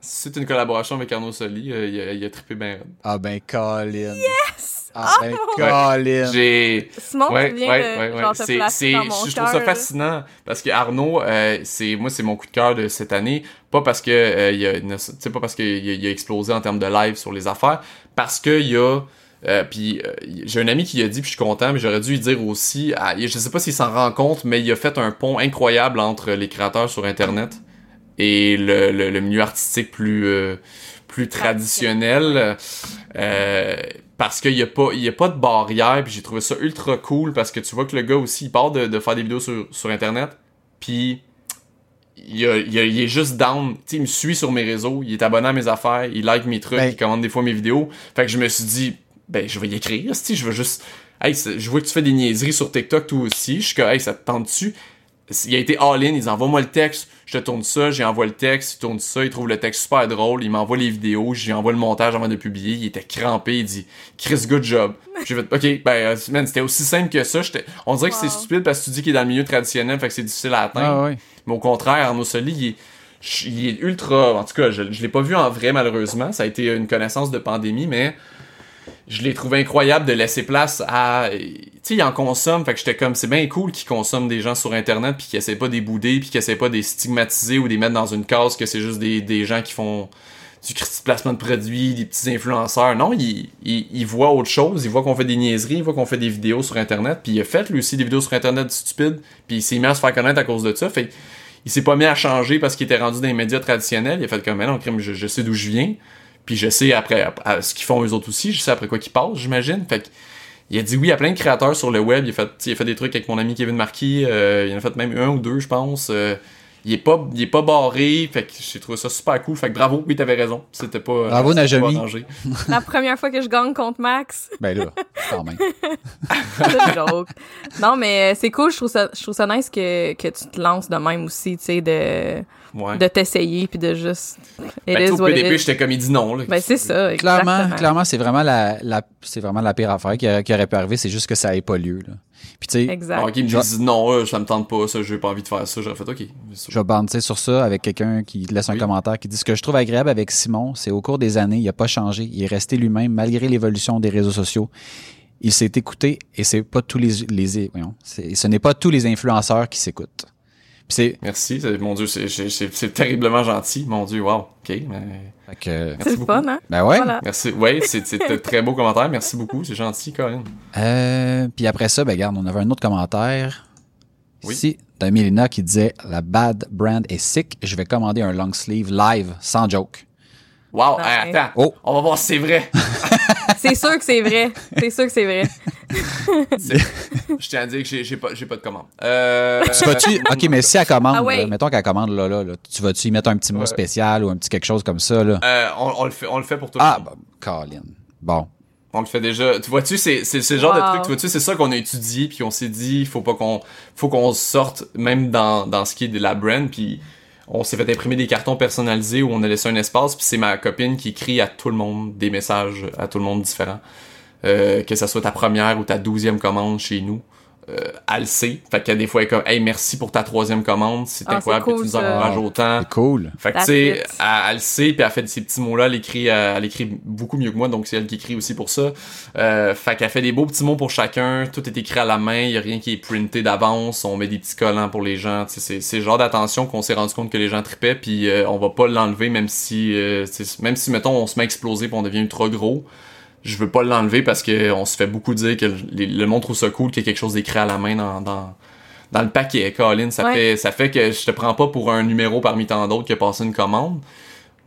Si c'est une collaboration avec Arnaud Soli, euh, il, a, il a trippé bien. Ah ben, Colin. Yes! Ah ben, Oh! Colin. J'ai. Simon, ouais, tu viens ouais, de ouais, ouais. genre, te C'est, placer c'est, dans mon je trouve ça là. fascinant parce que Arnaud, euh, c'est, moi, c'est mon coup de cœur de cette année. Pas parce que, euh, il a, pas parce qu'il a, il a explosé en termes de live sur les affaires, parce que il y a, euh, puis euh, j'ai un ami qui a dit, puis je suis content, mais j'aurais dû lui dire aussi, ah, je sais pas s'il s'en rend compte, mais il a fait un pont incroyable entre les créateurs sur Internet et le, le, le milieu artistique plus, euh, plus traditionnel. Euh, parce qu'il y a pas il y a pas de barrière puis j'ai trouvé ça ultra cool parce que tu vois que le gars aussi il part de, de faire des vidéos sur, sur internet puis il, a- il a- il est juste down. Tu sais il me suit sur mes réseaux il est abonné à mes affaires il like mes trucs Ben- il commande des fois mes vidéos. Fait que je me suis dit ben je vais y écrire si je veux juste hey je vois que tu fais des niaiseries sur TikTok toi aussi je suis comme hey ça te tente dessus il a été all-in, ils envoient moi le texte, je te tourne ça, j'y envoie le texte, il tourne ça, il trouve le texte super drôle, il m'envoie les vidéos, j'y envoie le montage avant de publier, il était crampé, il dit Chris, good job. [laughs] J'ai fait OK, ben euh, man, c'était aussi simple que ça, on dirait que c'est stupide parce que tu dis qu'il est dans le milieu traditionnel, fait que c'est difficile à atteindre. Ah. Mais au contraire, Arnaud Soli, il est, ch- il est ultra. En tout cas, je, je l'ai pas vu en vrai, malheureusement. Ça a été une connaissance de pandémie, mais je l'ai trouvé incroyable de laisser place à. Tu sais, il en consomme, fait que j'étais comme, c'est bien cool qu'il consomme des gens sur Internet, puis qu'il essaie pas des bouder, puis qu'il essaie pas des stigmatiser ou des mettre dans une case que c'est juste des, gens qui font du placement de produits, des petits influenceurs. Non, il, voit autre chose, il voit qu'on fait des niaiseries, il voit qu'on fait des vidéos sur Internet, puis il a fait lui aussi des vidéos sur Internet stupides, puis il s'est mis à se faire connaître à cause de ça. Fait il s'est pas mis à changer parce qu'il était rendu dans les médias traditionnels. Il a fait comme, mais non, je sais d'où je viens, puis je sais après à- à ce qu'ils font eux autres aussi, je sais après quoi qu'ils passent, j'imagine. Fait que, il a dit oui à plein de créateurs sur le web. Il a fait, il a fait des trucs avec mon ami Kevin Marquis. euh, il en a fait même un ou deux, je pense. Euh, il est pas, il est pas barré. Fait que j'ai trouvé ça super cool. Fait que bravo, oui, t'avais raison. C'était pas. Bravo, Najami. La première fois que je gagne contre Max. Ben là, quand même. [laughs] Joke. Non, mais euh, c'est cool. Je trouve ça, je trouve ça nice que, que tu te lances de même aussi, tu sais, de, Ouais. de t'essayer puis de juste. Ben, au PDP, is. j'étais comme il dit non. Là. Ben, c'est ça. Clairement, exactement. clairement, c'est vraiment la, la c'est vraiment la pire affaire qui, aurait- qui aurait pu arriver, c'est juste que ça ait pas lieu. Là. Puis tu sais, Exact. Alors qu'il me Je- dit non, euh, ça me tente pas, ça, j'ai pas envie de faire ça. J'aurais fait OK. je vais banter sur ça avec quelqu'un qui laisse un Oui. commentaire qui dit ce que je trouve agréable avec Simon, c'est au cours des années, il a pas changé, il est resté lui-même malgré l'évolution des réseaux sociaux. Il s'est écouté et c'est pas tous les, les voyons, ce n'est pas tous les influenceurs qui s'écoutent. Puis c'est Merci. c'est- Mon Dieu, c'est- c'est c'est- c'est terriblement gentil. Mon Dieu, wow. OK. Mais... fait que, Merci C'est le beaucoup. fun, hein? ben ouais. Voilà. Merci. Ouais, c'est c'est un très beau commentaire. Merci beaucoup. C'est gentil, Colin. Euh, puis après ça, ben regarde, on avait un autre commentaire. Oui. Ici, d'un Mélina qui disait la bad brand est sick. Je vais commander un long sleeve live sans joke. Wow. Hey, attends. Oh. On va voir si c'est vrai. [laughs] C'est sûr que c'est vrai. C'est sûr que c'est vrai. [laughs] Je tiens à dire que j'ai j'ai pas, j'ai pas de commande. Euh, Tu vas-tu ok, mais si elle commande, Ah ouais. là, mettons qu'elle commande là, là, là, tu vas-tu y mettre un petit mot Ouais. spécial ou un petit quelque chose comme ça là? Euh, on, on le fait, on le fait pour tout le Ah, monde. bah, Colin. Bon, On le fait déjà. Tu vois-tu, c'est c'est c'est le genre de truc. Tu vois-tu, c'est ça qu'on a étudié, puis on s'est dit, faut pas qu'on, faut qu'on sorte même dans dans ce qui est de la brand, puis on s'est fait imprimer des cartons personnalisés où on a laissé un espace, puis c'est ma copine qui écrit à tout le monde des messages à tout le monde différents, euh, que ça soit ta première ou ta douzième commande chez nous. Euh, elle le sait. Fait des fois, elle est comme, hey, merci pour ta troisième commande. C'est Ah, incroyable que tu nous encourages autant. c'est cool. Fait que tu sais, elle, elle le sait, puis elle fait ces petits mots-là, elle écrit, euh, elle écrit beaucoup mieux que moi, donc c'est elle qui écrit aussi pour ça. Euh, fait qu'elle fait des beaux petits mots pour chacun, tout est écrit à la main, y a rien qui est printé d'avance, on met des petits collants pour les gens, tu sais, c'est c'est le genre d'attention qu'on s'est rendu compte que les gens tripaient, puis euh, on va pas l'enlever même si, euh, tu sais, même si mettons on se met à exploser puis on devient ultra gros. Je veux pas l'enlever parce que on se fait beaucoup dire que le, le monde trouve ça cool qu'il y ait quelque chose d'écrit à la main dans, dans, dans le paquet, Colin. Ça, Ouais. fait, ça fait que je te prends pas pour un numéro parmi tant d'autres qui a passé une commande.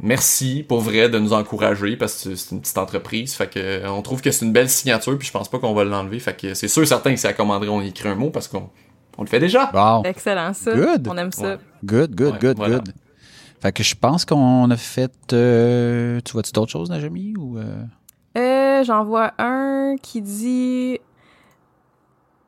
Merci pour vrai de nous encourager parce que c'est une petite entreprise. Fait que on trouve que c'est une belle signature puis je pense pas qu'on va l'enlever. Fait que c'est sûr certain que si elle commanderait, on y écrit un mot parce qu'on on le fait déjà. Bon, Excellent, ça. Good. On aime ça. Ouais. good, good, Ouais, good, voilà. good. Fait que je pense qu'on a fait. euh, tu vois-tu d'autres choses, Najami ou euh? Euh, j'en vois un qui dit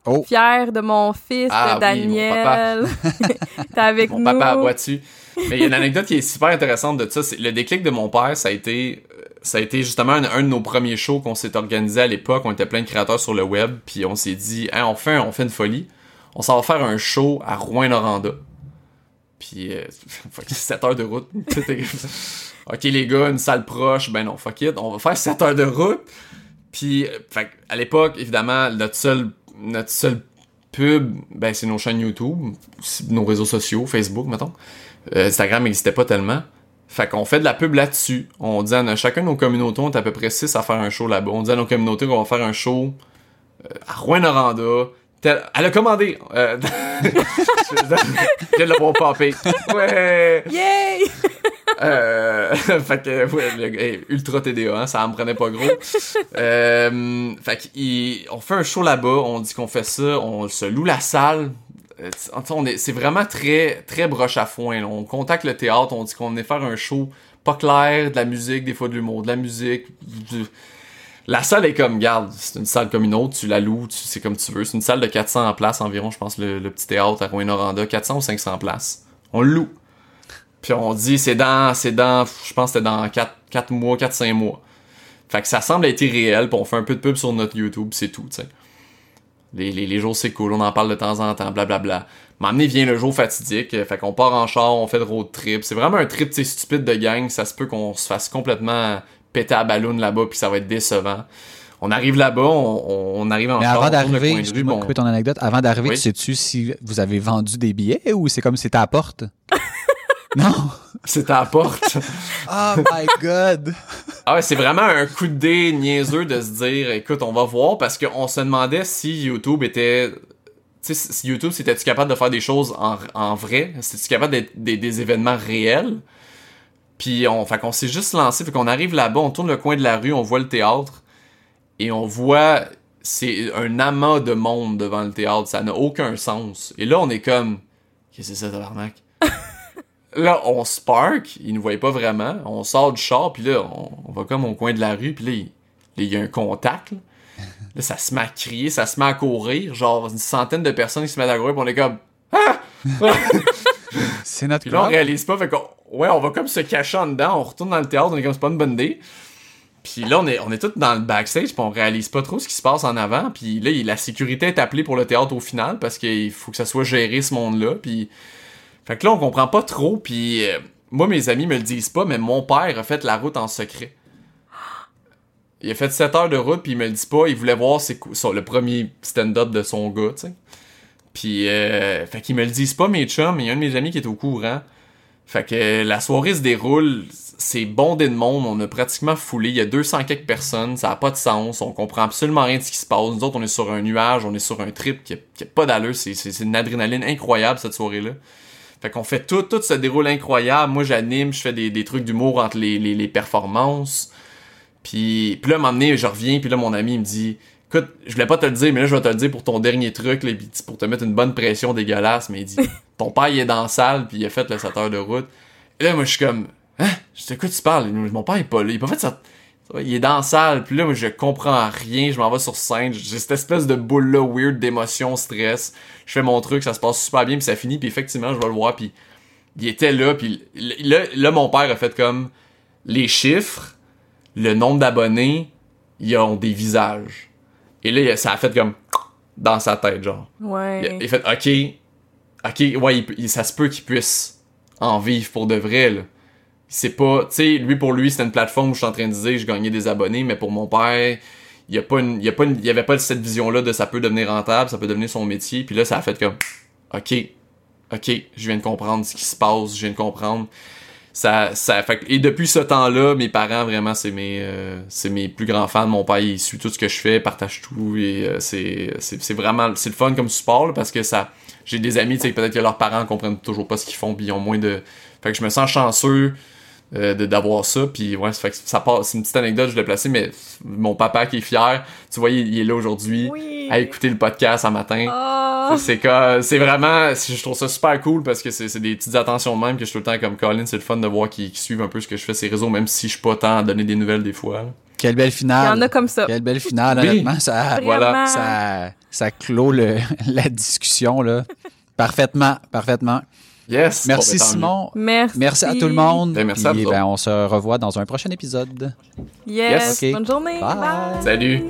Oh. fier de mon fils Ah oui, mon Daniel. [laughs] T'es avec Mon nous. papa, vois-tu? Mais il y a une anecdote qui est super intéressante de ça. C'est le déclic de mon père, ça a été, ça a été justement un, de nos premiers shows qu'on s'est organisé à l'époque. On était plein de créateurs sur le web, puis on s'est dit, hein, on fait, on fait une folie. On s'en va faire un show à Rouen-Noranda. Puis, euh, [laughs] 7 heures de route. [laughs] ok, les gars, une salle proche. Ben non, fuck it. On va faire 7 heures de route. Puis, euh, fait, à l'époque, évidemment, notre seul, notre seul pub, ben, c'est nos chaînes YouTube, nos réseaux sociaux, Facebook, mettons. Euh, Instagram n'existait pas tellement. Fait qu'on fait de la pub là-dessus. On dit à chacun de nos communautés, on est à peu près 6 à faire un show là-bas. On dit à nos communautés qu'on va faire un show euh, à Rouen-Noranda. Elle a commandé. Euh... [laughs] je viens de l'avoir popé. [laughs] Ouais! Yay! [laughs] [laughs] euh, fait que, ouais, ultra TDA, hein, ça en prenait pas gros. Euh, fait qu'on fait un show là-bas, on dit qu'on fait ça, on se loue la salle. Euh, est, c'est vraiment très, très broche à foin. On contacte le théâtre, on dit qu'on venait faire un show pas clair, de la musique, des fois de l'humour, de la musique. La salle est comme, garde, c'est une salle comme une autre, tu la loues, tu, c'est comme tu veux. C'est une salle de 400 places environ, je pense, le, petit théâtre à Rouen-Noranda, 400 ou 500 places. On loue. Puis on dit, c'est dans, c'est dans, je pense que c'était dans 4, 4 mois, 4-5 mois. Fait que ça semble être irréel, puis on fait un peu de pub sur notre YouTube, c'est tout, tu sais. Les, les, les, jours c'est cool, on en parle de temps en temps, blablabla. M'amener vient le jour fatidique, fait qu'on part en char, on fait de road trip. C'est vraiment un trip, tu stupide de gang, ça se peut qu'on se fasse complètement péter à ballon là-bas, puis ça va être décevant. On arrive là-bas, on, on, arrive en Mais avant d'arriver, je bon. couper ton anecdote, avant d'arriver, tu sais-tu si vous avez vendu des billets ou c'est comme si c'était à la porte? Non. [laughs] C'est à la porte. [laughs] oh my god. Ah ouais, c'est vraiment un coup de dé niaiseux de se dire, écoute, on va voir parce qu'on se demandait si YouTube était, tu sais, si YouTube c'était-tu capable de faire des choses en, en vrai, c'était-tu capable d'être des, des, événements réels? Puis on, fait qu'on s'est juste lancé, fait qu'on arrive là-bas, on tourne le coin de la rue, on voit le théâtre et on voit c'est un amas de monde devant le théâtre, ça n'a aucun sens. Et là on est comme, qu'est-ce que c'est ça tabarnak? [laughs] là, on spark, il nous voyait pas vraiment. On sort du char, puis là, on, va comme au coin de la rue, puis là, il, y a un contact. [laughs] Là. ça se met à crier, ça se met à courir. Genre, une centaine de personnes qui se mettent à courir, puis on est comme... Ah! [laughs] c'est notre Puis là, on réalise pas, fait qu'on... Ouais, on va comme se cacher en dedans, on retourne dans le théâtre, on est comme, c'est pas une bonne idée. Puis là, on est, on est tous dans le backstage, puis on réalise pas trop ce qui se passe en avant. Puis là, la sécurité est appelée pour le théâtre au final, parce qu'il faut que ça soit géré, ce monde-là. Puis fait que là, on comprend pas trop, puis euh, moi, mes amis me le disent pas, mais mon père a fait la route en secret. Il a fait 7 heures de route, puis il me le dit pas, il voulait voir le premier stand-up de son gars, tu sais. Puis, euh, fait qu'il me le disent pas, mes chums, il y a un de mes amis qui est au courant. Fait que la soirée se déroule, c'est bondé de monde, on a pratiquement foulé, il y a 200 quelques personnes, ça a pas de sens, on comprend absolument rien de ce qui se passe. Nous autres, on est sur un nuage, on est sur un trip qui a, qui a pas d'allure, c'est une adrénaline incroyable cette soirée-là. Fait qu'on fait tout, tout se déroule incroyable. Moi, j'anime, je fais des, des trucs d'humour entre les, les, les, performances. Puis, puis là, à un moment donné, je reviens, puis là, mon ami, il me dit Écoute, je voulais pas te le dire, mais là, je vais te le dire pour ton dernier truc, là, pis pour te mettre une bonne pression dégueulasse. Mais il dit [laughs] Ton père, il est dans la salle, puis il a fait le 7 heures de route. Et là, moi, je suis comme Hein? Je sais quoi tu parles? Mon père, il est pas là. Il a pas fait ça. Il est dans la salle, puis là, moi, je comprends rien, je m'en vais sur scène, j'ai cette espèce de boule-là weird d'émotion, stress. Je fais mon truc, ça se passe super bien, puis ça finit, puis effectivement, je vais le voir, puis il était là, puis là, là, mon père a fait comme les chiffres, le nombre d'abonnés, ils ont des visages. Et là, ça a fait comme dans sa tête, genre. Ouais. Il a fait, ok, ok, ouais, ça se peut qu'il puisse en vivre pour de vrai, là c'est pas, tu sais, lui pour lui, c'était une plateforme où je suis en train de dire je gagnais des abonnés, mais pour mon père, il y a pas une, il y a pas il y avait pas cette vision là de ça peut devenir rentable, ça peut devenir son métier, puis là ça a fait comme OK. OK, je viens de comprendre ce qui se passe, je viens de comprendre. Ça ça fait et depuis ce temps-là, mes parents vraiment c'est mes euh, c'est mes plus grands fans, mon père il suit tout ce que je fais, partage tout et euh, c'est c'est vraiment c'est le fun comme support parce que ça j'ai des amis, tu sais peut-être que leurs parents comprennent toujours pas ce qu'ils font, puis ils ont moins de fait que je me sens chanceux euh, d'avoir ça puis ouais ça fait que ça passe c'est une petite anecdote je l'ai placé mais mon papa qui est fier tu vois il, est là aujourd'hui à écouter le podcast un matin oh. c'est c'est vraiment je trouve ça super cool parce que c'est des petites attentions de même que je suis tout le temps comme Colin c'est le fun de voir qu'ils suivent un peu ce que je fais ces réseaux même si je suis pas tant à donner des nouvelles des fois Quelle belle finale. Il y en a comme ça. Quelle belle finale, honnêtement. Ça, voilà. ça, ça clôt le, [laughs] la discussion, là. parfaitement, parfaitement. Yes. Merci Bon, ben, Simon. Merci. Merci à tout le monde. Ben, merci à Puis, vous ben, on se revoit dans un prochain épisode. Yes. Yes. Ok. Bonne journée. Bye. mieux. Salut.